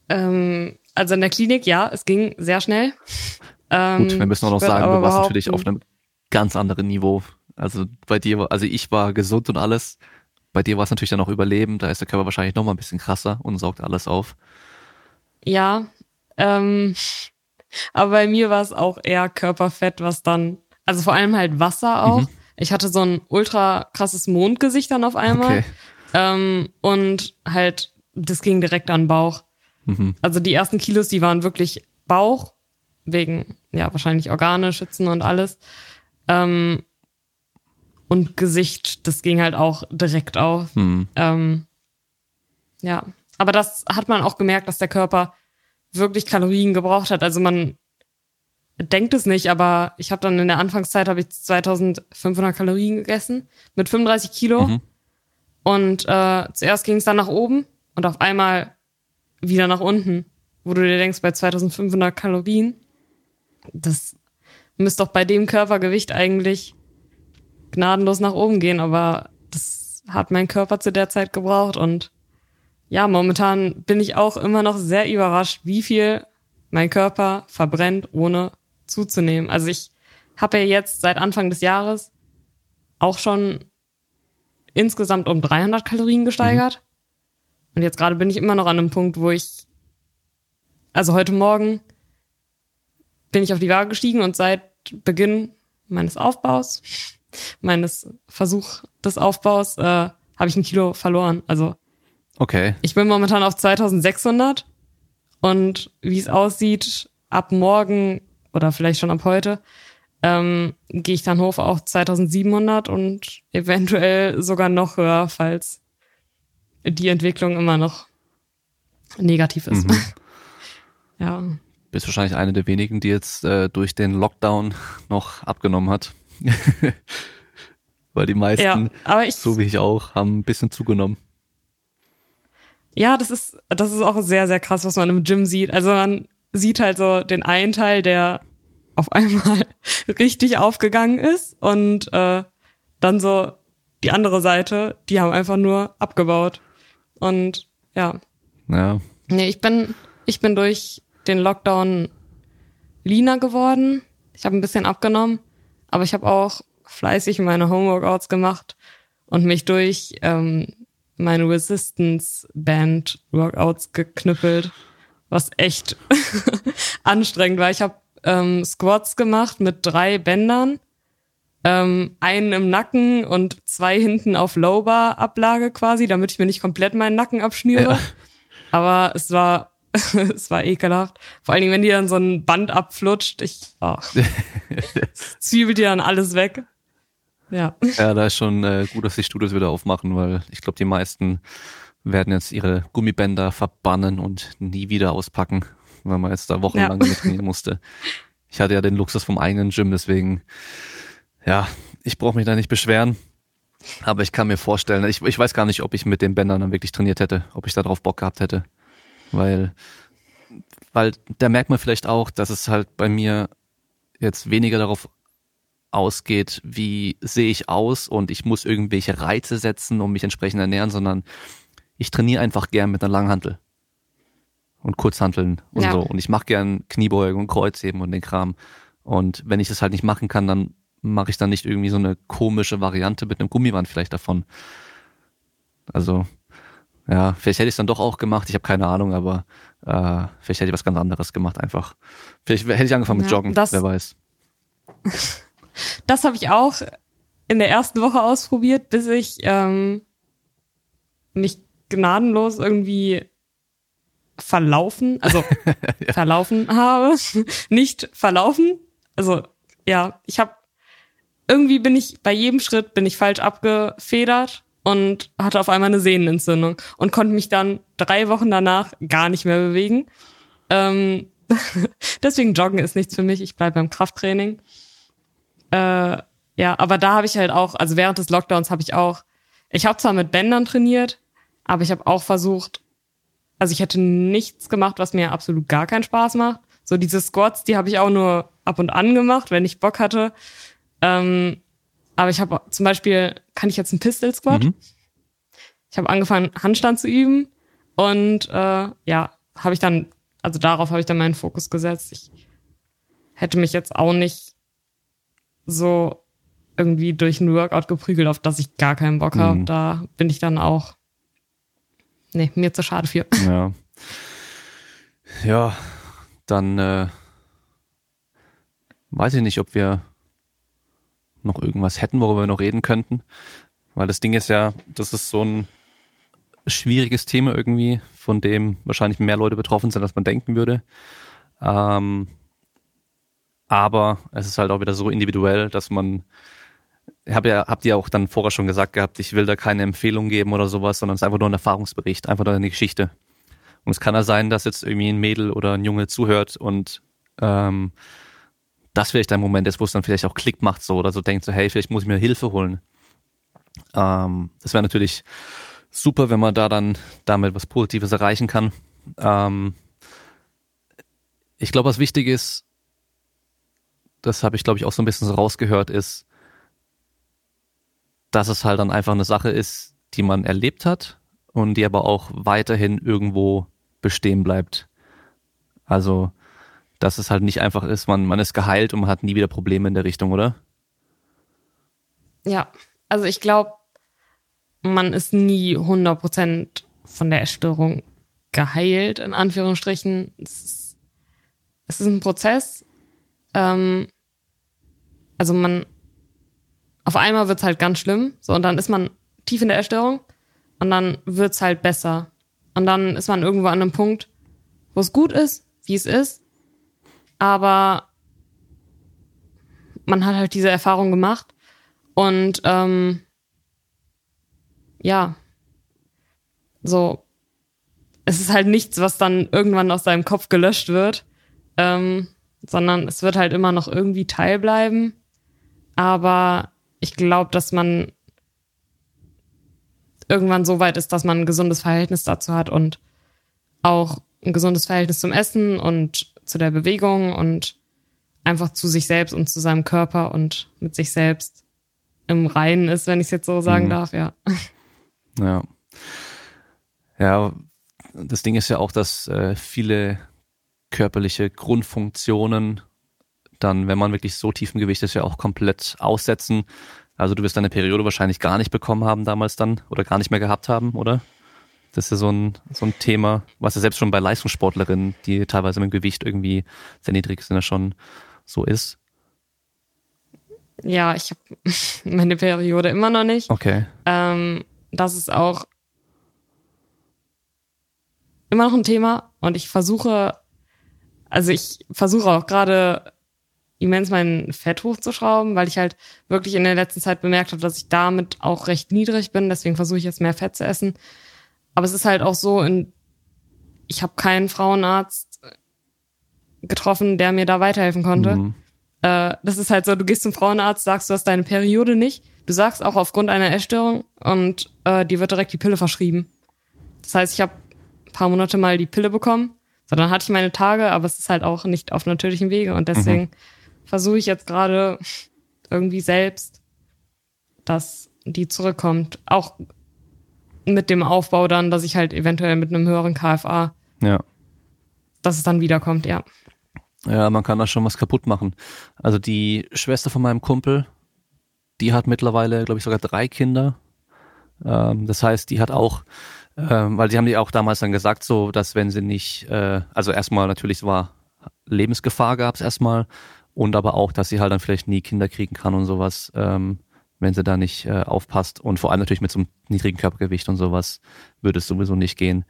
Ähm, also in der Klinik, ja, es ging sehr schnell. Ähm, Gut, wir müssen auch noch sagen, du warst natürlich auf einem ganz anderen Niveau. Also bei dir, war- also ich war gesund und alles. Bei dir war es natürlich dann auch Überleben. Da ist der Körper wahrscheinlich noch mal ein bisschen krasser und saugt alles auf. Ja, ähm, aber bei mir war es auch eher Körperfett, was dann, also vor allem halt Wasser auch. Mhm. Ich hatte so ein ultra krasses Mondgesicht dann auf einmal. Okay. Ähm, und halt, das ging direkt an den Bauch. Mhm. Also die ersten Kilos, die waren wirklich Bauch, wegen, ja, wahrscheinlich Organe, Schützen und alles. Ähm, und Gesicht, das ging halt auch direkt auf. Hm. Ähm, ja, aber das hat man auch gemerkt, dass der Körper wirklich Kalorien gebraucht hat. Also man denkt es nicht, aber ich habe dann in der Anfangszeit habe ich 2500 Kalorien gegessen mit 35 Kilo Mhm. und äh, zuerst ging es dann nach oben und auf einmal wieder nach unten, wo du dir denkst, bei 2500 Kalorien, das müsste doch bei dem Körpergewicht eigentlich gnadenlos nach oben gehen, aber das hat mein Körper zu der Zeit gebraucht und ja, momentan bin ich auch immer noch sehr überrascht, wie viel mein Körper verbrennt, ohne zuzunehmen. Also ich habe ja jetzt seit Anfang des Jahres auch schon insgesamt um 300 Kalorien gesteigert. Und jetzt gerade bin ich immer noch an einem Punkt, wo ich, also heute Morgen bin ich auf die Waage gestiegen und seit Beginn meines Aufbaus, meines Versuch des Aufbaus, äh, habe ich ein Kilo verloren. Also Okay. ich bin momentan auf 2600 und wie es aussieht, ab morgen oder vielleicht schon ab heute, ähm, gehe ich dann hoch auf 2700 und eventuell sogar noch höher, falls die Entwicklung immer noch negativ ist. Mhm. ja. Bist wahrscheinlich eine der wenigen, die jetzt äh, durch den Lockdown noch abgenommen hat. Weil die meisten, ja, aber ich, so wie ich auch, haben ein bisschen zugenommen. Ja, das ist, das ist auch sehr, sehr krass, was man im Gym sieht. Also man sieht halt so den einen Teil, der auf einmal richtig aufgegangen ist und äh, dann so die andere Seite, die haben einfach nur abgebaut. Und ja, Ja. nee, ich bin, ich bin durch den Lockdown leaner geworden. Ich habe ein bisschen abgenommen, aber ich habe auch fleißig meine Homeworkouts gemacht und mich durch ähm, meine Resistance Band Workouts geknüppelt, was echt anstrengend war. Ich habe ähm, Squats gemacht mit drei Bändern, ähm, einen im Nacken und zwei hinten auf Lowbar Ablage quasi, damit ich mir nicht komplett meinen Nacken abschnüre. Ja. Aber es war es war ekelhaft. Vor allen Dingen, wenn die dann so ein Band abflutscht, ich oh, zwiebelt dir dann alles weg. Ja. Ja, da ist schon äh, gut, dass die Studios wieder aufmachen, weil ich glaube, die meisten werden jetzt ihre Gummibänder verbannen und nie wieder auspacken, weil man jetzt da wochenlang Ja. damit trainieren musste. Ich hatte ja den Luxus vom eigenen Gym, deswegen, ja, ich brauche mich da nicht beschweren. Aber ich kann mir vorstellen, ich, ich weiß gar nicht, ob ich mit den Bändern dann wirklich trainiert hätte, ob ich da drauf Bock gehabt hätte. Weil, weil da merkt man vielleicht auch, dass es halt bei mir jetzt weniger darauf ausgeht, wie sehe ich aus und ich muss irgendwelche Reize setzen und mich entsprechend ernähren, sondern ich trainiere einfach gern mit einer Langhantel und Kurzhanteln und Ja. so. Und ich mache gern Kniebeugen und Kreuzheben und den Kram. Und wenn ich das halt nicht machen kann, dann mache ich dann nicht irgendwie so eine komische Variante mit einem Gummiband vielleicht davon. Also ja, vielleicht hätte ich es dann doch auch gemacht. Ich habe keine Ahnung, aber äh, vielleicht hätte ich was ganz anderes gemacht einfach. Vielleicht hätte ich angefangen mit Ja, Joggen, das- wer weiß. Das habe ich auch in der ersten Woche ausprobiert, bis ich ähm, mich gnadenlos irgendwie verlaufen, also verlaufen habe, nicht verlaufen. Also ja, ich habe irgendwie bin ich bei jedem Schritt bin ich falsch abgefedert und hatte auf einmal eine Sehnenentzündung und konnte mich dann drei Wochen danach gar nicht mehr bewegen. Ähm, deswegen Joggen ist nichts für mich. Ich bleibe beim Krafttraining. Äh, ja, aber da habe ich halt auch, also während des Lockdowns habe ich auch, ich habe zwar mit Bändern trainiert, aber ich habe auch versucht, also ich hätte nichts gemacht, was mir absolut gar keinen Spaß macht. So diese Squats, die habe ich auch nur ab und an gemacht, wenn ich Bock hatte. Ähm, aber ich habe zum Beispiel, kann ich jetzt einen Pistol Squat? Mhm. Ich habe angefangen, Handstand zu üben und äh, ja, habe ich dann, also darauf habe ich dann meinen Fokus gesetzt. Ich hätte mich jetzt auch nicht so irgendwie durch ein Workout geprügelt, auf das ich gar keinen Bock habe. Mhm. Da bin ich dann auch, nee, mir zu schade für. Ja. Ja, dann äh, weiß ich nicht, ob wir noch irgendwas hätten, worüber wir noch reden könnten. Weil das Ding ist ja, das ist so ein schwieriges Thema irgendwie, von dem wahrscheinlich mehr Leute betroffen sind, als man denken würde. Ähm, aber es ist halt auch wieder so individuell, dass man hab ja, habt ihr auch dann vorher schon gesagt gehabt, ich will da keine Empfehlung geben oder sowas, sondern es ist einfach nur ein Erfahrungsbericht, einfach nur eine Geschichte. Und es kann ja sein, dass jetzt irgendwie ein Mädel oder ein Junge zuhört und ähm, das vielleicht ein Moment ist, wo es dann vielleicht auch Klick macht so oder so denkt so, hey, vielleicht muss ich mir Hilfe holen. Ähm, das wäre natürlich super, wenn man da dann damit was Positives erreichen kann. Ähm, ich glaube, was wichtig ist, das habe ich glaube ich auch so ein bisschen so rausgehört, ist, dass es halt dann einfach eine Sache ist, die man erlebt hat und die aber auch weiterhin irgendwo bestehen bleibt. Also, dass es halt nicht einfach ist, man, man ist geheilt und man hat nie wieder Probleme in der Richtung, oder? Ja, also ich glaube, man ist nie 100% von der Essstörung geheilt, in Anführungsstrichen. Es ist, es ist ein Prozess. Ähm, also man, auf einmal wird's halt ganz schlimm, so, und dann ist man tief in der Essstörung und dann wird's halt besser. Und dann ist man irgendwo an einem Punkt, wo es gut ist, wie es ist, aber man hat halt diese Erfahrung gemacht und ähm, ja, so, es ist halt nichts, was dann irgendwann aus deinem Kopf gelöscht wird, ähm, sondern es wird halt immer noch irgendwie Teil bleiben. Aber ich glaube, dass man irgendwann so weit ist, dass man ein gesundes Verhältnis dazu hat und auch ein gesundes Verhältnis zum Essen und zu der Bewegung und einfach zu sich selbst und zu seinem Körper und mit sich selbst im Reinen ist, wenn ich es jetzt so sagen Mhm. darf, ja. Ja. Ja, das Ding ist ja auch, dass äh, viele körperliche Grundfunktionen dann, wenn man wirklich so tief im Gewicht ist, ja auch komplett aussetzen. Also du wirst deine Periode wahrscheinlich gar nicht bekommen haben damals dann oder gar nicht mehr gehabt haben, oder? Das ist ja so ein, so ein Thema, was ja selbst schon bei Leistungssportlerinnen, die teilweise mit dem Gewicht irgendwie sehr niedrig sind, ja schon so ist. Ja, ich habe meine Periode immer noch nicht. Okay. Ähm, das ist auch immer noch ein Thema und ich versuche, also ich versuche auch gerade immens mein Fett hochzuschrauben, weil ich halt wirklich in der letzten Zeit bemerkt habe, dass ich damit auch recht niedrig bin. Deswegen versuche ich jetzt mehr Fett zu essen. Aber es ist halt auch so, in, ich habe keinen Frauenarzt getroffen, der mir da weiterhelfen konnte. Mhm. Äh, das ist halt so, du gehst zum Frauenarzt, sagst, du hast deine Periode nicht. Du sagst auch aufgrund einer Essstörung und äh, dir wird direkt die Pille verschrieben. Das heißt, ich habe ein paar Monate mal die Pille bekommen. So, dann hatte ich meine Tage, aber es ist halt auch nicht auf natürlichem Wege und deswegen versuche ich jetzt gerade irgendwie selbst, dass die zurückkommt. Auch mit dem Aufbau dann, dass ich halt eventuell mit einem höheren KFA, Ja. dass es dann wiederkommt, ja. Ja, man kann da schon was kaputt machen. Also die Schwester von meinem Kumpel die hat mittlerweile, glaube ich, sogar drei Kinder. Ähm, das heißt, die hat auch, ähm, weil sie haben die auch damals dann gesagt, so, dass wenn sie nicht, äh, also erstmal natürlich war Lebensgefahr gab es erstmal und aber auch, dass sie halt dann vielleicht nie Kinder kriegen kann und sowas, ähm, wenn sie da nicht äh, aufpasst und vor allem natürlich mit so einem niedrigen Körpergewicht und sowas würde es sowieso nicht gehen.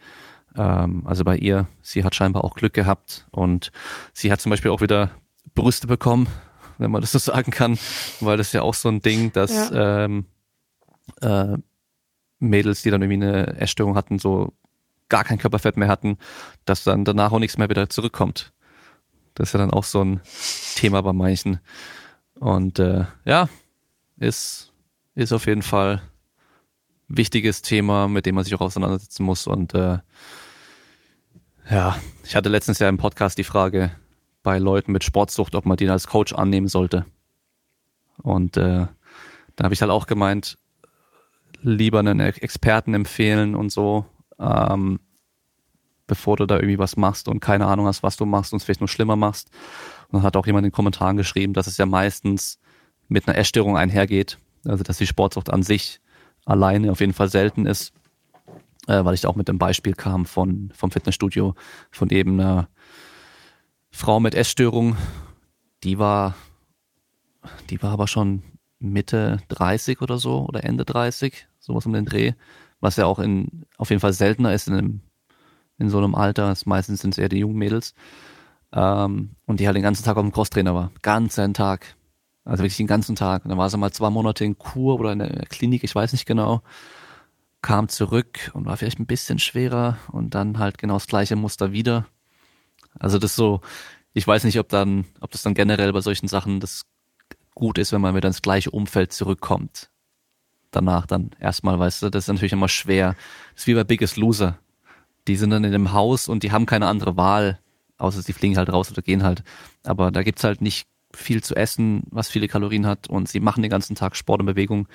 Ähm, also bei ihr, sie hat scheinbar auch Glück gehabt und sie hat zum Beispiel auch wieder Brüste bekommen, wenn man das so sagen kann, weil das ja auch so ein Ding, dass ja. ähm, äh, Mädels, die dann irgendwie eine Essstörung hatten, so gar kein Körperfett mehr hatten, dass dann danach auch nichts mehr wieder zurückkommt. Das ist ja dann auch so ein Thema bei manchen. Und äh, ja, ist, ist auf jeden Fall wichtiges Thema, mit dem man sich auch auseinandersetzen muss. Und äh, ja, ich hatte letztens ja im Podcast die Frage bei Leuten mit Sportsucht, ob man den als Coach annehmen sollte. Und äh, da habe ich halt auch gemeint, lieber einen Experten empfehlen und so, ähm, bevor du da irgendwie was machst und keine Ahnung hast, was du machst und es vielleicht nur schlimmer machst. Und dann hat auch jemand in den Kommentaren geschrieben, dass es ja meistens mit einer Essstörung einhergeht. Also dass die Sportsucht an sich alleine auf jeden Fall selten ist, äh, weil ich da auch mit dem Beispiel kam von vom Fitnessstudio von eben einer Frau mit Essstörung. Die war, die war aber schon Mitte 30 oder so oder Ende 30, sowas um den Dreh, was ja auch in auf jeden Fall seltener ist in einem in so einem Alter. Meistens sind es eher die jungen Mädels. Ähm, und die halt den ganzen Tag auf dem Crosstrainer war. Ganzen Tag. Also wirklich den ganzen Tag. Und dann war sie mal zwei Monate in Kur oder in der Klinik, ich weiß nicht genau. Kam zurück und war vielleicht ein bisschen schwerer und dann halt genau das gleiche Muster wieder. Also das so, ich weiß nicht, ob dann, ob das dann generell bei solchen Sachen das gut ist, wenn man wieder ins gleiche Umfeld zurückkommt. Danach dann erstmal, weißt du, das ist natürlich immer schwer. Das ist wie bei Biggest Loser die sind dann in dem Haus und die haben keine andere Wahl, außer sie fliegen halt raus oder gehen halt. Aber da gibt's halt nicht viel zu essen, was viele Kalorien hat und sie machen den ganzen Tag Sport und Bewegung.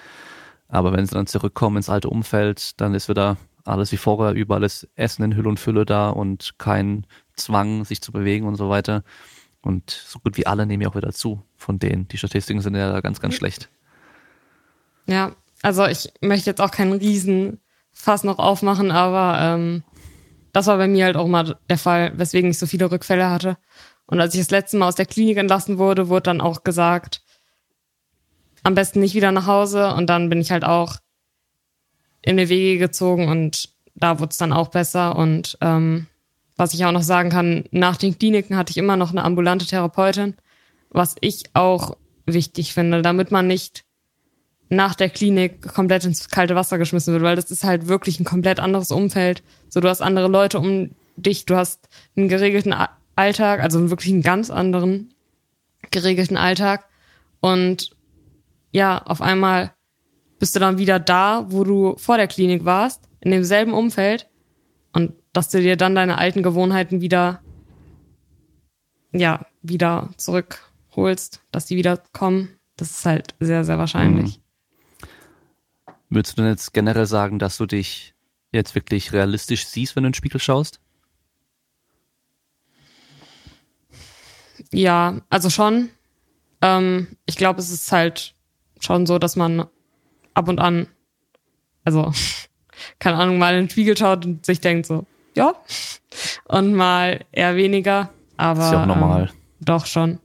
Aber wenn sie dann zurückkommen ins alte Umfeld, dann ist wieder alles wie vorher, überall ist Essen in Hülle und Fülle da und kein Zwang, sich zu bewegen und so weiter. Und so gut wie alle nehmen ja auch wieder zu von denen. Die Statistiken sind ja ganz, ganz schlecht. Ja, also ich möchte jetzt auch keinen Riesenfass noch aufmachen, aber ähm, das war bei mir halt auch mal der Fall, weswegen ich so viele Rückfälle hatte. Und als ich das letzte Mal aus der Klinik entlassen wurde, wurde dann auch gesagt, am besten nicht wieder nach Hause. Und dann bin ich halt auch in die Wege gezogen und da wurde es dann auch besser. Und ähm, was ich auch noch sagen kann, nach den Kliniken hatte ich immer noch eine ambulante Therapeutin, was ich auch wichtig finde, damit man nicht nach der Klinik komplett ins kalte Wasser geschmissen wird, weil das ist halt wirklich ein komplett anderes Umfeld. So, du hast andere Leute um dich, du hast einen geregelten Alltag, also wirklich einen ganz anderen geregelten Alltag. Und ja, auf einmal bist du dann wieder da, wo du vor der Klinik warst, in demselben Umfeld. Und dass du dir dann deine alten Gewohnheiten wieder, ja, wieder zurückholst, dass die wieder kommen, das ist halt sehr, sehr wahrscheinlich. Mhm. Würdest du denn jetzt generell sagen, dass du dich jetzt wirklich realistisch siehst, wenn du in den Spiegel schaust? Ja, also schon. Ähm, ich glaube, es ist halt schon so, dass man ab und an, also keine Ahnung, mal in den Spiegel schaut und sich denkt so, ja, und mal eher weniger. Aber ist ja auch normal. Ähm, doch schon,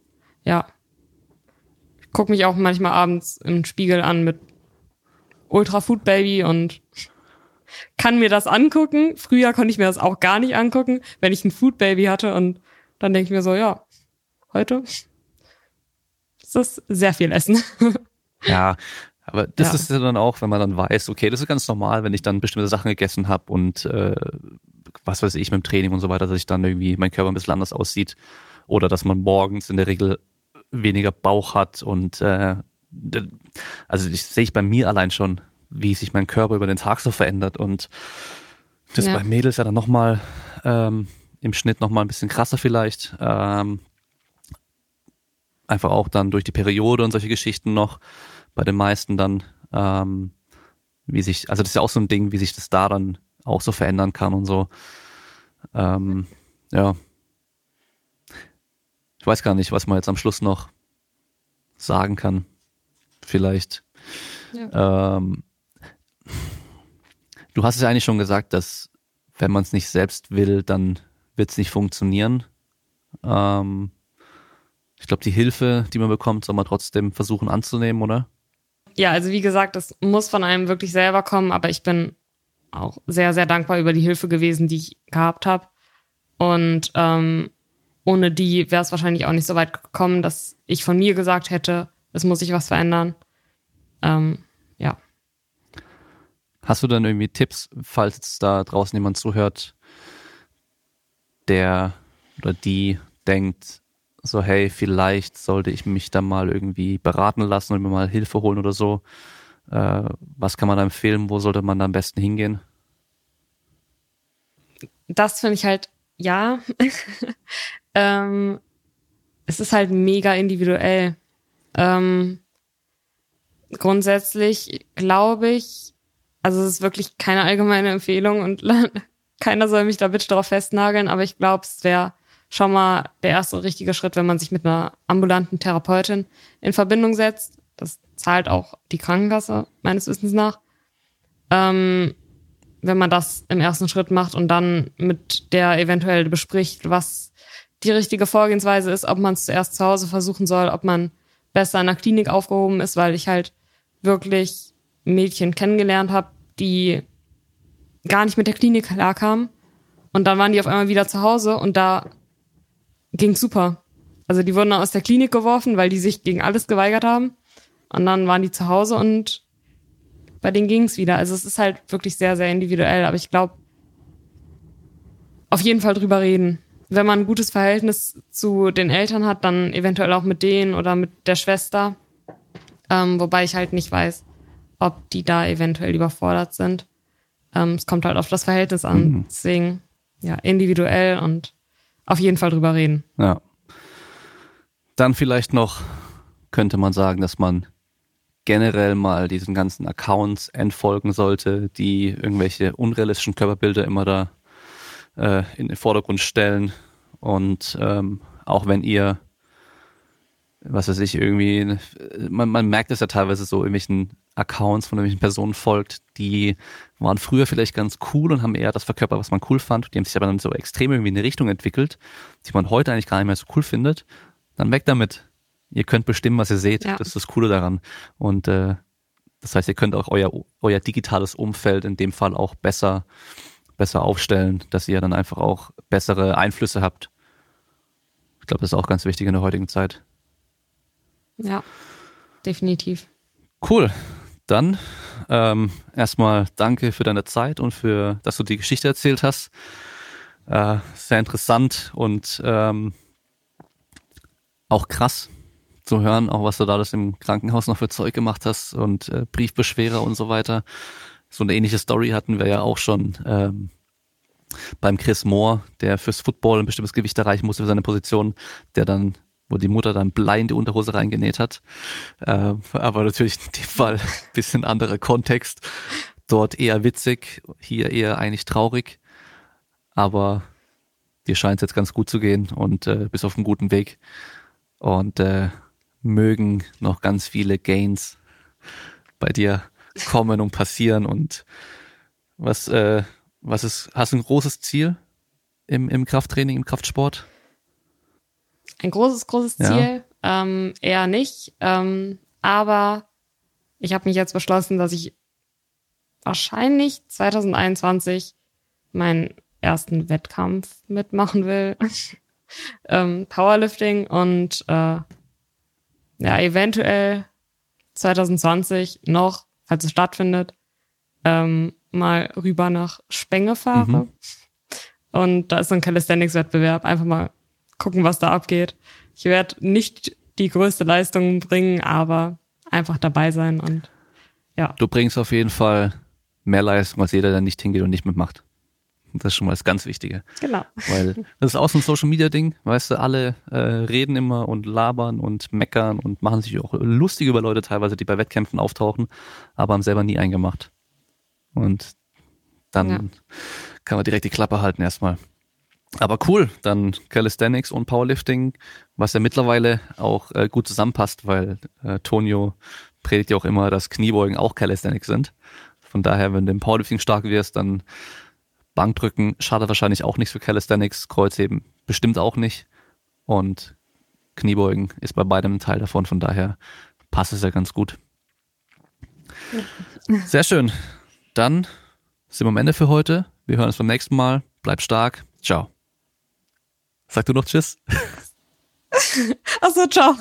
ja. Ich gucke mich auch manchmal abends im Spiegel an mit Ultra Food Baby und kann mir das angucken. Früher konnte ich mir das auch gar nicht angucken, wenn ich ein Food Baby hatte und dann denke ich mir so, ja, heute ist das sehr viel Essen. Ja, aber das ja. ist ja dann auch, wenn man dann weiß, okay, das ist ganz normal, wenn ich dann bestimmte Sachen gegessen habe und äh, was weiß ich mit dem Training und so weiter, dass ich dann irgendwie mein Körper ein bisschen anders aussieht oder dass man morgens in der Regel weniger Bauch hat und äh, also ich sehe ich bei mir allein schon, wie sich mein Körper über den Tag so verändert und das ja. bei Mädels ja dann nochmal ähm, im Schnitt nochmal ein bisschen krasser vielleicht. Ähm, einfach auch dann durch die Periode und solche Geschichten noch bei den meisten dann, ähm, wie sich, also das ist ja auch so ein Ding, wie sich das da dann auch so verändern kann und so. Ähm, ja. Ich weiß gar nicht, was man jetzt am Schluss noch sagen kann vielleicht. Ja. Ähm, du hast es ja eigentlich schon gesagt, dass wenn man es nicht selbst will, dann wird es nicht funktionieren. Ähm, ich glaube, die Hilfe, die man bekommt, soll man trotzdem versuchen anzunehmen, oder? Ja, also wie gesagt, es muss von einem wirklich selber kommen, aber ich bin auch sehr, sehr dankbar über die Hilfe gewesen, die ich gehabt habe. Und ähm, ohne die wäre es wahrscheinlich auch nicht so weit gekommen, dass ich von mir gesagt hätte, es muss sich was verändern. Ähm, ja. Hast du dann irgendwie Tipps, falls jetzt da draußen jemand zuhört, der oder die denkt, so, hey, vielleicht sollte ich mich da mal irgendwie beraten lassen und mir mal Hilfe holen oder so. Äh, was kann man da empfehlen? Wo sollte man da am besten hingehen? Das finde ich halt, ja. ähm, es ist halt mega individuell. Ähm, grundsätzlich glaube ich, also es ist wirklich keine allgemeine Empfehlung und keiner soll mich da bitte darauf festnageln, aber ich glaube, es wäre schon mal der erste richtige Schritt, wenn man sich mit einer ambulanten Therapeutin in Verbindung setzt. Das zahlt auch die Krankenkasse meines Wissens nach. Ähm, wenn man das im ersten Schritt macht und dann mit der eventuell bespricht, was die richtige Vorgehensweise ist, ob man es zuerst zu Hause versuchen soll, ob man besser in der Klinik aufgehoben ist, weil ich halt wirklich Mädchen kennengelernt habe, die gar nicht mit der Klinik klarkamen. Und dann waren die auf einmal wieder zu Hause und da ging super. Also die wurden aus der Klinik geworfen, weil die sich gegen alles geweigert haben. Und dann waren die zu Hause und bei denen ging es wieder. Also es ist halt wirklich sehr, sehr individuell. Aber ich glaube, auf jeden Fall drüber reden. Wenn man ein gutes Verhältnis zu den Eltern hat, dann eventuell auch mit denen oder mit der Schwester. Ähm, wobei ich halt nicht weiß, ob die da eventuell überfordert sind. Ähm, es kommt halt auf das Verhältnis an. Mhm. Deswegen, ja, individuell und auf jeden Fall drüber reden. Ja. Dann vielleicht noch könnte man sagen, dass man generell mal diesen ganzen Accounts entfolgen sollte, die irgendwelche unrealistischen Körperbilder immer da äh, in den Vordergrund stellen. Und ähm, auch wenn ihr, was weiß ich, irgendwie, man, man merkt es ja teilweise so, irgendwelchen Accounts von irgendwelchen Personen folgt, die waren früher vielleicht ganz cool und haben eher das verkörpert, was man cool fand. Die haben sich aber dann so extrem irgendwie in eine Richtung entwickelt, die man heute eigentlich gar nicht mehr so cool findet. Dann weg damit. Ihr könnt bestimmen, was ihr seht. Ja. Das ist das Coole daran. Und äh, das heißt, ihr könnt auch euer, euer digitales Umfeld in dem Fall auch besser, besser aufstellen, dass ihr dann einfach auch bessere Einflüsse habt. Ich glaube, das ist auch ganz wichtig in der heutigen Zeit. Ja, definitiv. Cool. Dann ähm, erstmal danke für deine Zeit und für, dass du die Geschichte erzählt hast. Äh, sehr interessant und ähm, auch krass zu hören, auch was du da das im Krankenhaus noch für Zeug gemacht hast und äh, Briefbeschwerer und so weiter. So eine ähnliche Story hatten wir ja auch schon ähm, beim Chris Moore, der fürs Football ein bestimmtes Gewicht erreichen musste für seine Position, der dann wo die Mutter dann Blei in die Unterhose reingenäht hat. Äh, aber natürlich in dem Fall bisschen anderer Kontext. Dort eher witzig, hier eher eigentlich traurig. Aber dir scheint es jetzt ganz gut zu gehen und äh, bist auf einem guten Weg. Und äh, mögen noch ganz viele Gains bei dir kommen und passieren. Und was, äh, was ist, hast du ein großes Ziel im, im Krafttraining, im Kraftsport? Ein großes, großes Ziel. Ja. Ähm, eher nicht. Ähm, aber ich habe mich jetzt beschlossen, dass ich wahrscheinlich 2021 meinen ersten Wettkampf mitmachen will. ähm, Powerlifting und äh, ja, eventuell 2020 noch, falls es stattfindet, ähm, mal rüber nach Spenge fahre. Mhm. Und da ist so ein Calisthenics-Wettbewerb. Einfach mal gucken, was da abgeht. Ich werde nicht die größte Leistung bringen, aber einfach dabei sein und ja. Du bringst auf jeden Fall mehr Leistung als jeder, der nicht hingeht und nicht mitmacht. Das ist schon mal das ganz Wichtige. Genau. Weil das ist auch so ein Social Media Ding, weißt du, alle äh, reden immer und labern und meckern und machen sich auch lustig über Leute teilweise, die bei Wettkämpfen auftauchen, aber haben selber nie eingemacht. Und dann ja. kann man direkt die Klappe halten erstmal. Aber cool, dann Calisthenics und Powerlifting, was ja mittlerweile auch äh, gut zusammenpasst, weil äh, Tonio predigt ja auch immer, dass Kniebeugen auch Calisthenics sind. Von daher, wenn du im Powerlifting stark wirst, dann Bankdrücken schadet wahrscheinlich auch nichts für Calisthenics, Kreuzheben bestimmt auch nicht. Und Kniebeugen ist bei beidem ein Teil davon, von daher passt es ja ganz gut. Sehr schön. Dann sind wir am Ende für heute. Wir hören uns beim nächsten Mal. Bleib stark. Ciao. Sag du noch Tschüss. Achso, ciao.